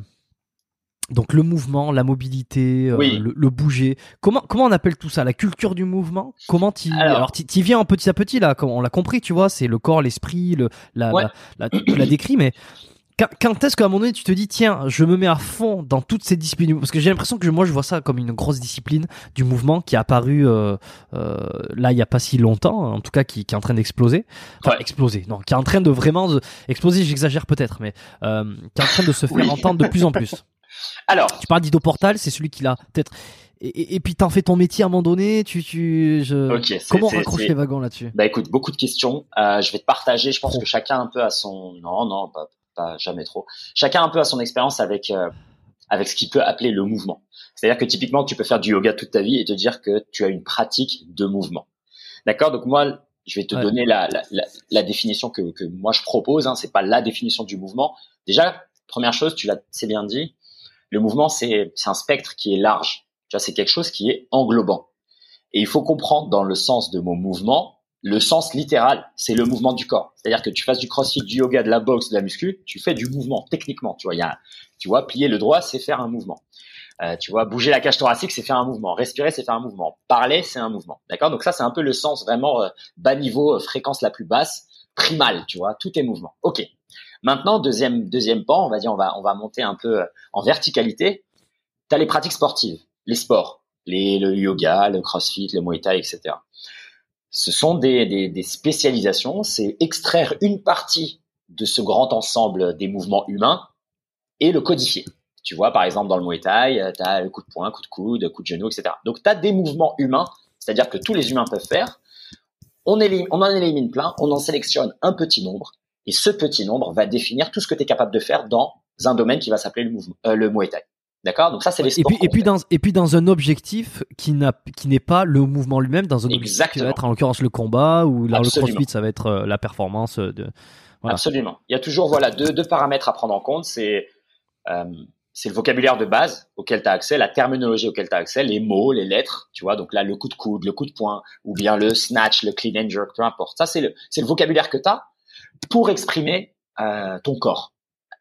donc le mouvement, la mobilité, euh, le, bouger. Comment comment on appelle tout ça La culture du mouvement? Comment tu alors, tu viens en petit à petit là, on l'a compris, tu vois, c'est le corps, l'esprit, le la, la, la, décrit, mais quand, est-ce qu'à un moment donné tu te dis tiens je me mets à fond dans toutes ces disciplines? Parce que j'ai l'impression que moi je vois ça comme une grosse discipline du mouvement qui est apparu euh, euh, là il y a pas si longtemps en tout cas qui, qui est en train d'exploser enfin exploser non qui est en train de vraiment exploser j'exagère peut-être mais euh, qui est en train de se faire entendre de plus en plus alors, tu parles d'Ido Portal, c'est celui qui l'a peut-être. Et, et, puis t'en fais ton métier à un moment donné, tu, tu, je... comment raccrocher les wagons là-dessus? Bah écoute, beaucoup de questions. Euh, je vais te partager. Je pense que chacun un peu a son, non, non, pas, pas jamais trop. Chacun un peu a son expérience avec euh, avec ce qu'il peut appeler le mouvement. C'est-à-dire que typiquement, tu peux faire du yoga toute ta vie et te dire que tu as une pratique de mouvement. D'accord? Donc moi, je vais te donner la, la, la, la, définition que, que moi je propose. Hein, c'est pas la définition du mouvement. Déjà, première chose, tu l'as c'est bien dit le mouvement, c'est un spectre qui est large. Tu vois, c'est quelque chose qui est englobant. Et il faut comprendre dans le sens de mon mouvement, le sens littéral, c'est le mouvement du corps. C'est-à-dire que tu fasses du crossfit, du yoga, de la boxe, de la muscu, tu fais du mouvement techniquement. Tu vois, y a, tu vois, plier le droit, c'est faire un mouvement. Euh, tu vois, bouger la cage thoracique, c'est faire un mouvement. Respirer, c'est faire un mouvement. Parler, c'est un mouvement. D'accord? Donc ça, c'est un peu le sens vraiment euh, bas niveau, euh, fréquence la plus basse, primal. Tu vois, tout est mouvement. Ok. Maintenant, deuxième deuxième pan, on va dire, on va on va monter un peu euh, en verticalité. Tu as les pratiques sportives, les sports, les, le yoga, le crossfit, le muay etc. Ce sont des, des, spécialisations, c'est extraire une partie de ce grand ensemble des mouvements humains et le codifier. Tu vois, par exemple, dans le Muay Thai, euh, tu as le coup de poing, coup de coude, coup de genou, etc. Donc, tu as des mouvements humains, c'est-à-dire que tous les humains peuvent faire. On en élimine plein, on en sélectionne un petit nombre et ce petit nombre va définir tout ce que tu es capable de faire dans un domaine qui va s'appeler le mouvement, euh, le Muay Thai. D'accord? Donc ça, c'est les sports. Et puis, et puis, dans, et puis dans un objectif qui n'a, qui n'est pas le mouvement lui-même, dans un objectif qui va être en l'occurrence le combat ou là, le crossfit, ça va être euh, la performance de. Voilà. Absolument. Il y a toujours voilà deux, deux paramètres à prendre en compte. C'est euh, c'est le vocabulaire de base auquel tu as accès, la terminologie auquel tu as accès, les mots, les lettres, tu vois. Donc là, le coup de coude, le coup de poing, ou bien le snatch, le clean and jerk, peu importe. Ça, c'est le, c'est le vocabulaire que tu as pour exprimer euh, ton corps,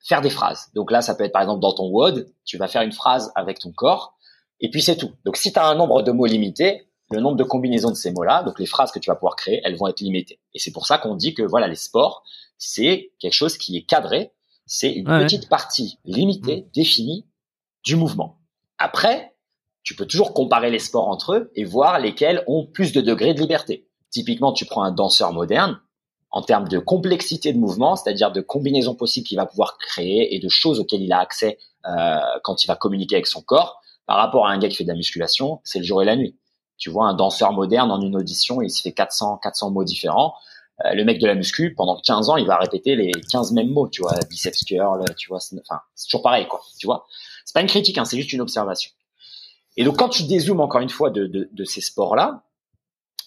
faire des phrases. Donc là, ça peut être par exemple dans ton WOD, tu vas faire une phrase avec ton corps, et puis c'est tout. Donc si tu as un nombre de mots limité, le nombre de combinaisons de ces mots-là, donc les phrases que tu vas pouvoir créer, elles vont être limitées. Et c'est pour ça qu'on dit que voilà, les sports, c'est quelque chose qui est cadré, c'est une petite partie limitée, mmh. définie du mouvement. Après, tu peux toujours comparer les sports entre eux et voir lesquels ont plus de degrés de liberté. Typiquement, tu prends un danseur moderne, en termes de complexité de mouvement, c'est-à-dire de combinaisons possibles qu'il va pouvoir créer et de choses auxquelles il a accès euh, quand il va communiquer avec son corps, par rapport à un gars qui fait de la musculation, c'est le jour et la nuit. Tu vois, un danseur moderne en une audition, il se fait 400, 400 mots différents. Euh, le mec de la muscu, pendant 15 ans, il va répéter les 15 mêmes mots, tu vois, biceps curl, tu vois, enfin, c'est toujours pareil, quoi, tu vois. C'est pas une critique, hein, c'est juste une observation. Et donc, quand tu dézoomes encore une fois de, de, de ces sports-là,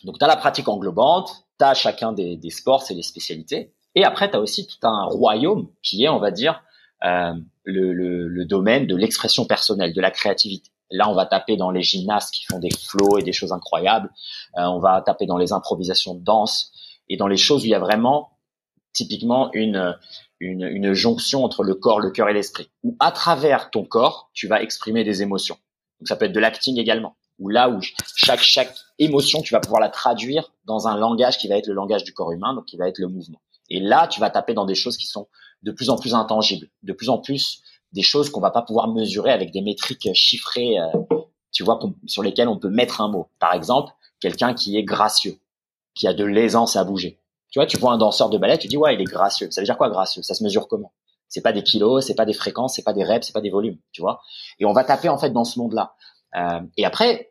donc tu as la pratique englobante, tu chacun des, des sports, c'est les spécialités. Et après, tu as aussi tout un royaume qui est, on va dire, euh, le, domaine de l'expression personnelle, de la créativité. Là, on va taper dans les gymnastes qui font des flots et des choses incroyables. Euh, on va taper dans les improvisations de danse et dans les choses où il y a vraiment typiquement une, une, une jonction entre le corps, le cœur et l'esprit. Où à travers ton corps, tu vas exprimer des émotions. Donc ça peut être de l'acting également. Ou là où chaque chaque émotion, tu vas pouvoir la traduire dans un langage qui va être le langage du corps humain, donc qui va être le mouvement. Et là, tu vas taper dans des choses qui sont de plus en plus intangibles, de plus en plus des choses qu'on va pas pouvoir mesurer avec des métriques chiffrées, euh, tu vois, sur lesquelles on peut mettre un mot. Par exemple, quelqu'un qui est gracieux, qui a de l'aisance à bouger. Tu vois, tu vois un danseur de ballet, tu dis ouais, il est gracieux. Ça veut dire quoi gracieux? Ça se mesure comment? C'est pas des kilos, c'est pas des fréquences, c'est pas des reps, c'est pas des volumes, tu vois? Et on va taper en fait dans ce monde-là. Euh, et après,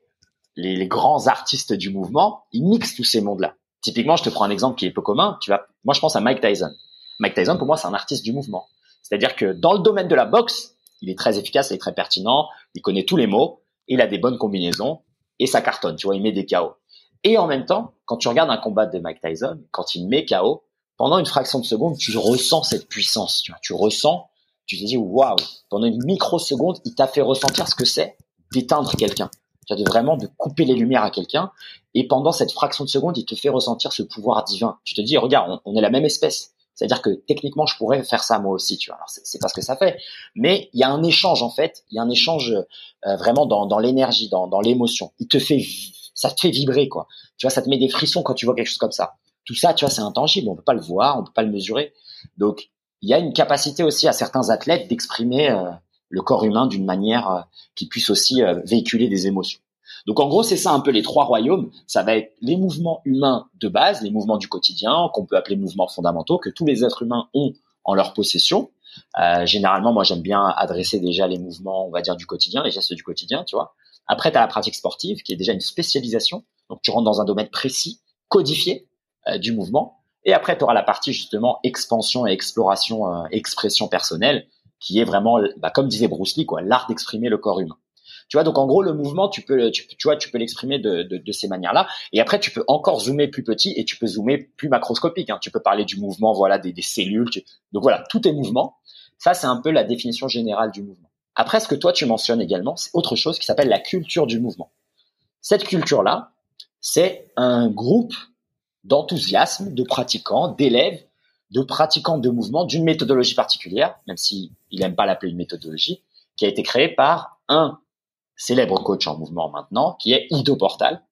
les, les, grands artistes du mouvement, ils mixent tous ces mondes-là. Typiquement, je te prends un exemple qui est peu commun. Tu vas, moi, je pense à Mike Tyson. Mike Tyson, pour moi, c'est un artiste du mouvement. C'est-à-dire que dans le domaine de la boxe, il est très efficace, il est très pertinent, il connaît tous les mots, il a des bonnes combinaisons et ça cartonne. Tu vois, il met des KO. Et en même temps, quand tu regardes un combat de Mike Tyson, quand il met KO, pendant une fraction de seconde, tu ressens cette puissance. Tu, vois, tu ressens, tu te dis waouh. Pendant une microseconde, il t'a fait ressentir ce que c'est d'éteindre quelqu'un. De vraiment de couper les lumières à quelqu'un. Et pendant cette fraction de seconde, il te fait ressentir ce pouvoir divin. Tu te dis regarde, on est la même espèce. C'est-à-dire que techniquement, je pourrais faire ça moi aussi, tu vois. Alors c'est pas ce que ça fait, mais il y a un échange en fait. Il y a un échange euh, vraiment dans, dans l'énergie, dans, dans l'émotion. Il te fait, ça te fait vibrer quoi. Tu vois, ça te met des frissons quand tu vois quelque chose comme ça. Tout ça, tu vois, c'est intangible. On peut pas le voir, on peut pas le mesurer. Donc, il y a une capacité aussi à certains athlètes d'exprimer euh, le corps humain d'une manière euh, qui puisse aussi véhiculer des émotions. Donc en gros, c'est ça un peu les trois royaumes. Ça va être les mouvements humains de base, les mouvements du quotidien, qu'on peut appeler mouvements fondamentaux, que tous les êtres humains ont en leur possession. Euh, généralement, moi, j'aime bien adresser déjà les mouvements, on va dire, du quotidien, les gestes du quotidien, tu vois. Après, tu as la pratique sportive, qui est déjà une spécialisation. Donc, tu rentres dans un domaine précis, codifié euh, du mouvement. Et après, tu auras la partie, justement, expansion et exploration, euh, expression personnelle, qui est vraiment, bah, comme disait Bruce Lee, quoi, l'art d'exprimer le corps humain. Tu vois, donc en gros, le mouvement, tu peux, tu, vois, tu peux l'exprimer de, de, de, ces manières-là. Et après, tu peux encore zoomer plus petit et tu peux zoomer plus macroscopique. Hein. Tu peux parler du mouvement, voilà, des, des cellules. Donc voilà, tout est mouvement. Ça, c'est un peu la définition générale du mouvement. Après, ce que toi, tu mentionnes également, c'est autre chose qui s'appelle la culture du mouvement. Cette culture-là, c'est un groupe d'enthousiasme, de pratiquants, d'élèves, de pratiquants de mouvement d'une méthodologie particulière, même s'il il n'aime pas l'appeler une méthodologie, qui a été créée par un célèbre coach en mouvement maintenant, qui est Ido Portal,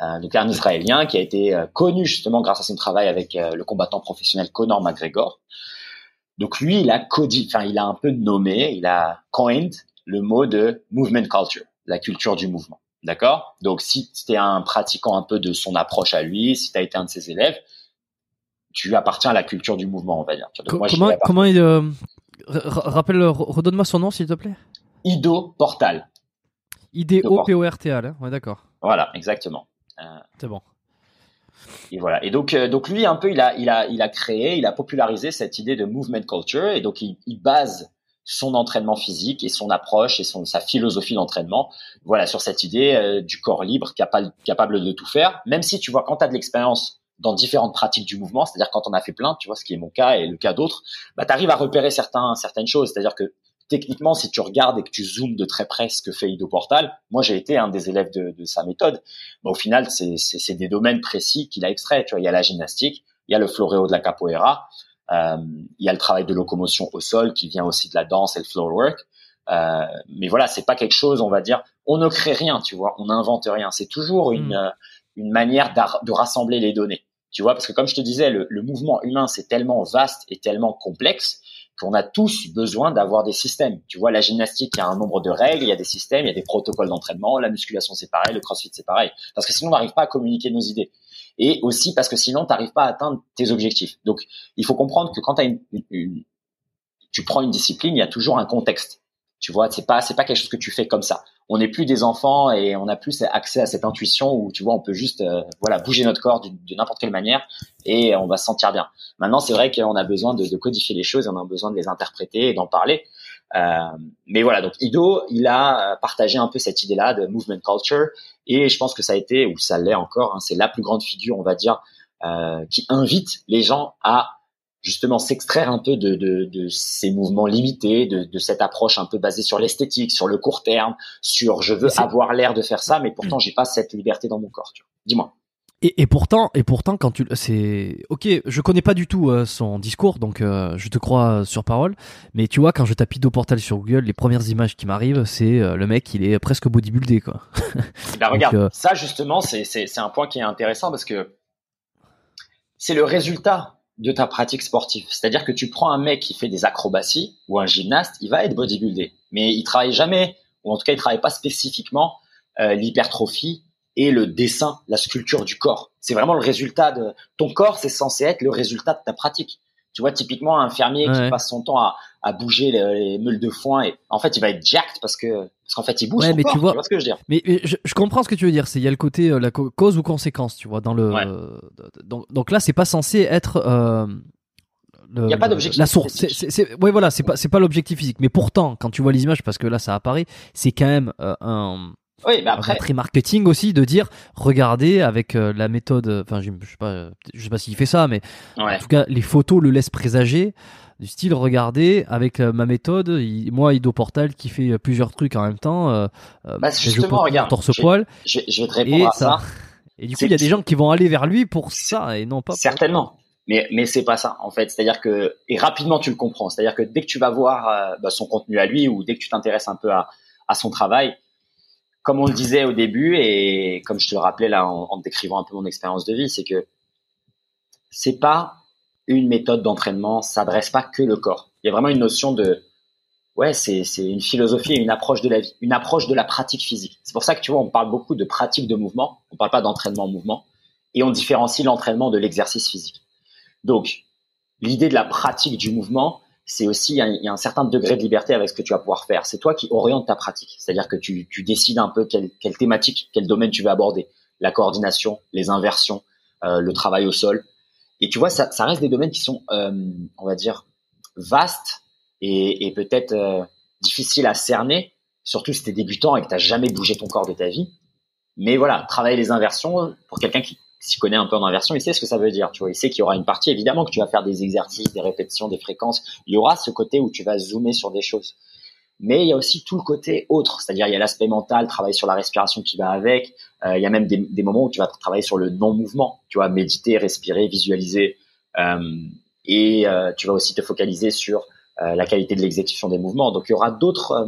euh, donc un Israélien qui a été euh, connu justement grâce à son travail avec euh, le combattant professionnel Conor McGregor. Donc lui, il a codé, enfin il a un peu nommé, il a coined le mot de movement culture, la culture du mouvement. D'accord? Donc si tu un pratiquant un peu de son approche à lui, si tu été un de ses élèves, tu appartiens à la culture du mouvement, on va dire. comment, comment il rappelle redonne-moi son nom s'il te plaît. Ido Portal. I-D-O-P-O-R-T-A, là Ouais, d'accord. Voilà, exactement. Euh, c'est bon. Et voilà. Et donc, euh, donc lui, un peu, il a, il a, il a créé, il a popularisé cette idée de movement culture. Et donc, il, base son entraînement physique et son approche et son, sa philosophie d'entraînement, voilà, sur cette idée euh, du corps libre, capable, capable de tout faire. Même si tu vois, quand tu as de l'expérience dans différentes pratiques du mouvement, c'est-à-dire quand on a fait plein, tu vois, ce qui est mon cas et le cas d'autres, bah, tu arrives à repérer certains, certaines choses. C'est-à-dire que techniquement, si tu regardes et que tu zoomes de très près ce que fait Ido Portal, moi j'ai été un des élèves de, de sa méthode. Mais au final, c'est des domaines précis qu'il a extraits. Tu vois, il y a la gymnastique, il y a le floréo de la capoeira, euh, il y a le travail de locomotion au sol qui vient aussi de la danse et le floor work. Euh, mais voilà, c'est pas quelque chose, on va dire, on ne crée rien, tu vois, on n'invente rien. C'est toujours une, hmm. une manière de rassembler les données. Tu vois, parce que comme je te disais, le, le mouvement humain, c'est tellement vaste et tellement complexe qu'on a tous besoin d'avoir des systèmes. Tu vois, la gymnastique, il y a un nombre de règles, il y a des systèmes, il y a des protocoles d'entraînement. La musculation, c'est pareil. Le crossfit, c'est pareil. Parce que sinon, on n'arrive pas à communiquer nos idées. Et aussi parce que sinon, tu n'arrives pas à atteindre tes objectifs. Donc, il faut comprendre que quand as une, une, tu prends une discipline, il y a toujours un contexte. Tu vois, c'est pas c'est pas quelque chose que tu fais comme ça. On n'est plus des enfants et on a plus accès à cette intuition où tu vois, on peut juste euh, voilà bouger notre corps de n'importe quelle manière et on va se sentir bien. Maintenant, c'est vrai qu'on a besoin de, de, codifier les choses, on a besoin de les interpréter et d'en parler. Euh, mais voilà, donc Ido, il a partagé un peu cette idée-là de movement culture et je pense que ça a été ou ça l'est encore, hein, c'est la plus grande figure, on va dire, euh, qui invite les gens à justement s'extraire un peu de, de, de, ces mouvements limités, de, de, cette approche un peu basée sur l'esthétique, sur le court terme, sur je veux avoir l'air de faire ça, mais pourtant mm. j'ai pas cette liberté dans mon corps. Dis-moi. Et, et, pourtant, et pourtant, quand tu, c'est, ok, je connais pas du tout euh, son discours, donc euh, je te crois sur parole. Mais tu vois, quand je tape au Portal sur Google, les premières images qui m'arrivent, c'est euh, le mec, il est presque bodybuildé, quoi. bah regarde, ça justement, c'est un point qui est intéressant parce que c'est le résultat de ta pratique sportive. C'est-à-dire que tu prends un mec qui fait des acrobaties ou un gymnaste, il va être bodybuildé, mais il travaille jamais, ou en tout cas il travaille pas spécifiquement euh, l'hypertrophie et le dessin, la sculpture du corps. C'est vraiment le résultat de ton corps, c'est censé être le résultat de ta pratique. Tu vois, typiquement, un fermier qui passe son temps à, à bouger les, meules de foin, et en fait, il va être jacked parce que parce qu'en fait, il bouge. Ouais, mais tu, vois, ce que je veux dire Mais, je, comprends ce que tu veux dire. C'est il y a le côté euh, la cause ou conséquence, tu vois, dans le. donc, donc là, c'est pas censé être. Euh, il n'y a pas d'objectif. La source, c'est, ouais, voilà, c'est pas, c'est pas l'objectif physique. Mais pourtant, quand tu vois les images, parce que là, ça apparaît, c'est quand même euh, un, oui, mais après. très marketing aussi de dire, regardez avec euh, la méthode, enfin, je, sais pas, je sais pas s'il fait ça, mais en tout cas, les photos le laissent présager du style, regardez avec euh, ma méthode, moi, Ido Portal qui fait euh, plusieurs trucs en même temps, bah, justement, regarde, torse poil. Je, je, vais te répondre à ça. Et du coup, il y a des gens qui vont aller vers lui pour ça et non pas. Certainement. Mais, mais c'est pas ça en fait. C'est-à-dire que et rapidement tu le comprends. C'est-à-dire que dès que tu vas voir bah, son contenu à lui ou dès que tu t'intéresses un peu à, à son travail, comme on le disait au début et comme je te le rappelais là en, décrivant un peu mon expérience de vie, c'est que c'est pas une méthode d'entraînement, s'adresse pas que le corps. Il y a vraiment une notion de ouais, c'est une philosophie et une approche de la vie, une approche de la pratique physique. C'est pour ça que tu vois, on parle beaucoup de pratique de mouvement, on parle pas d'entraînement en mouvement et on différencie l'entraînement de l'exercice physique. Donc, l'idée de la pratique du mouvement, c'est aussi il y, a un certain degré de liberté avec ce que tu vas pouvoir faire. C'est toi qui oriente ta pratique, c'est-à-dire que tu, tu, décides un peu quelle, quelle, thématique, quel domaine tu vas aborder, la coordination, les inversions, euh, le travail au sol. Et tu vois, ça, ça reste des domaines qui sont, euh, on va dire, vastes et, et peut-être euh, difficiles à cerner, surtout si tu es débutant et que tu jamais bougé ton corps de ta vie. Mais voilà, travailler les inversions pour quelqu'un qui s'y connaît un peu en inversion, il sait ce que ça veut dire. Tu vois, il sait qu'il y aura une partie, évidemment, que tu vas faire des exercices, des répétitions, des fréquences. Il y aura ce côté où tu vas zoomer sur des choses. Mais il y a aussi tout le côté autre, c'est-à-dire il y a l'aspect mental, travailler sur la respiration qui va avec. Euh, il y a même des, des, moments où tu vas travailler sur le non-mouvement. Tu vois, méditer, respirer, visualiser. Euh, et euh, tu vas aussi te focaliser sur euh, la qualité de l'exécution des mouvements. Donc il y aura d'autres, euh,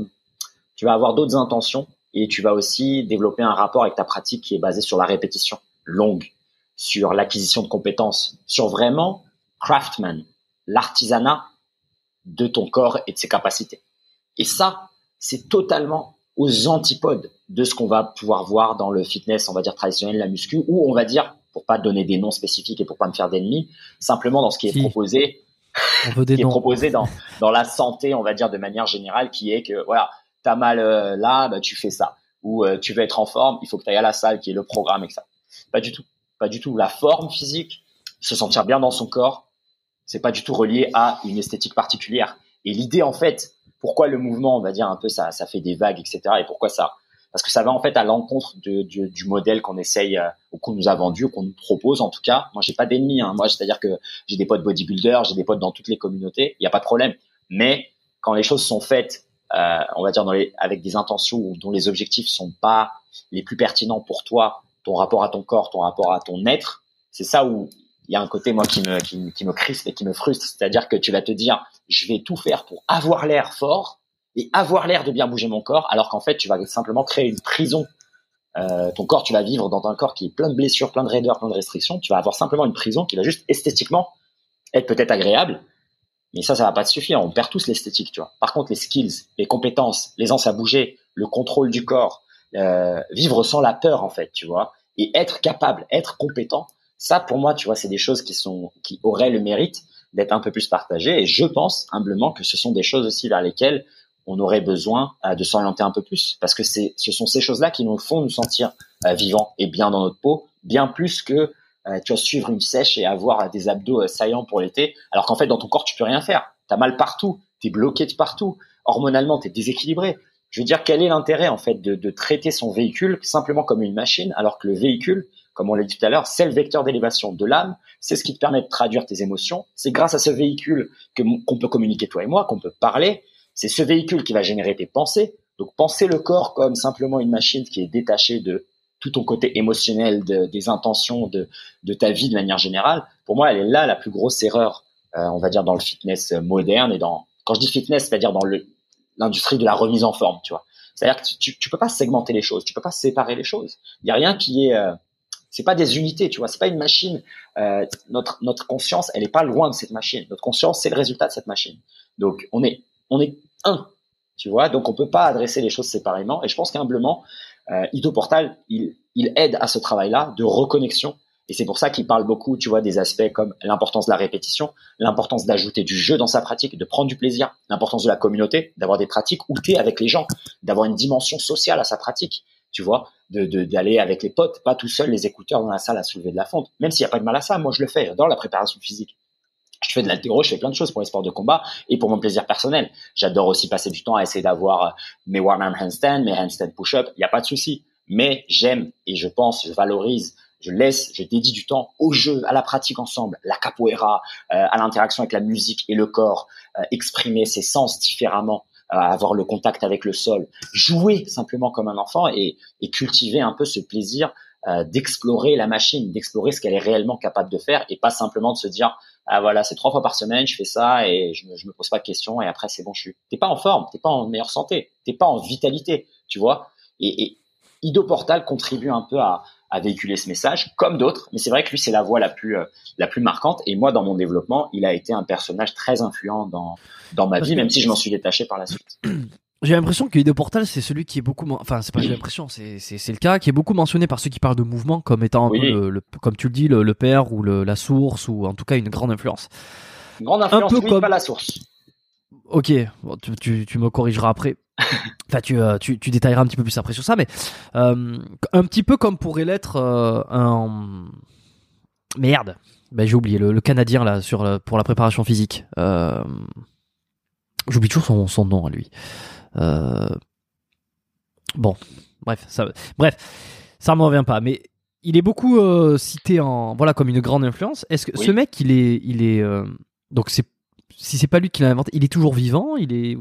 tu vas avoir d'autres intentions et tu vas aussi développer un rapport avec ta pratique qui est basé sur la répétition longue sur l'acquisition de compétences, sur vraiment craftman, l'artisanat de ton corps et de ses capacités. Et ça, c'est totalement aux antipodes de ce qu'on va pouvoir voir dans le fitness, on va dire traditionnel, la muscu, ou on va dire, pour pas donner des noms spécifiques et pour pas me faire d'ennemis, simplement dans ce qui est proposé, qui est proposé dans, dans la santé, on va dire de manière générale, qui est que voilà, t'as mal euh, là, bah, tu fais ça, ou euh, tu veux être en forme, il faut que tu ailles à la salle, qui est le programme et ça. Pas du tout. Pas du tout. La forme physique, se sentir bien dans son corps, c'est pas du tout relié à une esthétique particulière. Et l'idée, en fait, pourquoi le mouvement, on va dire un peu, ça, ça fait des vagues, etc. Et pourquoi ça Parce que ça va en fait à l'encontre du modèle qu'on essaye, euh, ou qu'on nous a vendu, ou qu'on nous propose. En tout cas, moi, j'ai pas d'ennemis. Hein. Moi, c'est-à-dire que j'ai des potes bodybuilders, j'ai des potes dans toutes les communautés. Il n'y a pas de problème. Mais quand les choses sont faites, euh, on va dire dans les, avec des intentions dont les objectifs sont pas les plus pertinents pour toi ton rapport à ton corps, ton rapport à ton être, c'est ça où il y a un côté moi qui me qui, me crispe et qui me frustre, c'est-à-dire que tu vas te dire je vais tout faire pour avoir l'air fort et avoir l'air de bien bouger mon corps, alors qu'en fait tu vas simplement créer une prison. Euh, ton corps, tu vas vivre dans un corps qui est plein de blessures, plein de raideurs, plein de restrictions. Tu vas avoir simplement une prison qui va juste esthétiquement être peut-être agréable, mais ça, ça va pas te suffire. On perd tous l'esthétique, tu vois. Par contre, les skills, les compétences, l'aisance à bouger, le contrôle du corps, euh, vivre sans la peur en fait, tu vois, et être capable, être compétent. Ça, pour moi, tu vois, c'est des choses qui sont, qui auraient le mérite d'être un peu plus partagées. Et je pense humblement que ce sont des choses aussi vers lesquelles on aurait besoin euh, de s'orienter un peu plus, parce que c'est, ce sont ces choses-là qui nous font nous sentir euh, vivants et bien dans notre peau, bien plus que tu vas suivre une sèche et avoir des abdos saillants pour l'été, alors qu'en fait dans ton corps tu peux rien faire. T'as mal partout, t'es bloqué de partout, hormonalement t'es déséquilibré. Je veux dire, quel est l'intérêt en fait de, de, traiter son véhicule simplement comme une machine, alors que le véhicule, comme on l'a dit tout à l'heure, c'est le vecteur d'élévation de l'âme, c'est ce qui te permet de traduire tes émotions. C'est grâce à ce véhicule que qu'on peut communiquer toi et moi, qu'on peut parler. C'est ce véhicule qui va générer tes pensées. Donc penser le corps comme simplement une machine qui est détachée de tout ton côté émotionnel, de, des intentions de, de ta vie de manière générale, pour moi, elle est là la plus grosse erreur, euh, on va dire, dans le fitness moderne et dans, quand je dis fitness, c'est-à-dire dans l'industrie de la remise en forme, tu vois. C'est-à-dire que tu, tu peux pas segmenter les choses, tu peux pas séparer les choses. Il y a rien qui est, euh, c'est pas des unités, tu vois. C'est pas une machine. Euh, notre notre conscience, elle est pas loin de cette machine. Notre conscience, c'est le résultat de cette machine. Donc on est on est un, tu vois. Donc on peut pas adresser les choses séparément. Et je pense qu'humblement, euh, Ito Portal, il il aide à ce travail-là de reconnexion et c'est pour ça qu'il parle beaucoup, tu vois, des aspects comme l'importance de la répétition, l'importance d'ajouter du jeu dans sa pratique, de prendre du plaisir, l'importance de la communauté, d'avoir des pratiques où avec les gens, d'avoir une dimension sociale à sa pratique, tu vois, de d'aller avec les potes, pas tout seul, les écouteurs dans la salle à soulever de la fonte. Même s'il n'y a pas de mal à ça, moi je le fais, j'adore la préparation physique. Je fais de l'altéro, je fais plein de choses pour les sports de combat et pour mon plaisir personnel. J'adore aussi passer du temps à essayer d'avoir euh, mes one-arm handstand, mes handstand push-up, il n'y a pas de souci. Mais j'aime et je pense, je valorise je laisse, je dédie du temps au jeu, à la pratique ensemble, la capoeira, euh, à l'interaction avec la musique et le corps, euh, exprimer ses sens différemment, euh, avoir le contact avec le sol, jouer simplement comme un enfant et, et cultiver un peu ce plaisir d'explorer la machine, d'explorer ce qu'elle est réellement capable de faire et pas simplement de se dire ah voilà c'est trois fois par semaine je fais ça et je me, je me pose pas de questions et après c'est bon je suis t'es pas en forme t'es pas en meilleure santé t'es pas en vitalité tu vois. Et Ido Portal contribue un peu à, à véhiculer ce message, comme d'autres. Mais c'est vrai que lui, c'est la voix la plus euh, la plus marquante. Et moi, dans mon développement, il a été un personnage très influent dans dans ma vie, même si je m'en suis détaché par la suite. J'ai l'impression que Ido Portal, c'est celui qui est beaucoup, enfin, c'est pas j'ai l'impression, c'est, c'est, c'est le cas, qui est beaucoup mentionné par ceux qui parlent de mouvement comme étant un peu le, comme tu le dis, le, père ou le, la source ou en tout cas une grande influence. Une grande influence, un peu comme... pas la source. Ok, tu, tu, tu, me corrigeras après. Enfin, tu, euh, tu, tu, détailleras un petit peu plus après sur ça, mais euh, un petit peu comme pourrait l'être euh, un merde. Ben, j'ai oublié le, le, canadien là sur pour la préparation physique. Euh, J'oublie toujours son, son, nom à lui. Bon, bref, ça, bref, ça me revient pas. Mais il est beaucoup cité en voilà comme une grande influence. Est-ce que ce mec, il est, il est donc c'est si c'est pas lui qui l'a inventé, il est toujours vivant, il est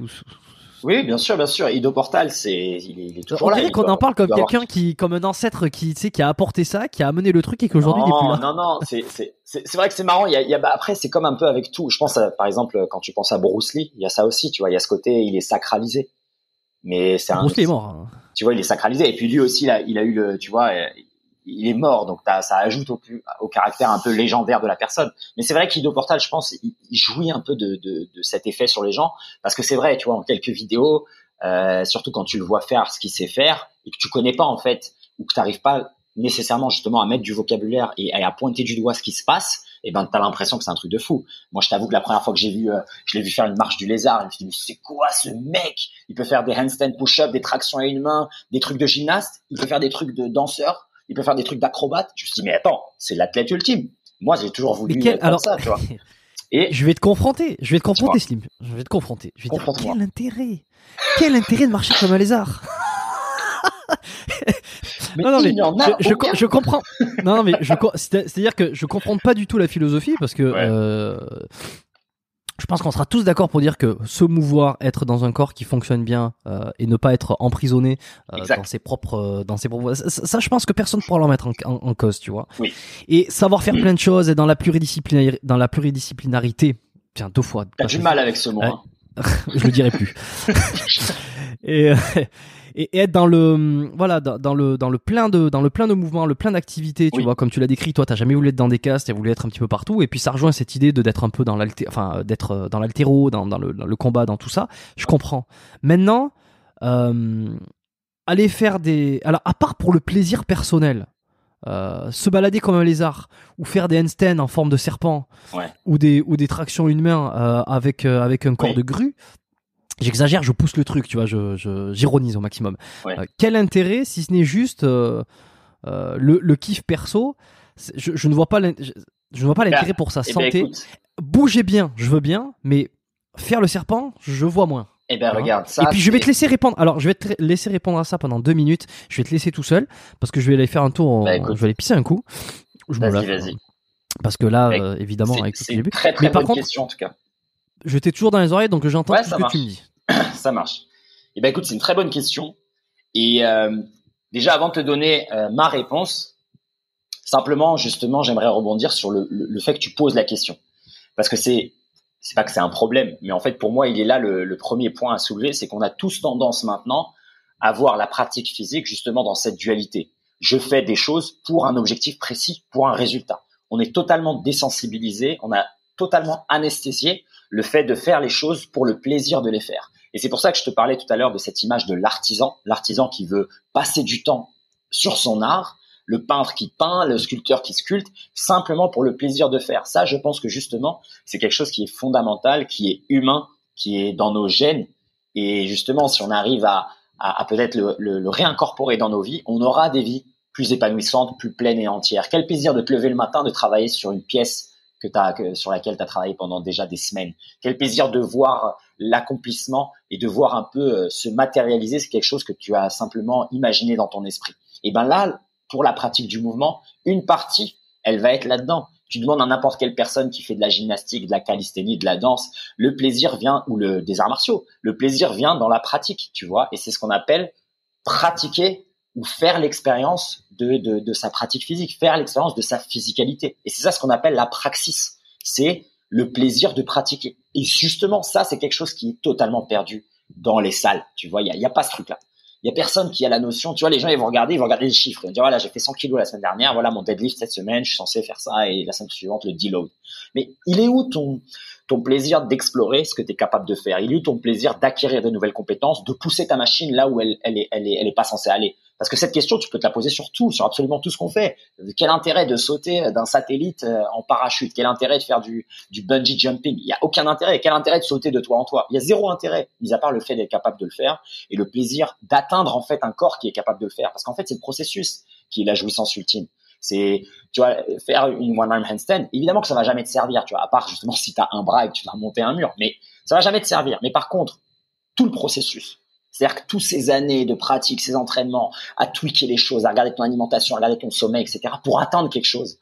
oui, bien sûr, bien sûr. Ido Portal, c'est, il, est, il est toujours On dirait qu'on en parle comme quelqu'un qui, comme un ancêtre qui, tu sais, qui a apporté ça, qui a amené le truc et qu'aujourd'hui il est plus là. Non, non, c'est, c'est, c'est vrai que c'est marrant. Il y a, il y a bah, après, c'est comme un peu avec tout. Je pense, à, par exemple, quand tu penses à Bruce Lee, il y a ça aussi. Tu vois, il y a ce côté, il est sacralisé. Mais c'est un. Bruce Lee est mort. Hein. Tu vois, il est sacralisé. Et puis lui aussi, il a, il a eu le, tu vois, il est mort, donc ça ajoute au, caractère un peu légendaire de la personne. Mais c'est vrai qu'Ido Portal, je pense, il, jouit un peu de, cet effet sur les gens, parce que c'est vrai, tu vois, en quelques vidéos, euh, surtout quand tu le vois faire ce qu'il sait faire et que tu connais pas en fait ou que tu n'arrives pas nécessairement justement à mettre du vocabulaire et, à pointer du doigt ce qui se passe, et eh ben t'as l'impression que c'est un truc de fou. Moi, je t'avoue que la première fois que j'ai vu, euh, je l'ai vu faire une marche du lézard, je me suis dit c'est quoi ce mec? Il peut faire des handstand push-up, des tractions à une main, des trucs de gymnaste, il peut faire des trucs de danseur, il peut faire des trucs d'acrobate. Je me suis dit mais attends, c'est l'athlète ultime. Moi, j'ai toujours voulu quel... Alors... ça, tu vois. Et je vais te confronter, je vais te confronter, Slim. Je vais te confronter. Je vais te dire quel intérêt? Quel intérêt de marcher comme un lézard? Non, non, mais je, je, comprends. Non, mais je, c'est-à-dire que je comprends pas du tout la philosophie parce que euh, je pense qu'on sera tous d'accord pour dire que se mouvoir, être dans un corps qui fonctionne bien euh, et ne pas être emprisonné euh, dans ses propres, dans ses propres, ça, je pense que personne ne pourra le mettre en, cause, tu vois. Oui. Et savoir faire plein de choses et dans la pluridisciplinarité, dans la pluridisciplinarité, tiens deux fois. T'as du mal avec ce mot. Hein. je le dirai plus. et, et, être dans le voilà dans, le dans le plein de dans le plein de mouvements, le plein d'activités, tu vois, comme tu l'as décrit, toi, t'as jamais voulu être dans des castes, t'as voulu être un petit peu partout, et puis ça rejoint cette idée de d'être un peu dans l'alté, enfin d'être dans l'altéro, dans, dans, le, dans le combat, dans tout ça. Je comprends. Maintenant, euh, aller faire des alors à part pour le plaisir personnel, euh, se balader comme un lézard ou faire des handstands en forme de serpent ou des ou des tractions une main euh, avec euh, avec un corps de grue j'exagère je pousse le truc tu vois je j'ironise au maximum quel intérêt si ce n'est juste le, le kiff perso je, je ne vois pas je, ne vois pas bah, l'intérêt pour sa eh ben, santé bouger bien je veux bien mais faire le serpent je vois moins Eh ben regarde ça. Et puis je vais te laisser répondre. Alors je vais te laisser répondre à ça pendant deux minutes. Je vais te laisser tout seul parce que je vais aller faire un tour. en- Bah, je vais aller pisser un coup. Je Vas-y, vas-y. Parce que là, euh, évidemment, avec tout ce que j'ai vu. très très Mais par bonne contre, question en tout cas. je t'ai toujours dans les oreilles, donc j'entends Ouais, tout ce que marche. tu me dis. ça marche. Eh ben écoute, c'est une très bonne question. Et euh, déjà, avant de te donner euh, ma réponse, simplement, justement, j'aimerais rebondir sur le, fait que tu poses la question, parce que c'est c'est pas que c'est un problème, mais en fait, pour moi, il est là le premier point à soulever, c'est qu'on a tous tendance maintenant à voir la pratique physique justement dans cette dualité. Je fais des choses pour un objectif précis, pour un résultat. On est totalement désensibilisé, on a totalement anesthésié le fait de faire les choses pour le plaisir de les faire. Et c'est pour ça que je te parlais tout à l'heure de cette image de l'artisan, l'artisan qui veut passer du temps sur son art, le peintre qui peint, le sculpteur qui sculpte, simplement pour le plaisir de faire. Ça, je pense que justement, c'est quelque chose qui est fondamental, qui est humain, qui est dans nos gènes. Et justement, si on arrive à, peut-être le, réincorporer dans nos vies, on aura des vies plus épanouissantes, plus pleines et entières. Quel plaisir de te lever le matin, de travailler sur une pièce que, sur laquelle tu as travaillé pendant déjà des semaines. Quel plaisir de voir l'accomplissement et de voir un peu euh, se matérialiser, c'est quelque chose que tu as simplement imaginé dans ton esprit. Et ben là, pour la pratique du mouvement, une partie, elle va être là-dedans. Tu demandes à n'importe quelle personne qui fait de la gymnastique, de la calisthénie, de la danse, le plaisir vient ou le des arts martiaux. Le plaisir vient dans la pratique, tu vois, et c'est ce qu'on appelle pratiquer ou faire l'expérience de, de, de sa pratique physique, faire l'expérience de sa physicalité. Et c'est ça ce qu'on appelle la praxis. C'est le plaisir de pratiquer. Et justement, ça, c'est quelque chose qui est totalement perdu dans les salles. Tu vois, il y a, pas ce truc-là. Il y a personne qui a la notion. Tu vois, les gens, ils vont regarder, ils vont regarder les chiffres. Ils vont dire, voilà, j'ai fait 100 kilos la semaine dernière. Voilà, mon deadlift cette semaine, je suis censé faire ça et la semaine suivante, le deload. Mais il est où ton, ton plaisir d'explorer ce que tu es capable de faire? Il est où ton plaisir d'acquérir de nouvelles compétences, de pousser ta machine là où elle, elle elle est, elle est pas censée aller? Parce que cette question, tu peux te la poser sur tout, sur absolument tout ce qu'on fait. Quel intérêt de sauter d'un satellite euh, en parachute? Quel intérêt de faire du, bungee jumping? Il y a aucun intérêt. Quel intérêt de sauter de toi en toi? Il y a zéro intérêt, mis à part le fait d'être capable de le faire et le plaisir d'atteindre en fait un corps qui est capable de le faire. Parce qu'en fait, c'est le processus qui est la jouissance ultime. C'est, tu vois, faire une one arm handstand. Évidemment que ça va jamais te servir, tu vois, à part justement si tu as un bras et que tu vas monter un mur. Mais ça va jamais te servir. Mais par contre, tout le processus, c'est-à-dire que toutes ces années de pratique, ces entraînements, à tweaker les choses, à regarder ton alimentation, à regarder ton sommeil, etc., pour atteindre quelque chose.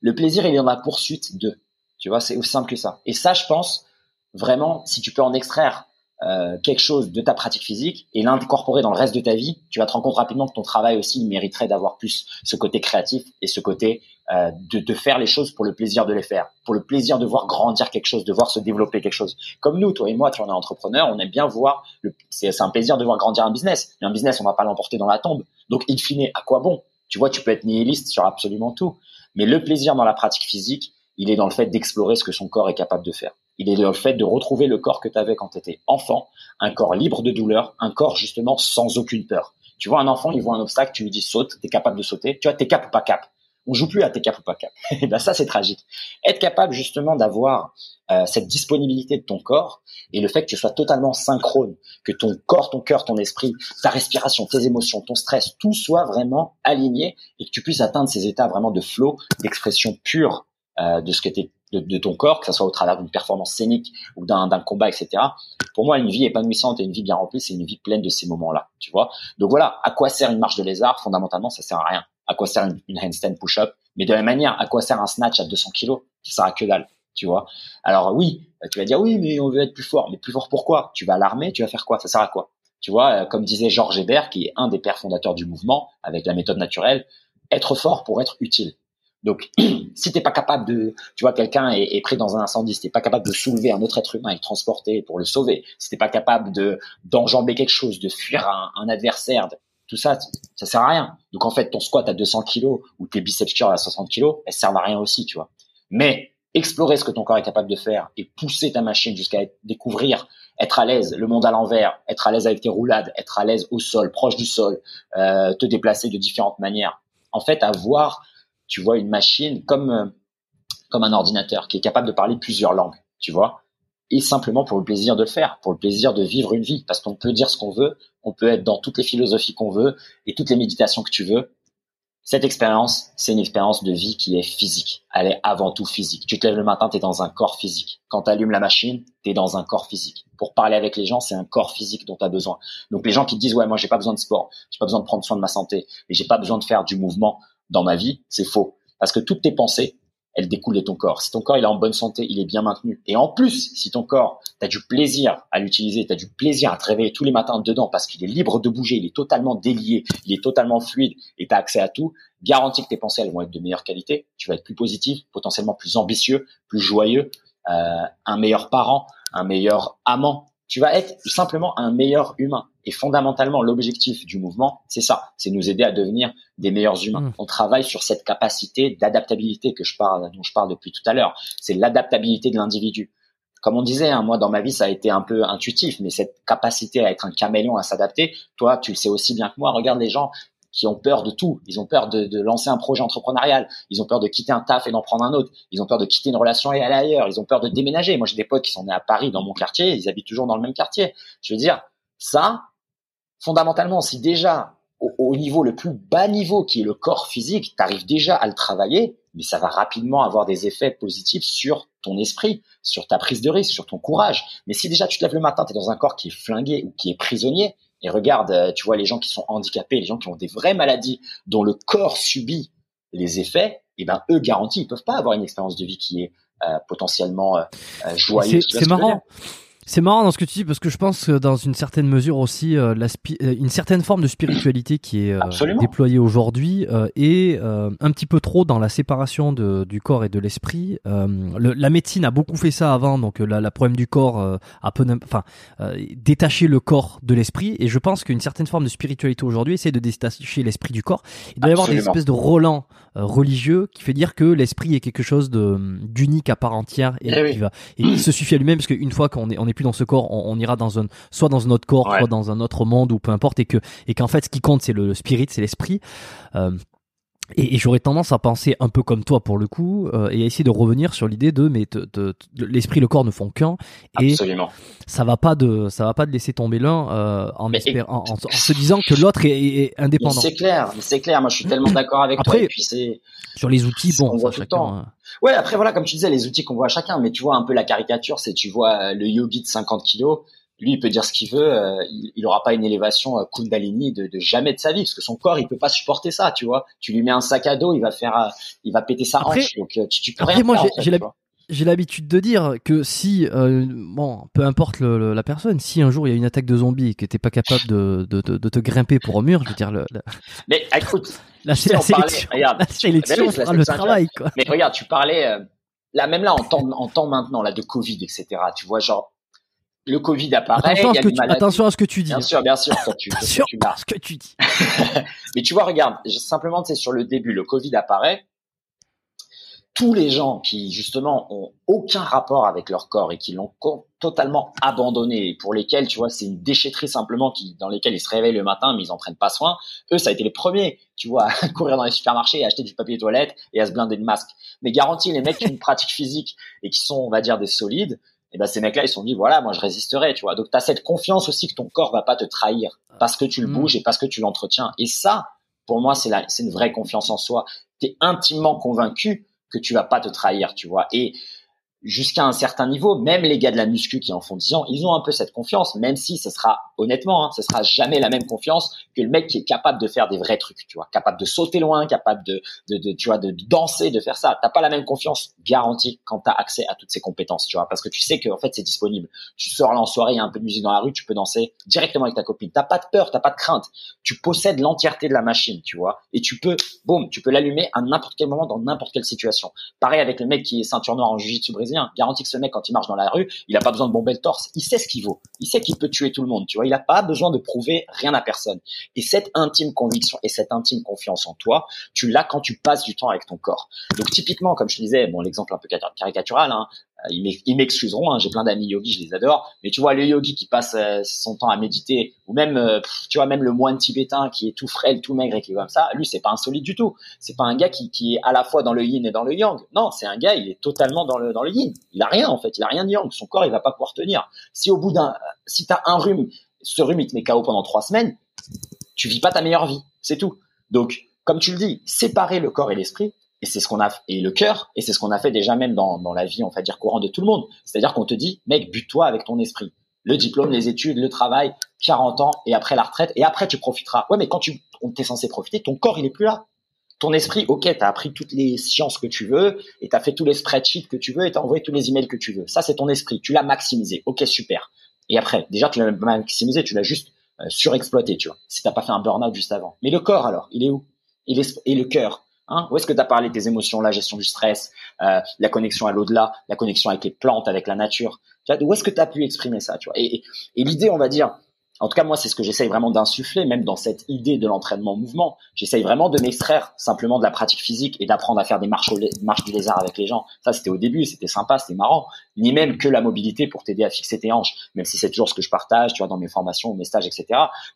Le plaisir, il est dans la poursuite de. Tu vois, c'est aussi simple que ça. Et ça, je pense, vraiment, si tu peux en extraire euh, quelque chose de ta pratique physique et l'incorporer dans le reste de ta vie, tu vas te rendre compte rapidement que ton travail aussi il mériterait d'avoir plus ce côté créatif et ce côté euh, de, de faire les choses pour le plaisir de les faire, pour le plaisir de voir grandir quelque chose, de voir se développer quelque chose. Comme nous, toi et moi, tu en es entrepreneur, on aime bien voir, c'est un plaisir de voir grandir un business. Mais un business, on va pas l'emporter dans la tombe. Donc, in fine, à quoi bon? Tu vois, tu peux être nihiliste sur absolument tout. Mais le plaisir dans la pratique physique, il est dans le fait d'explorer ce que son corps est capable de faire. Il est dans le fait de retrouver le corps que tu avais quand tu étais enfant, un corps libre de douleur, un corps justement sans aucune peur. Tu vois un enfant, il voit un obstacle, tu lui dis saute, t'es capable de sauter. Tu vois, t'es cap ou pas cap. On joue plus à t'es cap ou pas cap. Et ben ça, c'est tragique. Être capable justement d'avoir euh, cette disponibilité de ton corps et le fait que tu sois totalement synchrone, que ton corps, ton cœur, ton esprit, ta respiration, tes émotions, ton stress, tout soit vraiment aligné et que tu puisses atteindre ces états vraiment de flow, d'expression pure euh, de ce que t'es de, ton corps, que ce soit au travers d'une performance scénique ou d'un d'un combat, etc. Pour moi, une vie épanouissante et une vie bien remplie, c'est une vie pleine de ces moments-là, tu vois. Donc voilà, à quoi sert une marche de lézard? Fondamentalement, ça sert à rien. À quoi sert une, handstand push-up Mais de la même manière, à quoi sert un snatch à 200 kilos? Ça sert à que dalle, tu vois. Alors oui, tu vas dire oui, mais on veut être plus fort. Mais plus fort pourquoi? Tu vas à l'armée, tu vas faire quoi? Ça sert à quoi? Tu vois, euh, comme disait Georges Hébert, qui est un des pères fondateurs du mouvement avec la méthode naturelle, être fort pour être utile. Donc, si t'es pas capable de, tu vois, quelqu'un est, pris dans un incendie, si t'es pas capable de soulever un autre être humain et le transporter pour le sauver, si t'es pas capable de d'enjamber quelque chose, de fuir un, un adversaire, tout ça, ça sert à rien. Donc en fait, ton squat à 200 kilos ou tes biceps curls à 60 kilos, elles servent à rien aussi, tu vois. Mais explorer ce que ton corps est capable de faire et pousser ta machine jusqu'à découvrir, être à l'aise, le monde à l'envers, être à l'aise avec tes roulades, être à l'aise au sol, proche du sol, euh, te déplacer de différentes manières. En fait, avoir tu vois une machine comme euh, comme un ordinateur qui est capable de parler plusieurs langues, tu vois, et simplement pour le plaisir de le faire, pour le plaisir de vivre une vie, parce qu'on peut dire ce qu'on veut, on peut être dans toutes les philosophies qu'on veut et toutes les méditations que tu veux. Cette expérience, c'est une expérience de vie qui est physique. Elle est avant tout physique. Tu te lèves le matin, tu es dans un corps physique. Quand tu allumes la machine, tu es dans un corps physique. Pour parler avec les gens, c'est un corps physique dont tu as besoin. Donc les gens qui te disent "Ouais, moi j'ai pas besoin de sport, j'ai pas besoin de prendre soin de ma santé et j'ai pas besoin de faire du mouvement dans ma vie", c'est faux. Parce que toutes tes pensées, elle découle de ton corps. Si ton corps il est en bonne santé, il est bien maintenu. Et en plus, si ton corps, tu as du plaisir à l'utiliser, tu as du plaisir à te réveiller tous les matins dedans parce qu'il est libre de bouger, il est totalement délié, il est totalement fluide et tu as accès à tout, garantis que tes pensées elles vont être de meilleure qualité, tu vas être plus positif, potentiellement plus ambitieux, plus joyeux, euh, un meilleur parent, un meilleur amant, tu vas être simplement un meilleur humain. Et fondamentalement, l'objectif du mouvement, c'est ça, c'est nous aider à devenir des meilleurs humains. Mmh. On travaille sur cette capacité d'adaptabilité que je parle, dont je parle depuis tout à l'heure. C'est l'adaptabilité de l'individu. Comme on disait, hein, moi dans ma vie ça a été un peu intuitif, mais cette capacité à être un caméléon, à s'adapter, toi tu le sais aussi bien que moi. Regarde les gens qui ont peur de tout. Ils ont peur de, lancer un projet entrepreneurial. Ils ont peur de quitter un taf et d'en prendre un autre. Ils ont peur de quitter une relation et aller ailleurs. Ils ont peur de déménager. Moi, j'ai des potes qui sont nés à Paris, dans mon quartier. Ils habitent toujours dans le même quartier. Je veux dire, ça, fondamentalement, si déjà, au, au niveau le plus bas niveau, qui est le corps physique, tu arrives déjà à le travailler, mais ça va rapidement avoir des effets positifs sur ton esprit, sur ta prise de risque, sur ton courage. Mais si déjà tu te lèves le matin, tu es dans un corps qui est flingué ou qui est prisonnier, et regarde, euh, tu vois, les gens qui sont handicapés, les gens qui ont des vraies maladies dont le corps subit les effets, et eh ben eux garantis, ils peuvent pas avoir une expérience de vie qui est euh, potentiellement euh, joyeuse. C'est marrant. C'est marrant dans ce que tu dis parce que je pense que dans une certaine mesure aussi euh, la euh, une certaine forme de spiritualité qui est euh, déployée aujourd'hui est un petit peu trop dans la séparation de, du corps et de l'esprit. la médecine a beaucoup fait ça avant, donc la, la problème du corps a peu, enfin détacher le corps de l'esprit. Et je pense qu'une certaine forme de spiritualité aujourd'hui essaie de détacher l'esprit du corps. Il doit y avoir des espèces de relents religieux qui fait dire que l'esprit est quelque chose de d'unique à part entière et, eh qui va et il se suffit à lui-même parce qu'une fois qu'on est on est dans ce corps, on, ira dans un, soit dans un autre corps, soit dans un autre monde ou peu importe, et que, et qu'en fait, ce qui compte, c'est le, spirit, c'est l'esprit. Euh, et, j'aurais tendance à penser un peu comme toi pour le coup euh, et à essayer de revenir sur l'idée de mais l'esprit et le corps ne font qu'un et ça va pas de ça va pas de laisser tomber l'un euh, en, se disant que l'autre est, indépendant. C'est clair, c'est clair. Moi, je suis tellement d'accord avec après, toi. puis c'est sur les outils, bon, on voit tout le temps. Hein. Ouais, après voilà, comme tu disais, les outils qu'on voit à chacun. Mais tu vois un peu la caricature, c'est tu vois le yogi de 50 kilos lui, il peut dire ce qu'il veut, euh, il n'aura pas une élévation euh, Kundalini de, de, jamais de sa vie, parce que son corps, il peut pas supporter ça, tu vois. Tu lui mets un sac à dos, il va faire, euh, il va péter sa hanche. Donc tu, tu peux après, moi, j'ai l'habitude de dire que si, bon, peu importe le, la personne, si un jour il y a une attaque de zombies et que t'es pas capable de, de, de, te grimper pour un mur, je veux dire le. Mais écoute, la, sélection, regarde, la sélection le travail, quoi. Mais regarde, tu parlais, là même là en temps, en temps maintenant là de Covid, etc. Tu vois genre le Covid apparaît. Attention, à ce, que tu, attention à ce que tu dis. Bien sûr, bien sûr. tu, attention à ce que tu dis. Mais tu vois, regarde, simplement, c'est sur le début, le Covid apparaît. Tous les gens qui justement ont aucun rapport avec leur corps et qui l'ont totalement abandonné et pour lesquels tu vois c'est une déchetterie simplement qui dans lesquels ils se réveillent le matin mais ils en prennent pas soin eux ça a été les premiers tu vois à courir dans les supermarchés et acheter du papier toilette et à se blinder de masques mais garantie les mecs qui ont une pratique physique et qui sont on va dire des solides et ben ces mecs-là ils se sont dit voilà moi je résisterai tu vois. Donc tu as cette confiance aussi que ton corps va pas te trahir parce que tu le mm. bouges et parce que tu l'entretiens. Et ça pour moi c'est c'est une vraie confiance en soi. Tu es intimement convaincu que tu vas pas te trahir tu vois. Et jusqu'à un certain niveau, même les gars de la muscu qui en font 10 ans, ils ont un peu cette confiance, même si ce sera, honnêtement, hein, ce sera jamais la même confiance que le mec qui est capable de faire des vrais trucs, tu vois, capable de sauter loin, capable de, danser, de faire ça. T'as pas la même confiance garantie quand t'as accès à toutes ces compétences, tu vois, parce que tu sais que en fait c'est disponible. Tu sors là en soirée, il y a un peu de musique dans la rue, tu peux danser directement avec ta copine. T'as pas de peur, t'as pas de crainte. Tu possèdes l'entièreté de la machine, tu vois, et tu peux, boum, tu peux l'allumer à n'importe quel moment dans n'importe quelle situation. Pareil avec le mec qui est ceinture noire en jiu-jitsu brésilien. Garantie que ce mec, quand il marche dans la rue, il a pas besoin de bomber le torse. Il sait ce qu'il vaut. Il sait qu'il peut tuer tout le monde. Tu vois, il a pas besoin de prouver rien à personne. Et cette intime conviction et cette intime confiance en toi, tu l'as quand tu passes du temps avec ton corps. Donc typiquement, comme je disais, bon, l'exemple un peu caricatural, hein, euh, ils m'excuseront, hein, j'ai plein d'amis yogis, je les adore, mais tu vois le yogi qui passe euh, son temps à méditer, ou même, euh, tu vois même le moine tibétain qui est tout frêle, tout maigre et qui est comme ça, lui c'est pas insolite du tout. C'est pas un gars qui, qui est à la fois dans le yin et dans le yang. Non, c'est un gars, il est totalement dans le dans le yin. Il a rien en fait, il a rien de yang. Son corps il va pas pouvoir tenir. Si au bout d'un, si t'as un rhume, ce rhume il te met KO pendant trois semaines, tu vis pas ta meilleure vie, c'est tout. Donc comme tu le dis, séparer le corps et l'esprit, et c'est ce qu'on a et le cœur, et c'est ce qu'on a fait déjà même dans, dans la vie, on va dire courant de tout le monde. C'est-à-dire qu'on te dit, mec, bute-toi avec ton esprit. Le diplôme, les études, le travail, 40 ans, et après la retraite, et après tu profiteras. Ouais, mais quand tu es censé profiter, ton corps il est plus là. Ton esprit, ok, t'as appris toutes les sciences que tu veux, et t'as fait tous les spreadsheets que tu veux, et t'as envoyé tous les emails que tu veux. Ça, c'est ton esprit. Tu l'as maximisé. Ok, super. Et après, déjà, tu l'as maximisé, tu l'as juste euh, surexploité, tu vois. Si t'as pas fait un burn-out juste avant. Mais le corps, alors, il est où? Il Et le cœur Hein? Où est-ce que tu as parlé de tes émotions, la gestion du stress, euh, la connexion à l'au-delà, la connexion avec les plantes, avec la nature? Où est-ce que tu as pu exprimer ça tu vois? Et, et l'idée, on va dire, en tout cas, moi, c'est ce que j'essaye vraiment d'insuffler, même dans cette idée de l'entraînement mouvement. J'essaye vraiment de m'extraire simplement de la pratique physique et d'apprendre à faire des marches, marches du lézard avec les gens. Ça, c'était au début, c'était sympa, c'était marrant. Ni même que la mobilité pour t'aider à fixer tes hanches, même si c'est toujours ce que je partage, tu vois, dans mes formations, mes stages, etc.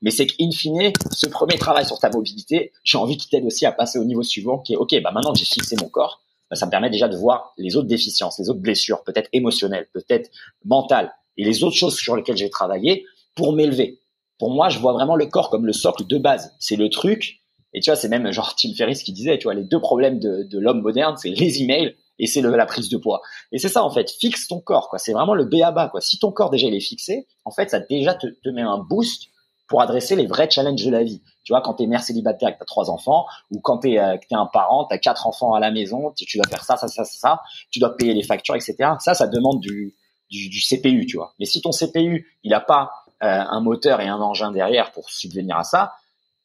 Mais c'est qu'in fine, ce premier travail sur ta mobilité, j'ai envie qu'il t'aide aussi à passer au niveau suivant, qui est, OK, bah maintenant que j'ai fixé mon corps, bah, ça me permet déjà de voir les autres déficiences, les autres blessures, peut-être émotionnelles, peut-être mentales, et les autres choses sur lesquelles j'ai travaillé pour m'élever. Pour moi, je vois vraiment le corps comme le socle de base. C'est le truc. Et tu vois, c'est même genre Tim Ferriss qui disait, tu vois, les deux problèmes de, de l'homme moderne, c'est les emails et c'est la prise de poids. Et c'est ça en fait, fixe ton corps quoi. C'est vraiment le B à bas quoi. Si ton corps déjà il est fixé, en fait, ça déjà te, te met un boost pour adresser les vrais challenges de la vie. Tu vois, quand t'es mère célibataire et que t'as trois enfants, ou quand t'es euh, un parent, t'as quatre enfants à la maison, tu, dois faire ça, ça, ça, ça, tu dois payer les factures, etc. Ça, ça demande du, du, du CPU, tu vois. Mais si ton CPU, il a pas un moteur et un engin derrière pour subvenir à ça,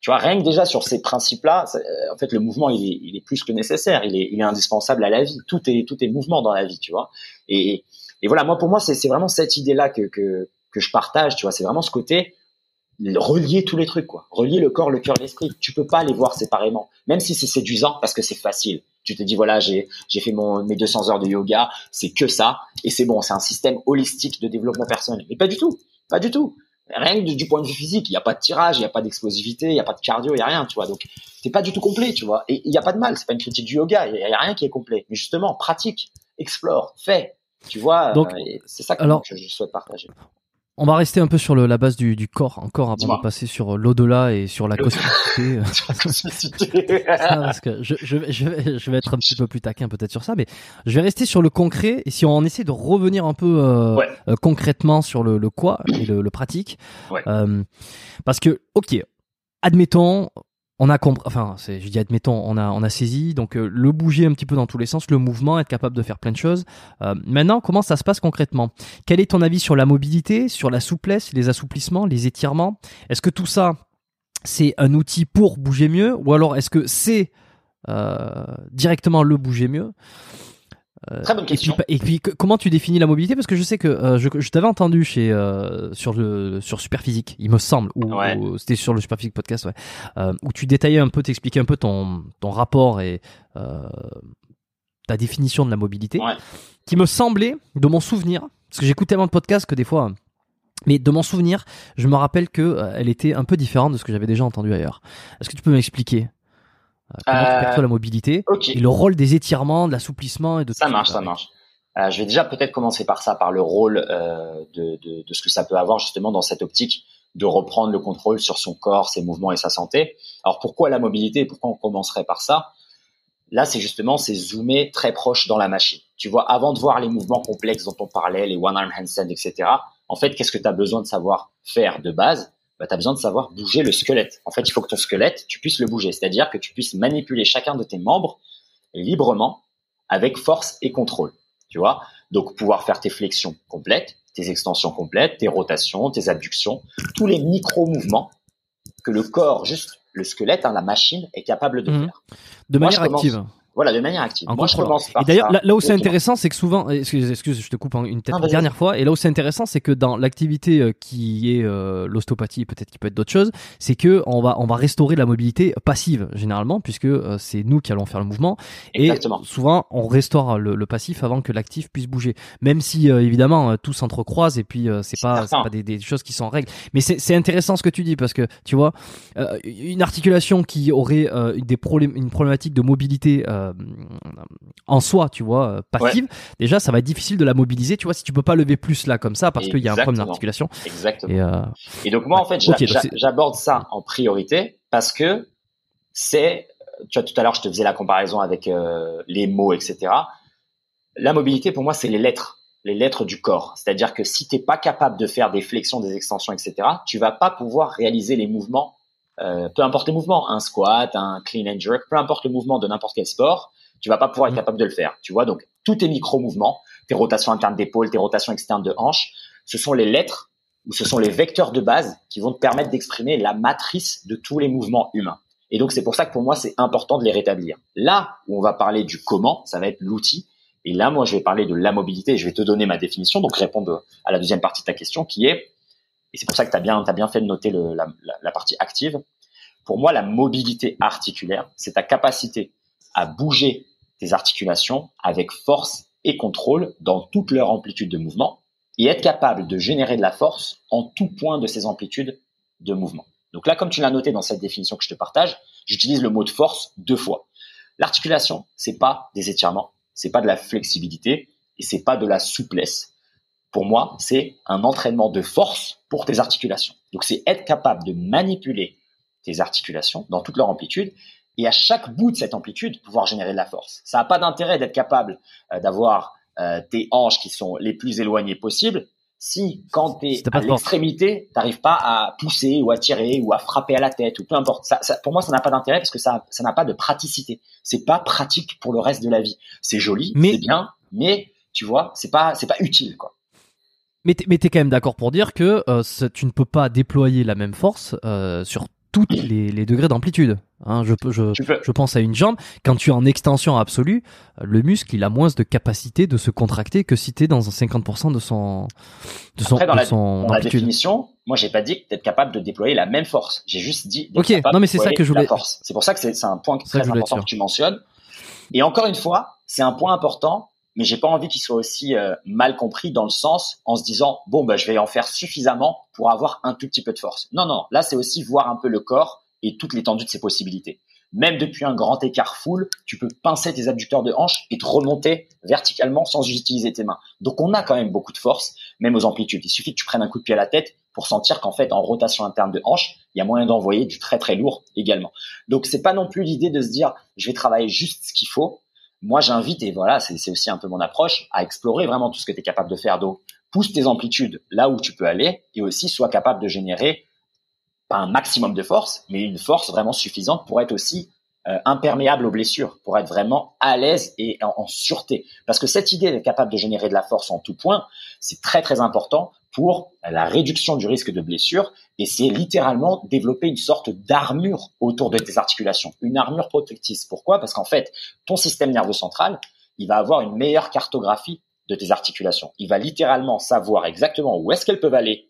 tu vois, rien que déjà sur ces principes-là, euh, en fait, le mouvement, il est, plus que nécessaire, il est, il est indispensable à la vie. Tout est, tout est mouvement dans la vie, tu vois. Et, et voilà, moi, pour moi, c'est vraiment cette idée-là que, que, que je partage, tu vois. C'est vraiment ce côté relier tous les trucs, quoi. Relier le corps, le cœur, l'esprit. Tu peux pas les voir séparément, même si c'est séduisant parce que c'est facile. Tu te dis voilà, j'ai j'ai fait mon mes 200 heures de yoga, c'est que ça et c'est bon, c'est un système holistique de développement personnel. Mais pas du tout, pas du tout. Rien que du, point de vue physique, il n'y a pas de tirage, il n'y a pas d'explosivité, il n'y a pas de cardio, il n'y a rien, tu vois. Donc, t'es pas du tout complet, tu vois. Et il n'y a pas de mal, c'est pas une critique du yoga, il n'y a, rien qui est complet. Mais justement, pratique, explore, fais, tu vois. Donc, euh, c'est ça que, alors, que je souhaite partager. On va rester un peu sur le, la base du, du corps encore avant de passer sur l'au-delà et sur la cosmicité. parce que je, je, je, vais, je vais être un petit peu plus taquin peut-être sur ça, mais je vais rester sur le concret. Et si on essaie de revenir un peu euh, euh, concrètement sur le, le quoi et le, le pratique, euh, parce que ok, admettons on a compris, enfin, je dis admettons, on a, on a saisi, donc euh, le bouger un petit peu dans tous les sens, le mouvement, être capable de faire plein de choses. Euh, maintenant, comment ça se passe concrètement? Quel est ton avis sur la mobilité, sur la souplesse, les assouplissements, les étirements? Est-ce que tout ça, c'est un outil pour bouger mieux, ou alors est-ce que c'est euh, directement le bouger mieux? Très bonne question. Et puis, comment tu définis la mobilité? Parce que je sais que euh, je, je t'avais entendu chez euh, sur le sur Superphysique, il me semble, ou, c'était sur le Superphysique podcast, ouais, euh, où tu détaillais un peu, t'expliquais un peu ton ton rapport et ta définition de la mobilité, qui me semblait, de mon souvenir, parce que j'écoute tellement de podcasts que des fois. Mais de mon souvenir, je me rappelle que elle était un peu différente de ce que j'avais déjà entendu ailleurs. Est-ce que tu peux m'expliquer? euh, comment tu perçois la mobilité et le rôle des étirements, de l'assouplissement et de ça marche, ça marche. Euh, je vais déjà peut-être commencer par ça, par le rôle euh, de, de, de, ce que ça peut avoir justement dans cette optique de reprendre le contrôle sur son corps, ses mouvements et sa santé. Alors pourquoi la mobilité Pourquoi on commencerait par ça? Là, c'est justement c'est zoomer très proche dans la machine. Tu vois, avant de voir les mouvements complexes dont on parlait, les one arm handstand, etc. En fait, qu'est-ce que tu as besoin de savoir faire de base? Bah, tu as besoin de savoir bouger le squelette. En fait, il faut que ton squelette, tu puisses le bouger, c'est-à-dire que tu puisses manipuler chacun de tes membres librement, avec force et contrôle. Tu vois? Donc, pouvoir faire tes flexions complètes, tes extensions complètes, tes rotations, tes abductions, tous les micro-mouvements que le corps, juste le squelette, hein, la machine, est capable de mhm. faire. De manière active. Voilà, de manière active. Moi, je commence par Et d'ailleurs, là, où c'est intéressant, c'est que souvent, excuse, excuse, je te coupe une tête, dernière fois. Et là où c'est intéressant, c'est que dans l'activité euh, qui est euh, l'ostéopathie, peut-être qu'il peut être d'autres choses, c'est que on va on va restaurer la mobilité passive généralement, puisque euh, c'est nous qui allons faire le mouvement. Et souvent, on restaure le, passif avant que l'actif puisse bouger. Même si évidemment tout s'entrecroise et puis c'est pas c'est pas des, des, choses qui sont en règle. Mais c'est intéressant ce que tu dis parce que tu vois une articulation qui aurait des problèmes, une problématique de mobilité euh, en soi, tu vois, euh, passive, déjà ça va être difficile de la mobiliser, tu vois, si tu peux pas lever plus là comme ça parce qu'il y a un problème d'articulation. Exactement. Et, euh, et, donc moi en fait, j'aborde ça en priorité parce que c'est tu vois, tout à l'heure, je te faisais la comparaison avec euh, les mots, etc. La mobilité, pour moi, c'est les lettres, les lettres du corps. C'est-à-dire que si t'es pas capable de faire des flexions, des extensions, etc., tu vas pas pouvoir réaliser les mouvements, euh, peu importe les mouvements, un squat, un clean and jerk, peu importe le mouvement de n'importe quel sport, tu vas pas pouvoir être mmh. capable de le faire. Tu vois, donc tous tes micro-mouvements, tes rotations internes d'épaule, tes rotations externes de hanches, ce sont les lettres ou ce sont les vecteurs de base qui vont te permettre d'exprimer la matrice de tous les mouvements humains. Et donc c'est pour ça que pour moi c'est important de les rétablir. Là où on va parler du comment, ça va être l'outil. Et là moi je vais parler de la mobilité. Et je vais te donner ma définition, donc répondre à la deuxième partie de ta question qui est, et c'est pour ça que tu as bien, as bien fait de noter le, la, la partie active. Pour moi la mobilité articulaire, c'est ta capacité à bouger tes articulations avec force et contrôle dans toute leur amplitude de mouvement et être capable de générer de la force en tout point de ces amplitudes de mouvement. Donc là, comme tu l'as noté dans cette définition que je te partage, j'utilise le mot de force deux fois. L'articulation, c'est pas des étirements, c'est pas de la flexibilité et c'est pas de la souplesse. Pour moi, c'est un entraînement de force pour tes articulations. Donc c'est être capable de manipuler tes articulations dans toute leur amplitude et à chaque bout de cette amplitude pouvoir générer de la force. Ça n'a pas d'intérêt d'être capable euh, d'avoir euh, tes hanches qui sont les plus éloignées possibles si quand tu es à l'extrémité, t'arrives pas à pousser ou à tirer ou à frapper à la tête ou peu importe. Ça, ça, pour moi, ça n'a pas d'intérêt parce que ça, ça n'a pas de praticité. C'est pas pratique pour le reste de la vie. C'est joli, c'est bien, mais tu vois, c'est pas, c'est pas utile quoi. Mais t'es, mais quand même d'accord pour dire que euh, tu ne peux pas déployer la même force euh, sur tous les, les, degrés d'amplitude. Hein, je, je, je, pense à une jambe. Quand tu es en extension absolue, le muscle il a moins de capacité de se contracter que si tu es dans 50% de son de son, Après, dans, de la, son dans la définition, moi j'ai pas dit que tu capable de déployer la même force. J'ai juste dit Ok, non mais c'est ça que je voulais. C'est pour ça que c'est un point très important que tu mentionnes. Et encore une fois, c'est un point important mais j'ai pas envie qu'il soit aussi euh, mal compris dans le sens en se disant bon bah je vais en faire suffisamment pour avoir un tout petit peu de force. Non non, là c'est aussi voir un peu le corps et toute l'étendue de ses possibilités. Même depuis un grand écart full, tu peux pincer tes abducteurs de hanche et te remonter verticalement sans utiliser tes mains. Donc on a quand même beaucoup de force, même aux amplitudes. Il suffit que tu prennes un coup de pied à la tête pour sentir qu'en fait en rotation interne de hanche, il y a moyen d'envoyer du très très lourd également. Donc c'est pas non plus l'idée de se dire je vais travailler juste ce qu'il faut, moi j'invite, et voilà, c'est aussi un peu mon approche, à explorer vraiment tout ce que tu es capable de faire. Donc, pousse tes amplitudes là où tu peux aller et aussi sois capable de générer pas un maximum de force, mais une force vraiment suffisante pour être aussi euh, imperméable aux blessures, pour être vraiment à l'aise et en, en, sûreté. Parce que cette idée d'être capable de générer de la force en tout point, c'est très très important pour la réduction du risque de blessure et c'est littéralement développer une sorte d'armure autour de tes articulations, une armure protectrice. Pourquoi? Parce qu'en fait, ton système nerveux central, il va avoir une meilleure cartographie de tes articulations. Il va littéralement savoir exactement où est-ce qu'elles peuvent aller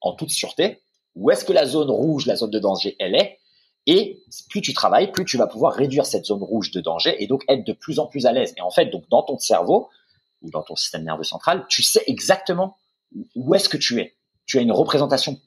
en toute sûreté, où est-ce que la zone rouge, la zone de danger, elle est, et plus tu travailles, plus tu vas pouvoir réduire cette zone rouge de danger et donc être de plus en plus à l'aise. Et en fait, donc dans ton cerveau ou dans ton système nerveux central, tu sais exactement où est-ce que tu es? Tu as une représentation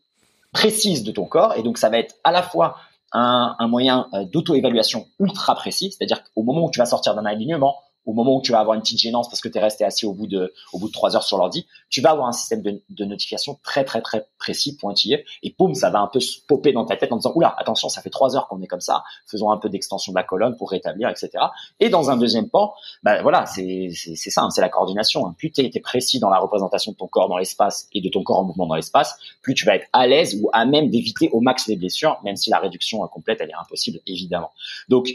précise de ton corps et donc ça va être à la fois un, moyen euh, d'auto-évaluation ultra précis, c'est-à-dire qu'au moment où tu vas sortir d'un alignement, au moment où tu vas avoir une petite gênance parce que tu es resté assis au bout de au bout de trois heures sur l'ordi, tu vas avoir un système de, notification très très très précis, pointillé, et boum, ça va un peu se popper dans ta tête en disant oula, attention, ça fait trois heures qu'on est comme ça, faisons un peu d'extension de la colonne pour rétablir, etc. Et dans un deuxième pan, ben voilà, c'est c'est ça, c'est la coordination. Hein. Plus tu es, précis dans la représentation de ton corps dans l'espace et de ton corps en mouvement dans l'espace, plus tu vas être à l'aise ou à même d'éviter au max les blessures, même si la réduction complète elle est impossible évidemment. Donc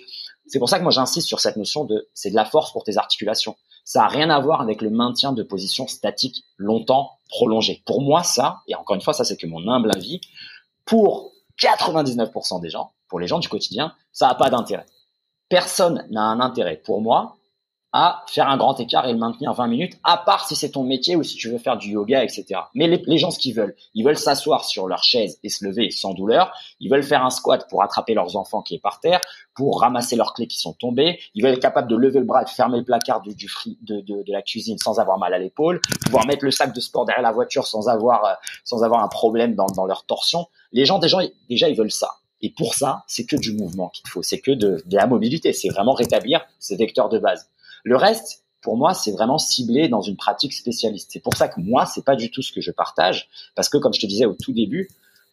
c'est pour ça que moi j'insiste sur cette notion de c'est de la force pour tes articulations. Ça n'a rien à voir avec le maintien de position statique longtemps prolongée. Pour moi, ça, et encore une fois, ça c'est que mon humble avis, pour 99% des gens, pour les gens du quotidien, ça n'a pas d'intérêt. Personne n'a un intérêt pour moi à faire un grand écart et le maintenir 20 minutes, à part si c'est ton métier ou si tu veux faire du yoga, etc. Mais les, gens, ce qu'ils veulent, ils veulent s'asseoir sur leur chaise et se lever sans douleur. Ils veulent faire un squat pour attraper leurs enfants qui est par terre, pour ramasser leurs clés qui sont tombées. Ils veulent être capables de lever le bras et de fermer le placard du, du de, de, de, la cuisine sans avoir mal à l'épaule, pouvoir mettre le sac de sport derrière la voiture sans avoir, euh, sans avoir un problème dans, dans leur torsion. Les gens, déjà, déjà, ils veulent ça. Et pour ça, c'est que du mouvement qu'il faut, c'est que de, de la mobilité, c'est vraiment rétablir ces vecteurs de base. Le reste, pour moi, c'est vraiment ciblé dans une pratique spécialiste. C'est pour ça que moi, c'est pas du tout ce que je partage, parce que comme je te disais au tout début,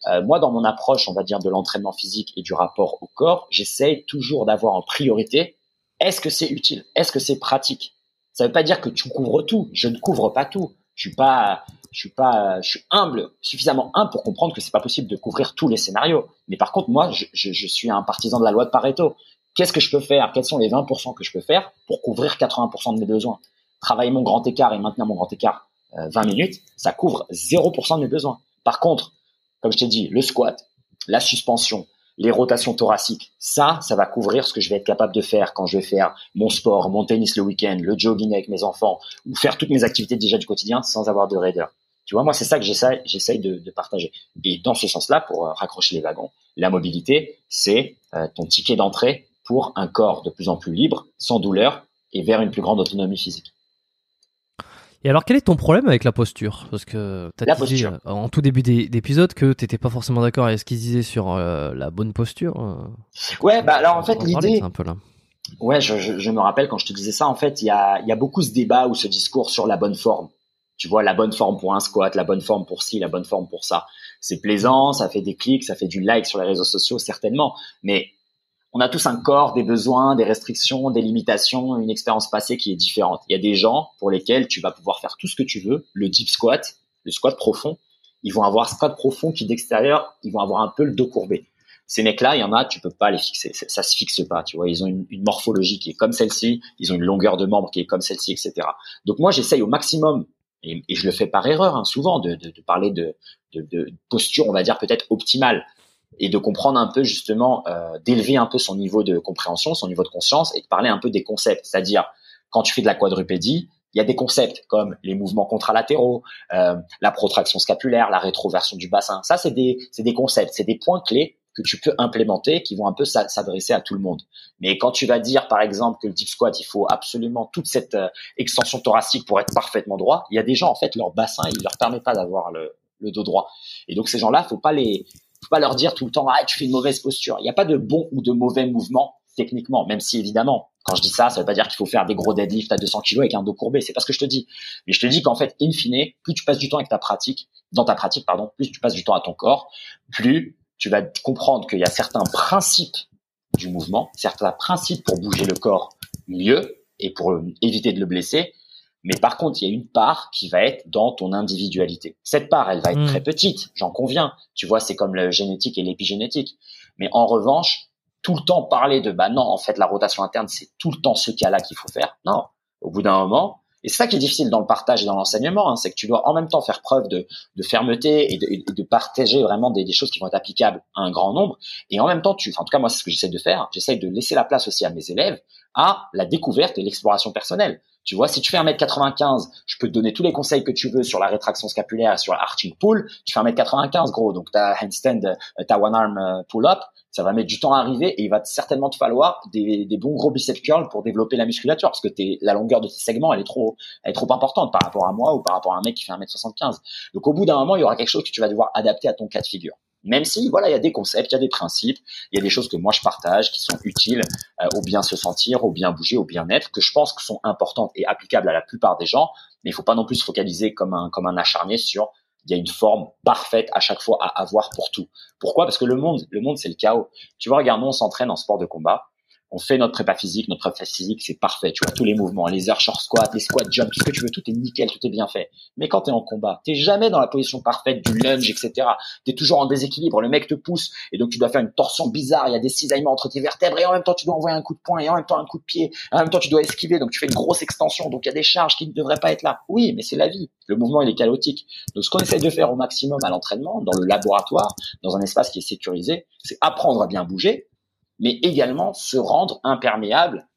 euh, moi, dans mon approche, on va dire de l'entraînement physique et du rapport au corps, j'essaie toujours d'avoir en priorité est-ce que c'est utile, est-ce que c'est pratique? Ça ne veut pas dire que tu couvres tout. Je ne couvre pas tout. Je suis pas, je suis pas, je suis humble, suffisamment humble pour comprendre que c'est pas possible de couvrir tous les scénarios. Mais par contre, moi, je, je, je suis un partisan de la loi de Pareto. Qu'est-ce que je peux faire? Quels sont les 20% que je peux faire pour couvrir 80% de mes besoins? Travailler mon grand écart et maintenir mon grand écart 20 euh, minutes, ça couvre 0% de mes besoins. Par contre, comme je t'ai dit, le squat, la suspension, les rotations thoraciques, ça, ça va couvrir ce que je vais être capable de faire quand je vais faire mon sport, mon tennis le week-end, le jogging avec mes enfants, ou faire toutes mes activités déjà du quotidien sans avoir de raideur. Tu vois, moi, c'est ça que j'essaye, j'essaye de, de, partager. Et dans ce sens-là, pour euh, raccrocher les wagons, la mobilité, c'est euh, ton ticket d'entrée pour un corps de plus en plus libre, sans douleur et vers une plus grande autonomie physique. Et alors, quel est ton problème avec la posture? Parce que tu as dit euh, en tout début d'épisode que tu n'étais pas forcément d'accord avec ce qu'ils disaient sur euh, la bonne posture. Euh. Ouais, bah alors en fait, l'idée. Ouais, je, je, je, me rappelle quand je te disais ça, en fait, il y a, y a beaucoup ce débat ou ce discours sur la bonne forme. Tu vois, la bonne forme pour un squat, la bonne forme pour ci, la bonne forme pour ça. C'est plaisant, ça fait des clics, ça fait du like sur les réseaux sociaux, certainement. Mais on a tous un corps, des besoins, des restrictions, des limitations, une expérience passée qui est différente. Il y a des gens pour lesquels tu vas pouvoir faire tout ce que tu veux, le deep squat, le squat profond, ils vont avoir squat profond qui d'extérieur, ils vont avoir un peu le dos courbé. Ces mecs-là, il y en a, tu peux pas les fixer, ça se fixe pas, tu vois. Ils ont une, morphologie qui est comme celle-ci, ils ont une longueur de membre qui est comme celle-ci, etc. Donc moi, j'essaye au maximum, et, je le fais par erreur hein, souvent, de, parler de, de posture, on va dire peut-être optimale et de comprendre un peu justement, euh, d'élever un peu son niveau de compréhension, son niveau de conscience et de parler un peu des concepts. C'est-à-dire, quand tu fais de la quadrupédie, il y a des concepts comme les mouvements contralatéraux, euh, la protraction scapulaire, la rétroversion du bassin. Ça, c'est des, c'est des concepts, c'est des points clés que tu peux implémenter qui vont un peu s'adresser à tout le monde. Mais quand tu vas dire, par exemple, que le deep squat, il faut absolument toute cette euh, extension thoracique pour être parfaitement droit, il y a des gens, en fait, leur bassin, il leur permet pas d'avoir le, le dos droit. Et donc, ces gens-là, faut pas les, faut pas leur dire tout le temps ah tu fais une mauvaise posture. Il n'y a pas de bon ou de mauvais mouvement techniquement, même si évidemment quand je dis ça, ça veut pas dire qu'il faut faire des gros deadlifts à 200 kg avec un dos courbé. C'est pas ce que je te dis. Mais je te dis qu'en fait, in fine, plus tu passes du temps avec ta pratique, dans ta pratique, pardon, plus tu passes du temps à ton corps, plus tu vas comprendre qu'il y a certains principes du mouvement, certains principes pour bouger le corps mieux et pour éviter de le blesser, mais par contre, il y a une part qui va être dans ton individualité. Cette part, elle va être hmm. très petite, j'en conviens. Tu vois, c'est comme le génétique et l'épigénétique. Mais en revanche, tout le temps parler de bah non, en fait, la rotation interne, c'est tout le temps ce cas-là qu'il faut faire. Non. Au bout d'un moment, et c'est ça qui est difficile dans le partage et dans l'enseignement, hein, c'est que tu dois en même temps faire preuve de, de fermeté et de, de, partager vraiment des, des, choses qui vont être applicables à un grand nombre. Et en même temps, tu, enfin, en tout cas, moi, c'est ce que j'essaie de faire. J'essaie de laisser la place aussi à mes élèves à la découverte et l'exploration personnelle. Tu vois, si tu fais 1m95, je peux te donner tous les conseils que tu veux sur la rétraction scapulaire sur l'arching pull. Tu fais 1m95, gros. Donc, ta handstand, euh, ta one arm euh, pull up, ça va mettre du temps à arriver et il va certainement te falloir des, des bons gros biceps curls pour développer la musculature parce que t'es, la longueur de tes segments, elle est trop, elle est trop importante par rapport à moi ou par rapport à un mec qui fait 1m75. Donc, au bout d'un moment, il y aura quelque chose que tu vas devoir adapter à ton cas de figure. Même si, voilà, il y a des concepts, il y a des principes, il y a des choses que moi je partage qui sont utiles euh, au bien se sentir, au bien bouger, au bien-être, que je pense que sont importantes et applicables à la plupart des gens. Mais il faut pas non plus se focaliser comme un comme un acharné sur il y a une forme parfaite à chaque fois à avoir pour tout. Pourquoi? Parce que le monde, le monde c'est le chaos. Tu vois, regarde, nous on s'entraîne en sport de combat on fait notre prépa physique, notre prépa physique, c'est parfait, tu vois, tous les mouvements, les air short squat, les squat jump, tout ce que tu veux, tout est nickel, tout est bien fait. Mais quand tu es en combat, t'es jamais dans la position parfaite du lunge, etc. Tu es toujours en déséquilibre, le mec te pousse, et donc tu dois faire une torsion bizarre, il y a des cisaillements entre tes vertèbres, et en même temps tu dois envoyer un coup de poing, et en même temps un coup de pied, en même temps tu dois esquiver, donc tu fais une grosse extension, donc il y a des charges qui ne devraient pas être là. Oui, mais c'est la vie, le mouvement il est chaotique. Donc ce qu'on essaie de faire au maximum à l'entraînement, dans le laboratoire, dans un espace qui est sécurisé, c'est apprendre à bien bouger, mais également se rendre imperméable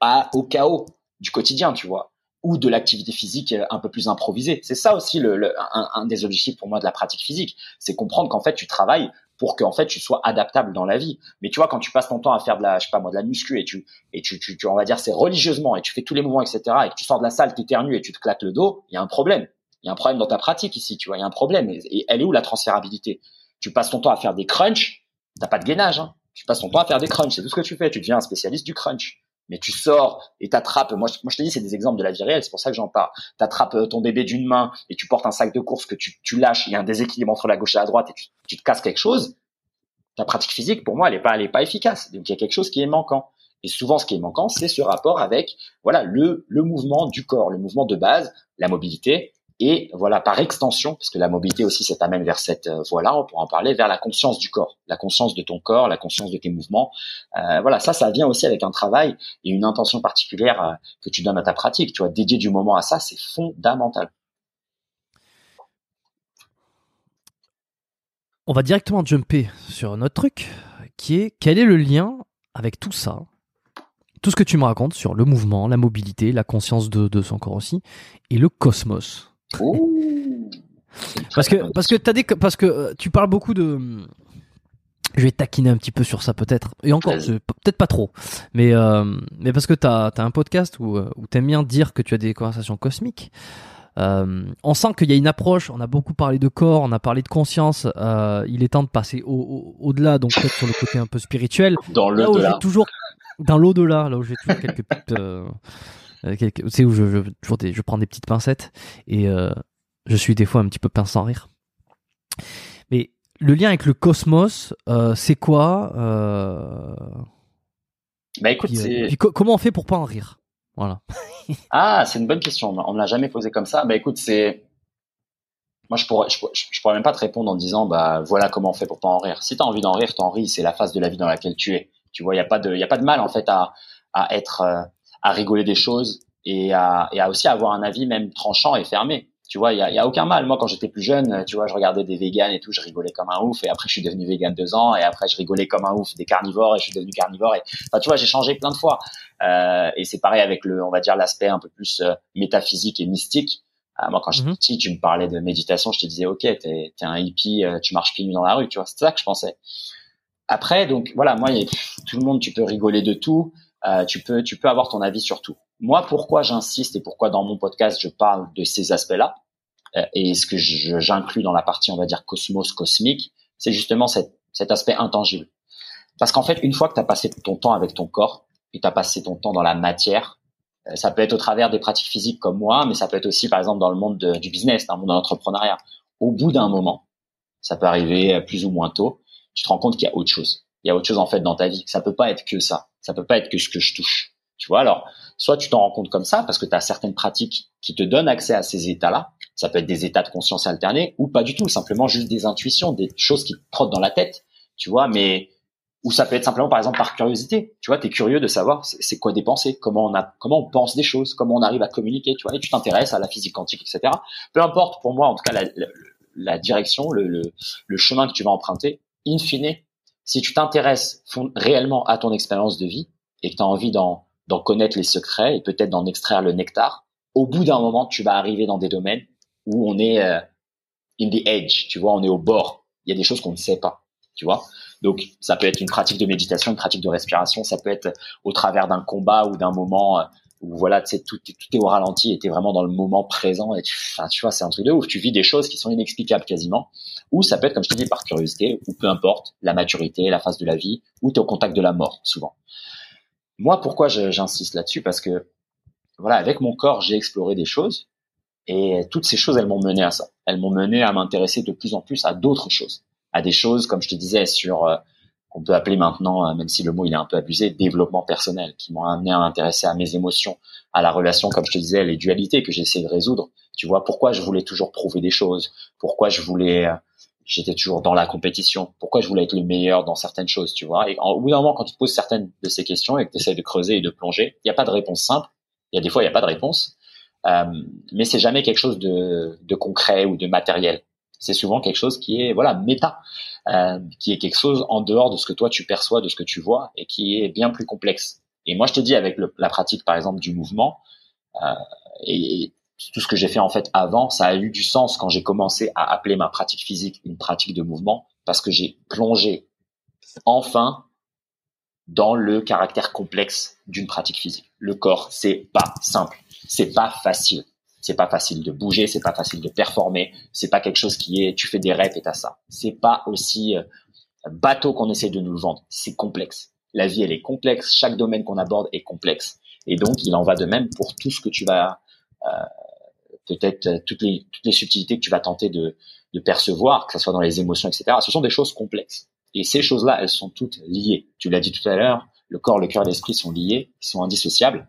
à, au chaos du quotidien, tu vois, ou de l'activité physique un peu plus improvisée. C'est ça aussi le, un, des objectifs pour moi de la pratique physique, c'est comprendre qu'en fait tu travailles pour qu'en fait tu sois adaptable dans la vie. Mais tu vois, quand tu passes ton temps à faire de la, je sais pas moi, de la muscu et tu et tu, tu, on va dire c'est religieusement et tu fais tous les mouvements etc. et que tu sors de la salle, t'éternues et tu te claques le dos, il y a un problème. Il y a un problème dans ta pratique ici, tu vois, il y a un problème. Et, et elle est où la transférabilité? Tu passes ton temps à faire des crunchs, t'as pas de gainage. Hein tu passes ton temps à faire des crunchs, c'est tout ce que tu fais. Tu deviens un spécialiste du crunch. mais tu sors et t'attrapes. Moi, moi, je te dis, c'est des exemples de la vie réelle. C'est pour ça que j'en parle. T'attrapes euh, ton bébé d'une main et tu portes un sac de course que tu, tu lâches. Il y a un déséquilibre entre la gauche et la droite et tu, tu te casses quelque chose. Ta pratique physique, pour moi, elle est pas, elle est pas efficace. Donc, il y a quelque chose qui est manquant. Et souvent, ce qui est manquant, c'est ce rapport avec, voilà, le, le mouvement du corps, le mouvement de base, la mobilité et voilà, par extension, parce que la mobilité aussi, ça t'amène vers cette euh, voie-là, on pourra en parler, vers la conscience du corps, la conscience de ton corps, la conscience de tes mouvements. Euh, voilà, ça, ça vient aussi avec un travail et une intention particulière euh, que tu donnes à ta pratique. Tu vois, dédier du moment à ça, c'est fondamental. On va directement jumper sur notre truc, qui est quel est le lien avec tout ça? Tout ce que tu me racontes sur le mouvement, la mobilité, la conscience de, de son corps aussi, et le cosmos parce que parce que t'as des parce que euh, tu parles beaucoup de je vais taquiner un petit peu sur ça peut-être. Et encore peut-être pas trop. Mais euh, mais parce que t'as as un podcast où euh, où t'aimes bien dire que tu as des conversations cosmiques. On sent qu'il y a une approche. On a beaucoup parlé de corps on a parlé de conscience. Il est temps de passer au, au-delà donc peut-être sur le côté un peu spirituel. Dans le delà toujours dans l'au-delà là où j'ai toujours quelques petites euh, tu sais où je, je, toujours des, je prends des petites pincettes et euh, je suis des fois un petit peu pince sans rire. Mais le lien avec le cosmos, euh, c'est quoi euh... Bah écoute, puis, puis comment on fait pour pas en rire? Voilà. ah, c'est une bonne question. On me l'a jamais posé comme ça. Bah écoute, c'est moi je pourrais, je, je, pourrais même pas te répondre en disant bah voilà comment on fait pour pas en rire. Si tu as envie d'en rire, t'en ris. C'est la phase de la vie dans laquelle tu es. Tu vois, il y a pas de, y a pas de mal en fait à à être à rigoler des choses et à, et à aussi avoir un avis même tranchant et fermé. Tu vois, il y a, y a, aucun mal. Moi, quand j'étais plus jeune, tu vois, je regardais des véganes et tout, je rigolais comme un ouf. Et après, je suis devenu vegan deux ans. Et après, je rigolais comme un ouf des carnivores et je suis devenu carnivore. Et enfin, tu vois, j'ai changé plein de fois. Euh, et c'est pareil avec le, on va dire l'aspect un peu plus euh, métaphysique et mystique. Euh, moi, quand j'étais mhm. petit, tu me parlais de méditation, je te disais, ok, t'es es un hippie, euh, tu marches pieds nus dans la rue. Tu vois, c'est ça que je pensais. Après, donc voilà, moi, y a, tout le monde, tu peux rigoler de tout. Euh, tu peux tu peux avoir ton avis sur tout. Moi, pourquoi j'insiste et pourquoi dans mon podcast je parle de ces aspects-là euh, et ce que j'inclus dans la partie on va dire cosmos cosmique, c'est justement cet, aspect intangible. Parce qu'en fait, une fois que tu as passé ton temps avec ton corps et tu as passé ton temps dans la matière, euh, ça peut être au travers des pratiques physiques comme moi, mais ça peut être aussi par exemple dans le monde du business, dans le monde de l'entrepreneuriat. Au bout d'un moment, ça peut arriver plus ou moins tôt, tu te rends compte qu'il y a autre chose. Il y a autre chose en fait dans ta vie. Ça peut pas être que ça. Ça peut pas être que ce que je touche. Tu vois, alors, soit tu t'en rends compte comme ça parce que tu as certaines pratiques qui te donnent accès à ces états-là. Ça peut être des états de conscience alternés ou pas du tout, simplement juste des intuitions, des choses qui te trottent dans la tête, tu vois, mais ou ça peut être simplement par exemple par curiosité. Tu vois, tu es curieux de savoir c'est quoi des pensées, comment on a comment on pense des choses, comment on arrive à communiquer, tu vois, et tu t'intéresses à la physique quantique, etc. Peu importe pour moi, en tout cas la, la, la direction, le, le, le, chemin que tu vas emprunter, in fine, si tu t'intéresses réellement à ton expérience de vie et que tu as envie d'en, connaître les secrets et peut-être d'en extraire le nectar, au bout d'un moment, tu vas arriver dans des domaines où on est euh, in the edge, tu vois, on est au bord. Il y a des choses qu'on ne sait pas, tu vois. Donc, ça peut être une pratique de méditation, une pratique de respiration, ça peut être au travers d'un combat ou d'un moment euh, où voilà, tu sais, tout, tout est au ralenti et t'es vraiment dans le moment présent et tu, enfin, tu vois, c'est un truc de ouf. Tu vis des choses qui sont inexplicables quasiment. Ou ça peut être, comme je te dis, par curiosité, ou peu importe, la maturité, la phase de la vie, ou tu es au contact de la mort, souvent. Moi, pourquoi j'insiste là-dessus? Parce que, voilà, avec mon corps, j'ai exploré des choses, et toutes ces choses, elles m'ont mené à ça. Elles m'ont mené à m'intéresser de plus en plus à d'autres choses. À des choses, comme je te disais, sur euh, qu'on peut appeler maintenant, euh, même si le mot il est un peu abusé, développement personnel, qui m'ont amené à m'intéresser à mes émotions, à la relation, comme je te disais, les dualités que j'essaie de résoudre. Tu vois, pourquoi je voulais toujours prouver des choses, pourquoi je voulais euh, j'étais toujours dans la compétition. Pourquoi je voulais être le meilleur dans certaines choses, tu vois Et au bout d'un moment, quand tu te poses certaines de ces questions et que tu essaies de creuser et de plonger, il n'y a pas de réponse simple. Il y a des fois, il n'y a pas de réponse. Euh, mais c'est jamais quelque chose de, concret ou de matériel. C'est souvent quelque chose qui est voilà méta, euh, qui est quelque chose en dehors de ce que toi tu perçois, de ce que tu vois, et qui est bien plus complexe. Et moi, je te dis avec la pratique, par exemple, du mouvement, euh, et, tout ce que j'ai fait en fait avant, ça a eu du sens quand j'ai commencé à appeler ma pratique physique une pratique de mouvement parce que j'ai plongé enfin dans le caractère complexe d'une pratique physique. Le corps, c'est pas simple, c'est pas facile. C'est pas facile de bouger, c'est pas facile de performer, c'est pas quelque chose qui est tu fais des reps et t'as ça. C'est pas aussi euh, bateau qu'on essaie de nous vendre, c'est complexe. La vie, elle est complexe. Chaque domaine qu'on aborde est complexe. Et donc, il en va de même pour tout ce que tu vas, euh, peut-être euh, toutes les, toutes les subtilités que tu vas tenter de, de percevoir, que ce soit dans les émotions, etc. Ce sont des choses complexes. Et ces choses-là, elles sont toutes liées. Tu l'as dit tout à l'heure, le corps, le cœur l'esprit sont liés, ils sont indissociables.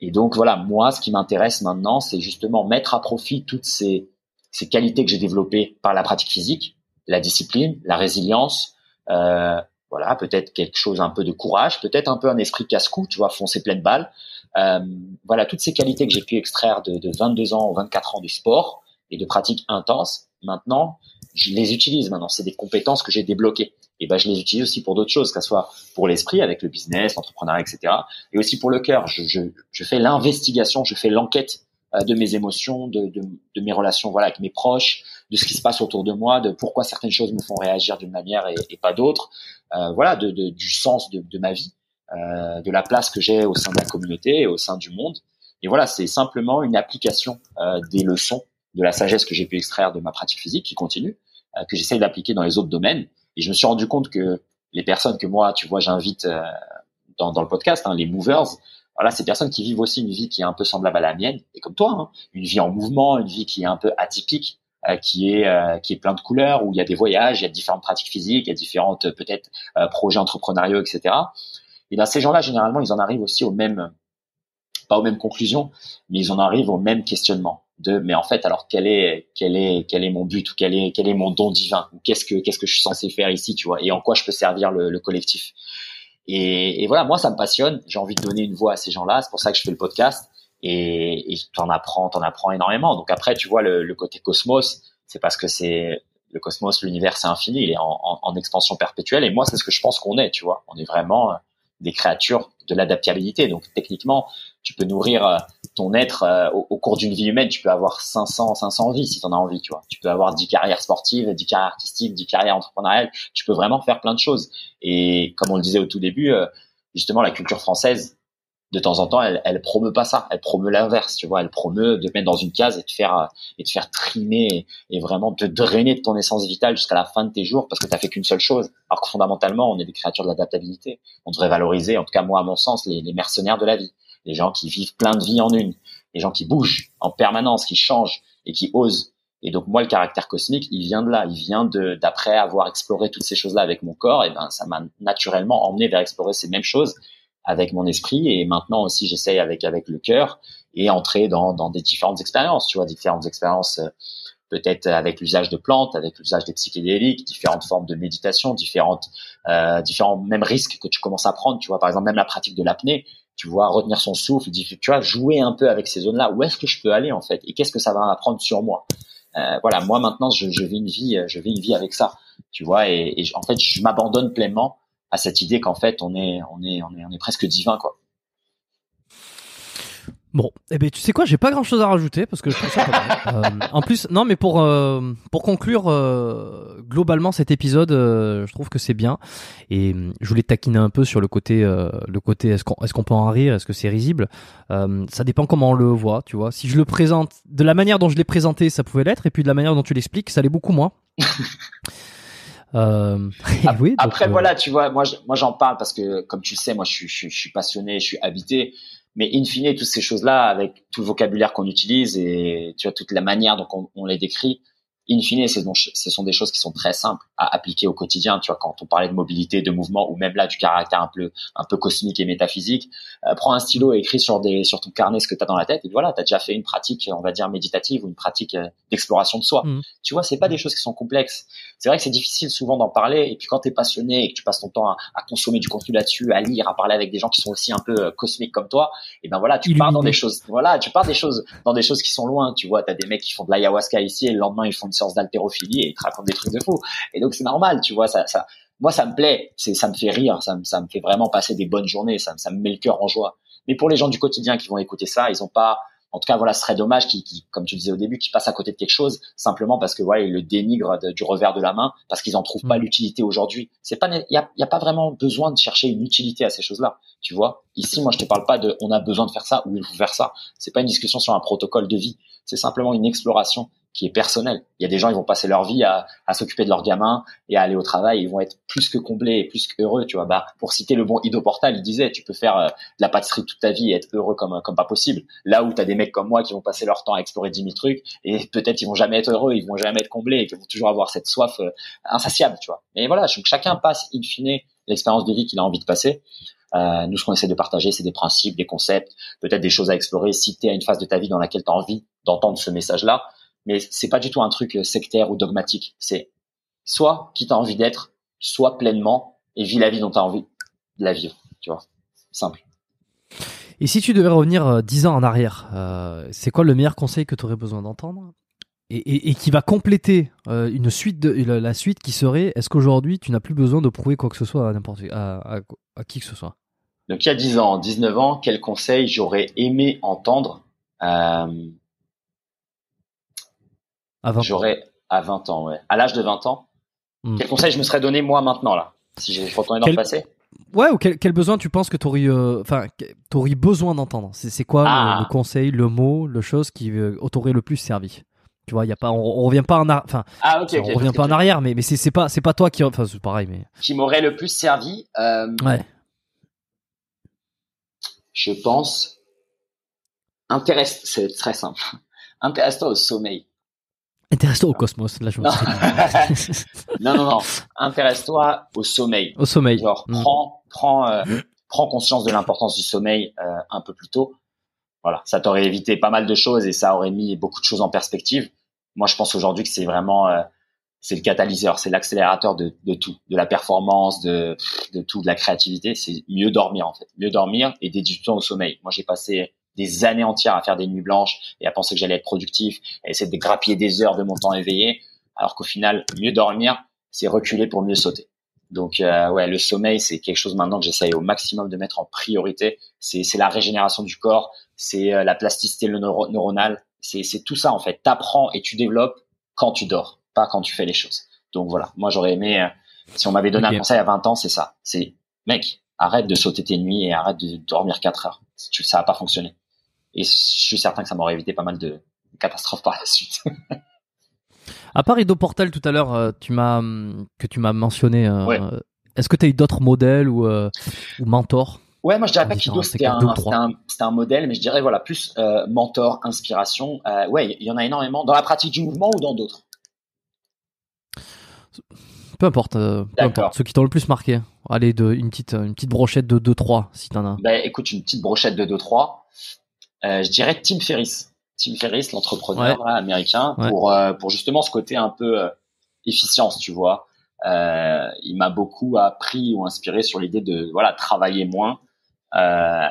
Et donc voilà, moi, ce qui m'intéresse maintenant, c'est justement mettre à profit toutes ces, ces qualités que j'ai développées par la pratique physique, la discipline, la résilience, euh, voilà, peut-être quelque chose un peu de courage, peut-être un peu un esprit casse-cou, tu vois, foncer pleine balle. Euh, voilà, toutes ces qualités que j'ai pu extraire de, de 22 ans ou 24 ans de sport et de pratique intense, maintenant, je les utilise maintenant. C'est des compétences que j'ai débloquées. Et ben, je les utilise aussi pour d'autres choses, que ce soit pour l'esprit, avec le business, l'entrepreneuriat, etc. Et aussi pour le cœur. Je, je, je fais l'investigation, je fais l'enquête euh, de mes émotions, de, de, de, mes relations, voilà, avec mes proches, de ce qui se passe autour de moi, de pourquoi certaines choses me font réagir d'une manière et, pas d'autres. Euh, voilà, de, de, du sens de, de ma vie, euh, de la place que j'ai au sein de la communauté et au sein du monde. Et voilà, c'est simplement une application euh, des leçons de la sagesse que j'ai pu extraire de ma pratique physique qui continue, euh, que j'essaye d'appliquer dans les autres domaines. Et je me suis rendu compte que les personnes que moi, tu vois, j'invite euh, dans, dans, le podcast, hein, les movers, voilà, ces personnes qui vivent aussi une vie qui est un peu semblable à la mienne, et comme toi, hein, une vie en mouvement, une vie qui est un peu atypique, euh, qui est euh, qui est plein de couleurs, où il y a des voyages, il y a différentes pratiques physiques, il y a différentes euh, peut-être projets entrepreneuriaux, etc. Et ben ces gens-là, généralement, ils en arrivent aussi aux mêmes, pas aux mêmes conclusions, mais ils en arrivent au même questionnement de mais en fait alors quel est quel est quel est mon but ou quel est quel est mon don divin ou qu'est-ce que qu'est-ce que je suis censé faire ici tu vois et en quoi je peux servir le, le collectif. Et, et, voilà moi ça me passionne. J'ai envie de donner une voix à ces gens-là. C'est pour ça que je fais le podcast. Et, t'en apprends t'en apprends énormément. Donc après tu vois le, le côté cosmos c'est parce que c'est le cosmos l'univers c'est infini. Il est en, en, en expansion perpétuelle. Et moi c'est ce que je pense qu'on est tu vois. On est vraiment des créatures de l'adaptabilité. Donc techniquement, tu peux nourrir euh, ton être euh, au, cours d'une vie humaine. Tu peux avoir 500, 500 vies si tu en as envie, tu vois. Tu peux avoir 10 carrières sportives, 10 carrières artistiques, 10 carrières entrepreneuriales. Tu peux vraiment faire plein de choses. Et comme on le disait au tout début, euh, justement, la culture française, de temps en temps, elle, elle promeut pas ça. Elle promeut l'inverse, tu vois. Elle promeut de mettre dans une case et de faire et de faire trimer et, vraiment te drainer de ton essence vitale jusqu'à la fin de tes jours parce que t'as fait qu'une seule chose. Alors que fondamentalement, on est des créatures de l'adaptabilité. On devrait valoriser, en tout cas moi à mon sens, les mercenaires de la vie, les gens qui vivent plein de vies en une, les gens qui bougent en permanence, qui changent et qui osent. Et donc moi, le caractère cosmique, il vient de là, il vient de d'après avoir exploré toutes ces choses-là avec mon corps, et ben ça m'a naturellement emmené vers explorer ces mêmes choses avec mon esprit. Et maintenant aussi j'essaye avec avec le cœur et entrer dans, dans des différentes expériences, tu vois, différentes expériences euh, peut-être avec l'usage de plantes, avec l'usage des psychédéliques, différentes formes de méditation, différentes euh, différents même risques que tu commences à prendre, tu vois, par exemple même la pratique de l'apnée, tu vois, retenir son souffle, tu vois, jouer un peu avec ces zones-là, où est-ce que je peux aller en fait? Et qu'est-ce que ça va apprendre sur moi? Euh, voilà, moi maintenant je, je vis une vie, je vis une vie avec ça, tu vois, et, et en fait je m'abandonne pleinement à cette idée qu'en fait on est on est on est on est presque divin quoi. Bon, eh ben tu sais quoi, j'ai pas grand chose à rajouter parce que je trouve ça pas mal. Euh, en plus, non, mais pour euh, pour conclure euh, globalement cet épisode, euh, je trouve que c'est bien. Et euh, je voulais taquiner un peu sur le côté le côté est-ce qu'on est-ce qu'on peut en rire, est-ce que c'est risible? ça dépend comment on le voit, tu vois. Si je le présente de la manière dont je l'ai présenté, ça pouvait l'être, et puis de la manière dont tu l'expliques, ça l'est beaucoup moins. Euh, oui, Après, euh, voilà, tu vois, moi, moi, j'en parle parce que, comme tu le sais, moi, je je, je suis passionné, je suis habité. Mais in fine, toutes ces choses-là, avec tout le vocabulaire qu'on utilise et tu vois toute la manière dont on, on les décrit, in fine, ce sont des choses qui sont très simples à appliquer au quotidien. Tu vois, quand on parlait de mobilité, de mouvement, ou même là du caractère un peu, un peu cosmique et métaphysique, euh, prends un stylo et écris sur des, sur ton carnet ce que tu as dans la tête, et voilà, tu as déjà fait une pratique, on va dire méditative ou une pratique euh, d'exploration de soi. Mmh. Tu vois, c'est pas des choses qui sont complexes. C'est vrai que c'est difficile souvent d'en parler, et puis quand tu es passionné et que tu passes ton temps à, à consommer du contenu là-dessus, à lire, à parler avec des gens qui sont aussi un peu euh, cosmiques comme toi, et ben voilà, tu pars dans des choses, voilà, tu pars des choses, dans des choses qui sont loin. Tu vois, tu as des mecs qui font de l'ayahuasca ici et le lendemain ils font une séance d'haltérophilie et ils te racontent des trucs de fou. Et donc c'est normal, tu vois, ça, ça, moi ça me plaît, c'est, ça me fait rire, ça me, ça me fait vraiment passer des bonnes journées, ça, ça me met le cœur en joie. Mais pour les gens du quotidien qui vont écouter ça, ils ont pas, en tout cas voilà, ce serait dommage qui, qui, comme tu disais au début, qui passent à côté de quelque chose simplement parce que voilà, ils le dénigrent du revers de la main parce qu'ils en trouvent pas mm. l'utilité aujourd'hui. C'est pas, il y a, y a pas vraiment besoin de chercher une utilité à ces choses-là, tu vois. Ici, moi, je te parle pas de, on a besoin de faire ça ou il faut faire ça. C'est pas une discussion sur un protocole de vie. C'est simplement une exploration qui est personnel. Il y a des gens, ils vont passer leur vie à, à s'occuper de leurs gamins et à aller au travail. Ils vont être plus que comblés et plus qu'heureux, tu vois. Bah, pour citer le bon Ido Portal, il disait, tu peux faire euh, de la pâtisserie toute ta vie et être heureux comme comme pas possible. Là où tu as des mecs comme moi qui vont passer leur temps à explorer 10 000 trucs et peut-être ils vont jamais être heureux, ils vont jamais être comblés et qu'ils vont toujours avoir cette soif euh, insatiable, tu vois. Mais voilà, donc chacun passe in fine l'expérience de vie qu'il a envie de passer. Euh, nous, ce qu'on essaie de partager, c'est des principes, des concepts, peut-être des choses à explorer. Si tu à une phase de ta vie dans laquelle tu as envie d'entendre ce message-là, mais c'est pas du tout un truc euh, sectaire ou dogmatique. C'est soit qui t'as envie d'être, soit pleinement et vis la vie dont tu as envie de la vivre. Tu vois, simple. Et si tu devais revenir euh, dix ans en arrière, euh, c'est quoi le meilleur conseil que tu aurais besoin d'entendre? Et, et, qui va compléter une suite de la suite qui serait est-ce qu'aujourd'hui tu n'as plus besoin de prouver quoi que ce soit à n'importe à, à, qui que ce soit? Donc il y a 10 ans, 19 ans, quel conseil j'aurais aimé entendre? Euh, J'aurais à 20 ans, ouais. À l'âge de 20 ans, hmm. quel conseil je me serais donné moi maintenant là, si je retournais dans le passé? Ouais, ou quel, besoin tu penses que tu aurais, euh, enfin, aurais besoin d'entendre? C'est quoi le, ah. conseil, le mot, le chose qui euh, t'aurait le plus servi? Tu vois, y a pas, on, revient pas en arrière, enfin, ah, on revient pas en arrière, mais mais c'est pas c'est pas toi qui, enfin, c'est pareil, mais qui m'aurait le plus servi. Euh, ouais. Je pense. Intéresse, c'est très simple. Intéresse-toi au sommeil. Intéresse-toi au cosmos, là je non. non, non, non. Intéresse-toi au sommeil. Au sommeil. Genre, mm. prends, prends, euh, prends conscience de l'importance du sommeil euh, un peu plus tôt. Voilà, ça t'aurait évité pas mal de choses et ça aurait mis beaucoup de choses en perspective. Moi, je pense aujourd'hui que c'est vraiment, euh, c'est le catalyseur, c'est l'accélérateur de, de, tout, de la performance, de, de tout, de la créativité. C'est mieux dormir en fait, mieux dormir et dédier du temps au sommeil. Moi, j'ai passé des années entières à faire des nuits blanches et à penser que j'allais être productif, à essayer de grappiller des heures de mon temps éveillé, alors qu'au final, mieux dormir, c'est reculer pour mieux sauter. Donc euh, ouais, le sommeil, c'est quelque chose maintenant que j'essaye au maximum de mettre en priorité. C'est la régénération du corps, c'est euh, la plasticité neuronale, c'est tout ça en fait. T'apprends et tu développes quand tu dors, pas quand tu fais les choses. Donc voilà, moi j'aurais aimé, euh, si on m'avait donné un conseil à 20 ans, c'est ça. C'est mec, arrête de sauter tes nuits et arrête de dormir 4 heures. Ça va pas fonctionner. Et je suis certain que ça m'aurait évité pas mal de catastrophes par la suite. à part Ido Portal tout à l'heure, euh, tu m'as que tu m'as mentionné. Euh, est-ce que tu as eu d'autres modèles ou, euh, ou mentors? Ouais, moi je dirais pas qu'Ido c'était un, un, un, modèle, mais je dirais voilà plus mentor, inspiration. ouais, il y en a énormément dans la pratique du mouvement ou dans d'autres? Peu importe, peu importe, ceux qui t'ont le plus marqué. Allez, de, une petite une petite brochette de 2-3 si t'en as. Ben écoute, une petite brochette de 2-3. Euh, je dirais Tim Ferriss. Tim Ferriss, l'entrepreneur américain, pour euh, pour justement ce côté un peu euh, efficience, tu vois. il m'a beaucoup appris ou inspiré sur l'idée de voilà travailler moins,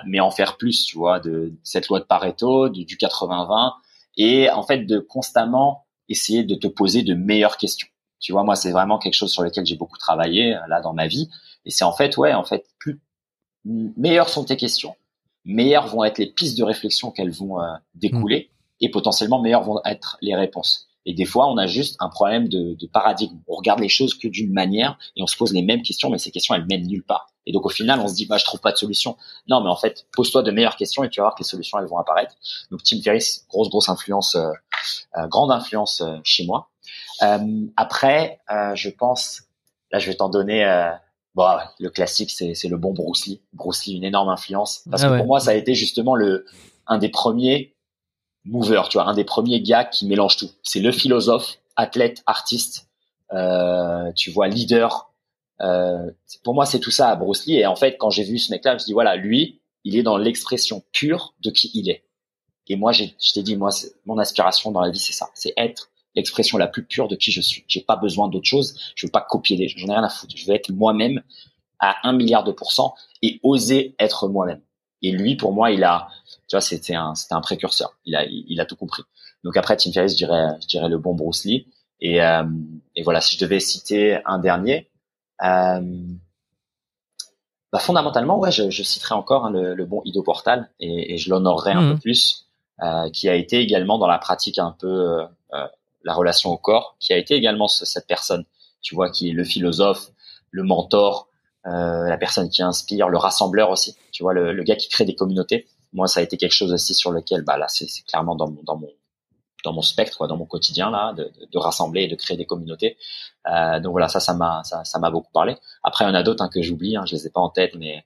mais en faire plus, tu vois, de cette loi de Pareto, du, du 80-20, et en fait de constamment essayer de te poser de meilleures questions. Tu vois, moi, c'est vraiment quelque chose sur lequel j'ai beaucoup travaillé là dans ma vie, et c'est en fait, ouais, en fait, plus meilleures sont tes questions, meilleures vont être les pistes de réflexion qu'elles vont euh, découler mm. et potentiellement meilleures vont être les réponses. Et des fois, on a juste un problème de, de paradigme. On regarde les choses que d'une manière et on se pose les mêmes questions, mais ces questions, elles mènent nulle part. Et donc, au final, on se dit, bah, je trouve pas de solution. Non, mais en fait, pose-toi de meilleures questions et tu vas voir que les solutions, elles vont apparaître. Donc, Tim Ferriss, grosse, grosse influence, euh, euh grande influence euh, chez moi. après, je pense, là, je vais t'en donner Bon, le classique, c'est le bon Bruce Lee. Bruce Lee, une énorme influence. Parce ah que pour moi, ça a été justement le un des premiers movers, tu vois, un des premiers gars qui mélange tout. C'est le philosophe, athlète, artiste, euh, tu vois, leader. Euh, pour moi, c'est tout ça, Bruce Lee. Et en fait, quand j'ai vu ce mec-là, je me dis voilà, lui, il est dans l'expression pure de qui il est. Et moi, je t'ai dit, moi, mon aspiration dans la vie, c'est ça, c'est être l'expression la plus pure de qui je suis. J'ai pas besoin d'autre chose. Je veux pas copier les gens. J'en ai rien à foutre. Je veux être moi-même à un milliard de pourcents et oser être moi-même. Et lui, pour moi, il a, tu vois, c'était un, c'était un précurseur. Il a, il, a tout compris. Donc après, Tim Ferriss, je dirais, je dirais le bon Bruce Lee. Et, euh, et voilà, si je devais citer un dernier, euh, bah fondamentalement, ouais, je, je citerai encore hein, le, le, bon Ido Portal et, et je l'honorerai un peu mmh. plus, euh, qui a été également dans la pratique un peu euh, la relation au corps, qui a été également cette personne, tu vois, qui est le philosophe, le mentor, euh, la personne qui inspire, le rassembleur aussi, tu vois, le, gars qui crée des communautés. Moi, ça a été quelque chose aussi sur lequel, bah là, c'est clairement dans mon, dans mon dans mon spectre, quoi, dans mon quotidien là, de, de, rassembler et de créer des communautés. Euh, donc voilà, ça, ça m'a, ça, ça m'a beaucoup parlé. Après, il y en a d'autres hein, que j'oublie, hein, je les ai pas en tête, mais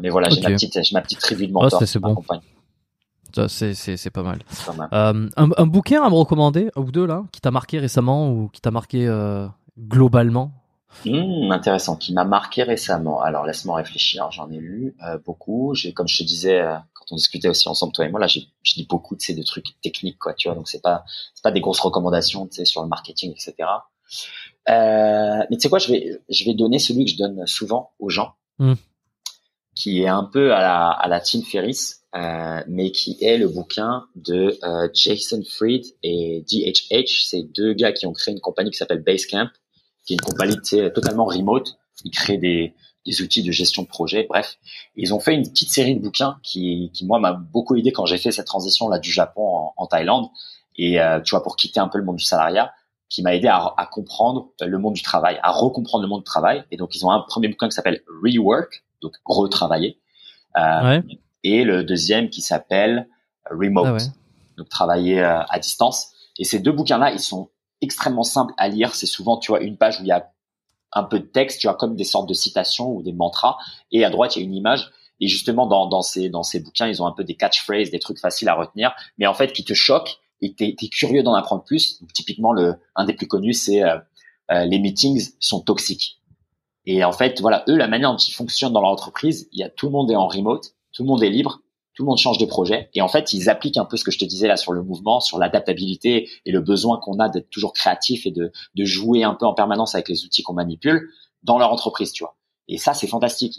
mais voilà, j'ai ma petite, j'ai ma petite tribu de mentors c'est bon. C'est, c'est, c'est pas mal. Euh, un, un, bouquin à me recommander, un ou deux là, qui t'a marqué récemment ou qui t'a marqué euh, globalement? Mmh, intéressant, qui m'a marqué récemment. Alors laisse-moi réfléchir, j'en ai lu euh, beaucoup. J'ai, comme je te disais euh, quand on discutait aussi ensemble toi et moi, là, j'ai, je lis beaucoup de ces de trucs techniques, quoi. Tu vois, donc c'est pas c'est pas des grosses recommandations, tu sais, sur le marketing, etc. Euh, mais tu sais quoi, je vais je vais donner celui que je donne souvent aux gens, mmh. Qui est un peu à la à la euh, mais qui est le bouquin de euh, Jason Fried et DHH. C'est deux gars qui ont créé une compagnie qui s'appelle Basecamp qui est une compagnie totalement remote. Ils créent des, des outils de gestion de projet. Bref, ils ont fait une petite série de bouquins qui, qui moi, m'a beaucoup aidé quand j'ai fait cette transition là du Japon en, en Thaïlande. Et euh, tu vois, pour quitter un peu le monde du salariat, qui m'a aidé à, à, comprendre le monde du travail, à recomprendre le monde du travail. Et donc, ils ont un premier bouquin qui s'appelle Rework, donc retravailler. Euh, ouais. Et le deuxième qui s'appelle Remote, ah ouais. donc travailler euh, à distance. Et ces deux bouquins-là, ils sont extrêmement simple à lire. C'est souvent, tu vois, une page où il y a un peu de texte, tu vois, comme des sortes de citations ou des mantras. Et à droite, il y a une image. Et justement, dans, dans, ces, dans ces bouquins, ils ont un peu des catchphrases, des trucs faciles à retenir, mais en fait, qui te choquent et t'es es curieux d'en apprendre plus. Donc, typiquement, le, un des plus connus, c'est euh, euh, les meetings sont toxiques. Et en fait, voilà, eux, la manière dont ils fonctionnent dans leur entreprise, il y a tout le monde est en remote, tout le monde est libre, tout le monde change de projet et en fait ils appliquent un peu ce que je te disais là sur le mouvement, sur l'adaptabilité et le besoin qu'on a d'être toujours créatif et de, de jouer un peu en permanence avec les outils qu'on manipule dans leur entreprise, tu vois. Et ça c'est fantastique.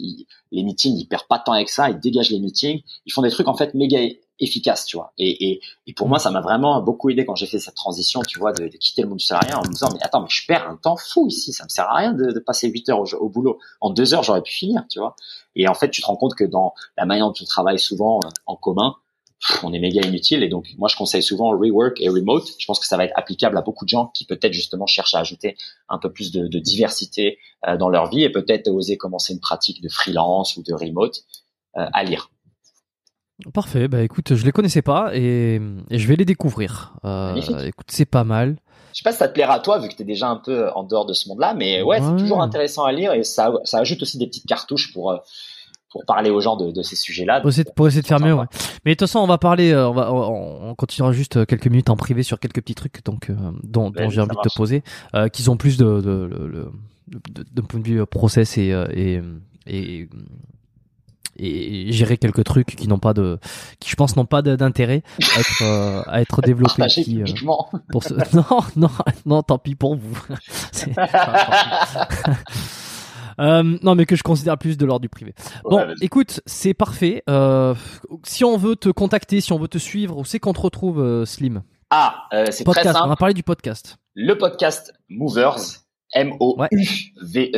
les meetings ils perdent pas de temps avec ça, ils dégagent les meetings, ils font des trucs en fait méga efficace, tu vois. Et, et, et pour moi, ça m'a vraiment beaucoup aidé quand j'ai fait cette transition, tu vois, de, quitter le monde du salariat en me disant, mais attends, mais je perds un temps fou ici, ça me sert à rien de, passer 8 heures au, boulot. En deux heures, j'aurais pu finir, tu vois. Et en fait, tu te rends compte que dans la manière dont tu travailles souvent en commun, on est méga inutile. Et donc, moi, je conseille souvent rework et remote. Je pense que ça va être applicable à beaucoup de gens qui peut-être justement cherchent à ajouter un peu plus de, de diversité euh, dans leur vie et peut-être oser commencer une pratique de freelance ou de remote euh, à lire. Parfait, bah écoute, je les connaissais pas et, je vais les découvrir. Euh, écoute, c'est pas mal. Je sais pas si ça te plaira à toi vu que tu es déjà un peu en dehors de ce monde-là, mais ouais, c'est toujours intéressant à lire et ça, ça ajoute aussi des petites cartouches pour pour parler aux gens de, de ces sujets-là. Pour essayer, pour essayer de faire mieux, ouais. Mais de toute façon, on va parler, euh, on va, on, continuera juste quelques minutes en privé sur quelques petits trucs donc euh, dont, dont j'ai envie de te poser, euh, qui ont plus de, de, de, de, de, point de vue process et, et, et et gérer quelques trucs qui n'ont pas de qui je pense n'ont pas d'intérêt à être euh, à être développés qui, euh, pour ce... non non non tant pis pour vous euh, non mais que je considère plus de l'ordre du privé. Bon écoute c'est parfait. Euh, si on veut te contacter si on veut te suivre où c'est qu'on te retrouve Slim? Ah c'est très simple. on va parler du podcast. Le podcast Movers M-O-U-V-E-R-S,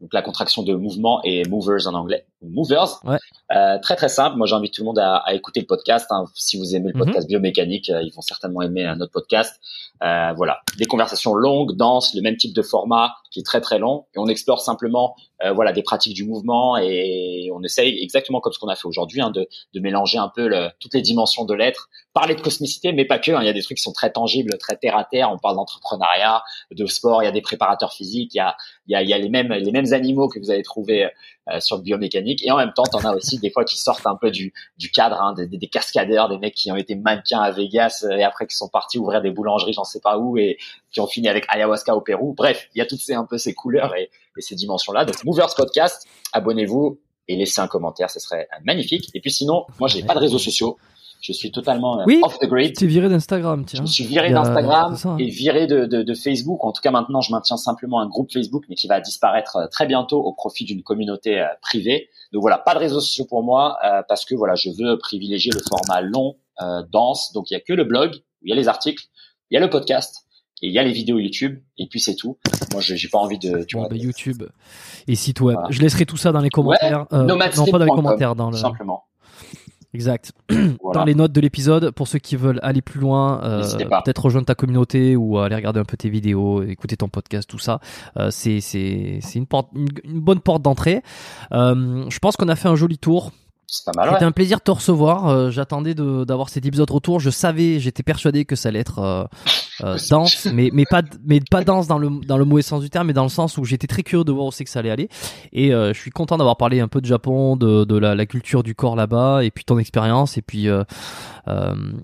donc la contraction de mouvement et movers en anglais, movers. Ouais. Euh, très très simple. Moi, j'invite tout le monde à, à écouter le podcast. Hein. Si vous aimez le mhm. podcast biomécanique, euh, ils vont certainement aimer euh, notre podcast. Euh, voilà, des conversations longues, denses, le même type de format qui est très très long, et on explore simplement euh, voilà des pratiques du mouvement et on essaye exactement comme ce qu'on a fait aujourd'hui hein, de, de, mélanger un peu le, toutes les dimensions de l'être, parler de cosmicité, mais pas que. Hein. Il y a des trucs qui sont très tangibles, très terre à terre. On parle d'entrepreneuriat, de sport. Il y a des préparateurs physiques. Il y a, il y a, y a les mêmes les mêmes animaux que vous allez trouver euh, sur le biomécanique. Et en même temps, t'en as aussi des fois qui sortent un peu du, cadre, hein, des, des, cascadeurs, des mecs qui ont été mannequins à Vegas euh, et après qui sont partis ouvrir des boulangeries, j'en sais pas où, et qui ont fini avec ayahuasca au Pérou. Bref, il y a toutes ces un peu ces couleurs et, et ces dimensions-là. Donc Movers Podcast, abonnez-vous et laissez un commentaire, ce serait magnifique. Et puis sinon, moi j'ai pas de réseaux sociaux. Je suis totalement euh, oui, off the grid. Tu es viré d'Instagram, tiens. Je suis viré d'Instagram et viré de, de, de, Facebook. En tout cas, maintenant, je maintiens simplement un groupe Facebook, mais qui va disparaître euh, très bientôt au profit d'une communauté euh, privée. Donc voilà, pas de réseaux sociaux pour moi parce que voilà, je veux privilégier le format long, dense. Donc il y a que le blog, il y a les articles, il y a le podcast et il y a les vidéos YouTube et puis c'est tout. Moi, j'ai pas envie de. Tu vois, bah, YouTube et site web. Je laisserai tout ça dans les commentaires. Ouais, non, pas dans les commentaires, dans le. Simplement. Exact. Dans les notes de l'épisode, pour ceux qui veulent aller plus loin, euh, peut-être rejoindre ta communauté ou aller regarder un peu tes vidéos, écouter ton podcast, tout ça, euh, c'est c'est c'est une porte, une, bonne porte d'entrée. Euh, je pense qu'on a fait un joli tour. C'était Ouais. un plaisir de te recevoir. Euh, J'attendais de- d'avoir cet épisode retour. Je savais, j'étais persuadé que ça allait être euh, euh, dense, mais mais pas mais pas dense dans le dans le mauvais sens du terme, mais dans le sens où j'étais très curieux de voir où c'est que ça allait aller. Et euh, je suis content d'avoir parlé un peu de Japon, de de la, la culture du corps là-bas, et puis ton expérience, et puis euh,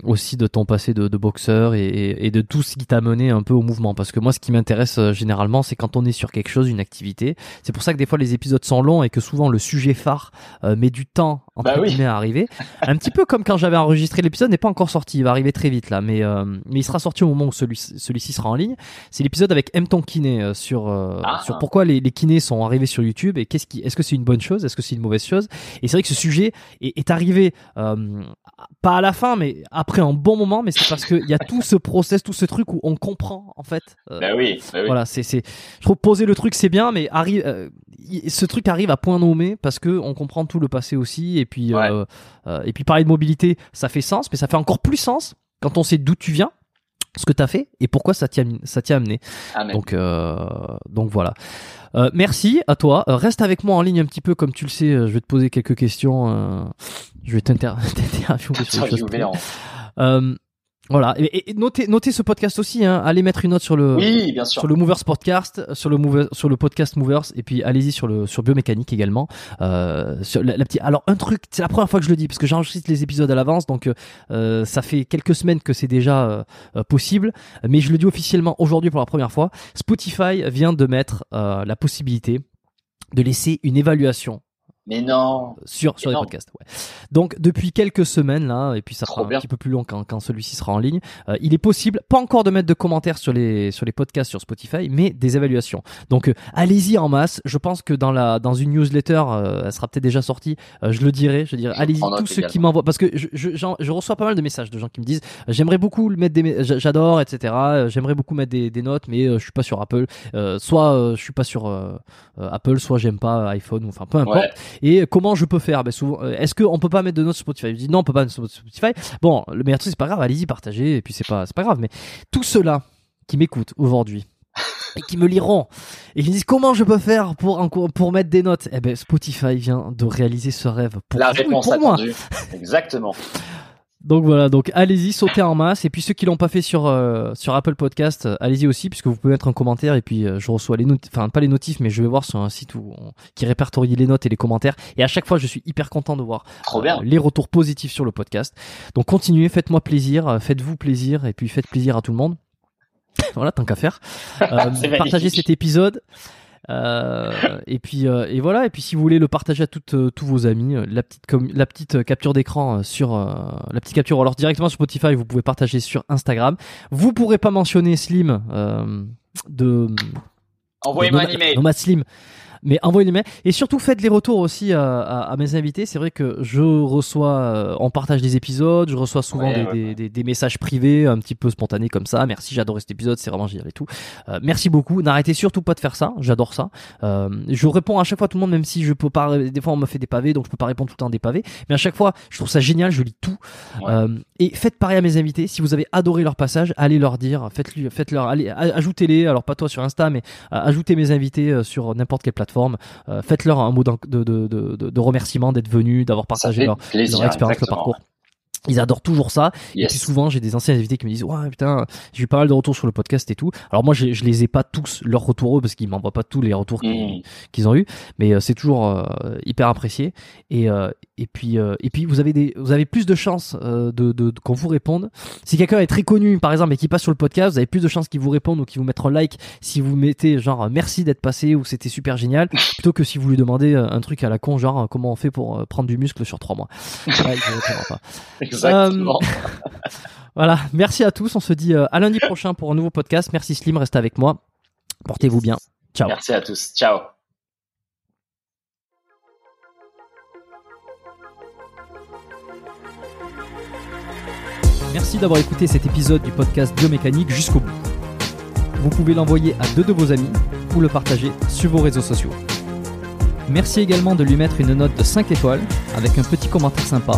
aussi de ton passé de, de boxeur et, et, et de tout ce qui t'a mené un peu au mouvement. Parce que moi, ce qui m'intéresse euh, généralement, c'est quand on est sur quelque chose, une activité. C'est pour ça que des fois les épisodes sont longs et que souvent le sujet phare euh, met du temps entre Bah oui. à arriver. Un petit peu comme quand j'avais enregistré l'épisode, n'est pas encore sorti. Il va arriver très vite là, mais euh, mais il sera sorti au moment où celui celui-ci sera en ligne. C'est l'épisode avec M ton kiné euh, sur euh, Ah. sur pourquoi les, les kinés sont arrivés sur YouTube et qu'est-ce qui est-ce que c'est une bonne chose, est-ce que c'est une mauvaise chose? Et c'est vrai que ce sujet est, est arrivé euh, pas à la fin, mais après un bon moment. Mais c'est parce qu'il y a tout ce process, tout ce truc où on comprend en fait. euh, Bah oui, bah oui. voilà, c'est c'est. Je trouve poser le truc c'est bien, mais arrive, euh, ce truc arrive à point nommé parce que on comprend tout le passé aussi, et puis Ouais. euh, euh, et puis parler de mobilité, ça fait sens, mais ça fait encore plus sens quand on sait d'où tu viens, ce que t'as fait et pourquoi ça t'y a amené. Amen. Donc euh, donc voilà. Euh, merci à toi. Euh, reste avec moi en ligne un petit peu, comme tu le sais. euh, je vais te poser quelques questions. euh, je vais t'inter- t'interviewer voilà. Et, et notez, notez ce podcast aussi. Hein. Allez mettre une note sur le Oui, bien sûr. sur le Movers Podcast, sur le Mover- sur le podcast Movers, et puis allez-y sur le sur biomécanique également. Euh, sur la, la petite. Alors un truc, c'est la première fois que je le dis parce que j'enregistre les épisodes à l'avance, donc euh, ça fait quelques semaines que c'est déjà euh, euh, possible, mais je le dis officiellement aujourd'hui pour la première fois. Spotify vient de mettre euh, la possibilité de laisser une évaluation Mais non. sur sur les podcasts. Ouais. Donc depuis quelques semaines là, et puis ça Trop sera un petit peu plus long quand, quand celui-ci sera en ligne. euh, il est possible, pas encore de mettre de commentaires sur les sur les podcasts sur Spotify, mais des évaluations. Donc euh, allez-y en masse. Je pense que dans la dans une newsletter, euh, elle sera peut-être déjà sortie. euh, je le dirai, je dirai. Allez-y tous ceux qui m'envoient parce que je, je, je reçois pas mal de messages de gens qui me disent euh, j'aimerais beaucoup le mettre des j'adore etc. euh, J'aimerais beaucoup mettre des, des notes, mais euh, je suis pas sur Apple. Euh, soit euh, je suis pas sur Apple, soit j'aime pas iPhone, ou enfin peu importe. Ouais. Et comment je peux faire? Ben souvent, euh, Est-ce qu'on peut pas mettre de notes sur Spotify? Je dis non, on peut pas mettre sur Spotify. Bon, le meilleur truc, c'est pas grave, allez-y, partagez, et puis c'est pas, c'est pas grave. Mais tous ceux-là qui m'écoutent aujourd'hui et qui me liront et qui me disent comment je peux faire pour, pour mettre des notes, eh ben Spotify vient de réaliser ce rêve pour La vous et réponse pour moi. attendue. Exactement. Donc voilà, donc allez-y, sautez en masse. Et puis ceux qui l'ont pas fait sur euh, sur Apple Podcast, euh, allez-y aussi, puisque vous pouvez mettre un commentaire. Et puis euh, je reçois les notes, enfin pas les notifs, mais je vais voir sur un site où on- qui répertorie les notes et les commentaires. Et à chaque fois, je suis hyper content de voir les retours positifs sur le podcast. Donc continuez, faites-moi plaisir, faites-vous plaisir, et puis faites plaisir à tout le monde. voilà, tant qu'à faire. Euh, partagez cet épisode. Euh, et puis euh, et voilà et puis si vous voulez le partager à toutes euh, tous vos amis la petite com- la petite capture d'écran euh, sur euh, la petite capture alors directement sur Spotify vous pouvez partager sur Instagram vous pourrez pas mentionner Slim euh, de Envoyez-moi un email. Nomad Slim. Mais envoyez les mails et surtout faites les retours aussi à, à- à mes invités. C'est vrai que je reçois, euh, on partage des épisodes, je reçois souvent Ouais, des, ouais, des- des- des messages privés un petit peu spontanés comme ça. Merci, j'adore cet épisode, c'est vraiment génial et tout. Euh, merci beaucoup. N'arrêtez surtout pas de faire ça, j'adore ça. Euh, je réponds à chaque fois à tout le monde, même si je peux pas. Des fois on me fait des pavés, donc je peux pas répondre tout le temps à des pavés. Mais à chaque fois, je trouve ça génial, je lis tout. Ouais. Euh, et faites pareil à mes invités. Si vous avez adoré leur passage, allez leur dire, faites-leur, allez, a- ajoutez-les. Alors pas toi sur Insta, mais euh, ajoutez mes invités euh, sur n'importe quelle plateforme. Euh, faites-leur un mot de, de, de, de, de remerciement d'être venus, d'avoir partagé leur, leur expérience, leur exactement. parcours. Ils adorent toujours ça. Et Yes. puis souvent, j'ai des anciens invités qui me disent Ouais, putain, j'ai eu pas mal de retours sur le podcast et tout. Alors moi, j'ai- je les ai pas tous leurs retours eux, parce qu'ils m'envoient pas tous les retours qu'ils Mm. qu'ils ont eu, mais euh, c'est toujours euh, hyper apprécié. Et euh, et puis euh, et puis vous avez des vous avez plus de chances euh, de, de, de- qu'on vous réponde. Si quelqu'un est très connu, par exemple, et qui passe sur le podcast, vous avez plus de chances qu'il vous réponde ou qu'il vous mette un like si vous mettez genre euh, merci d'être passé ou c'était super génial, plutôt que si vous lui demandez un truc à la con genre comment on fait pour prendre du muscle sur trois mois. Là, il vous pas. Exactement. Voilà, merci à tous. On se dit euh, à lundi prochain pour un nouveau podcast. Merci Slim, restez avec moi. Portez-vous bien. Ciao. Merci à tous. Ciao. Merci d'avoir écouté cet épisode du podcast Biomécanique jusqu'au bout. Vous pouvez l'envoyer à deux de vos amis ou le partager sur vos réseaux sociaux. Merci également de lui mettre une note de 5 étoiles avec un petit commentaire sympa.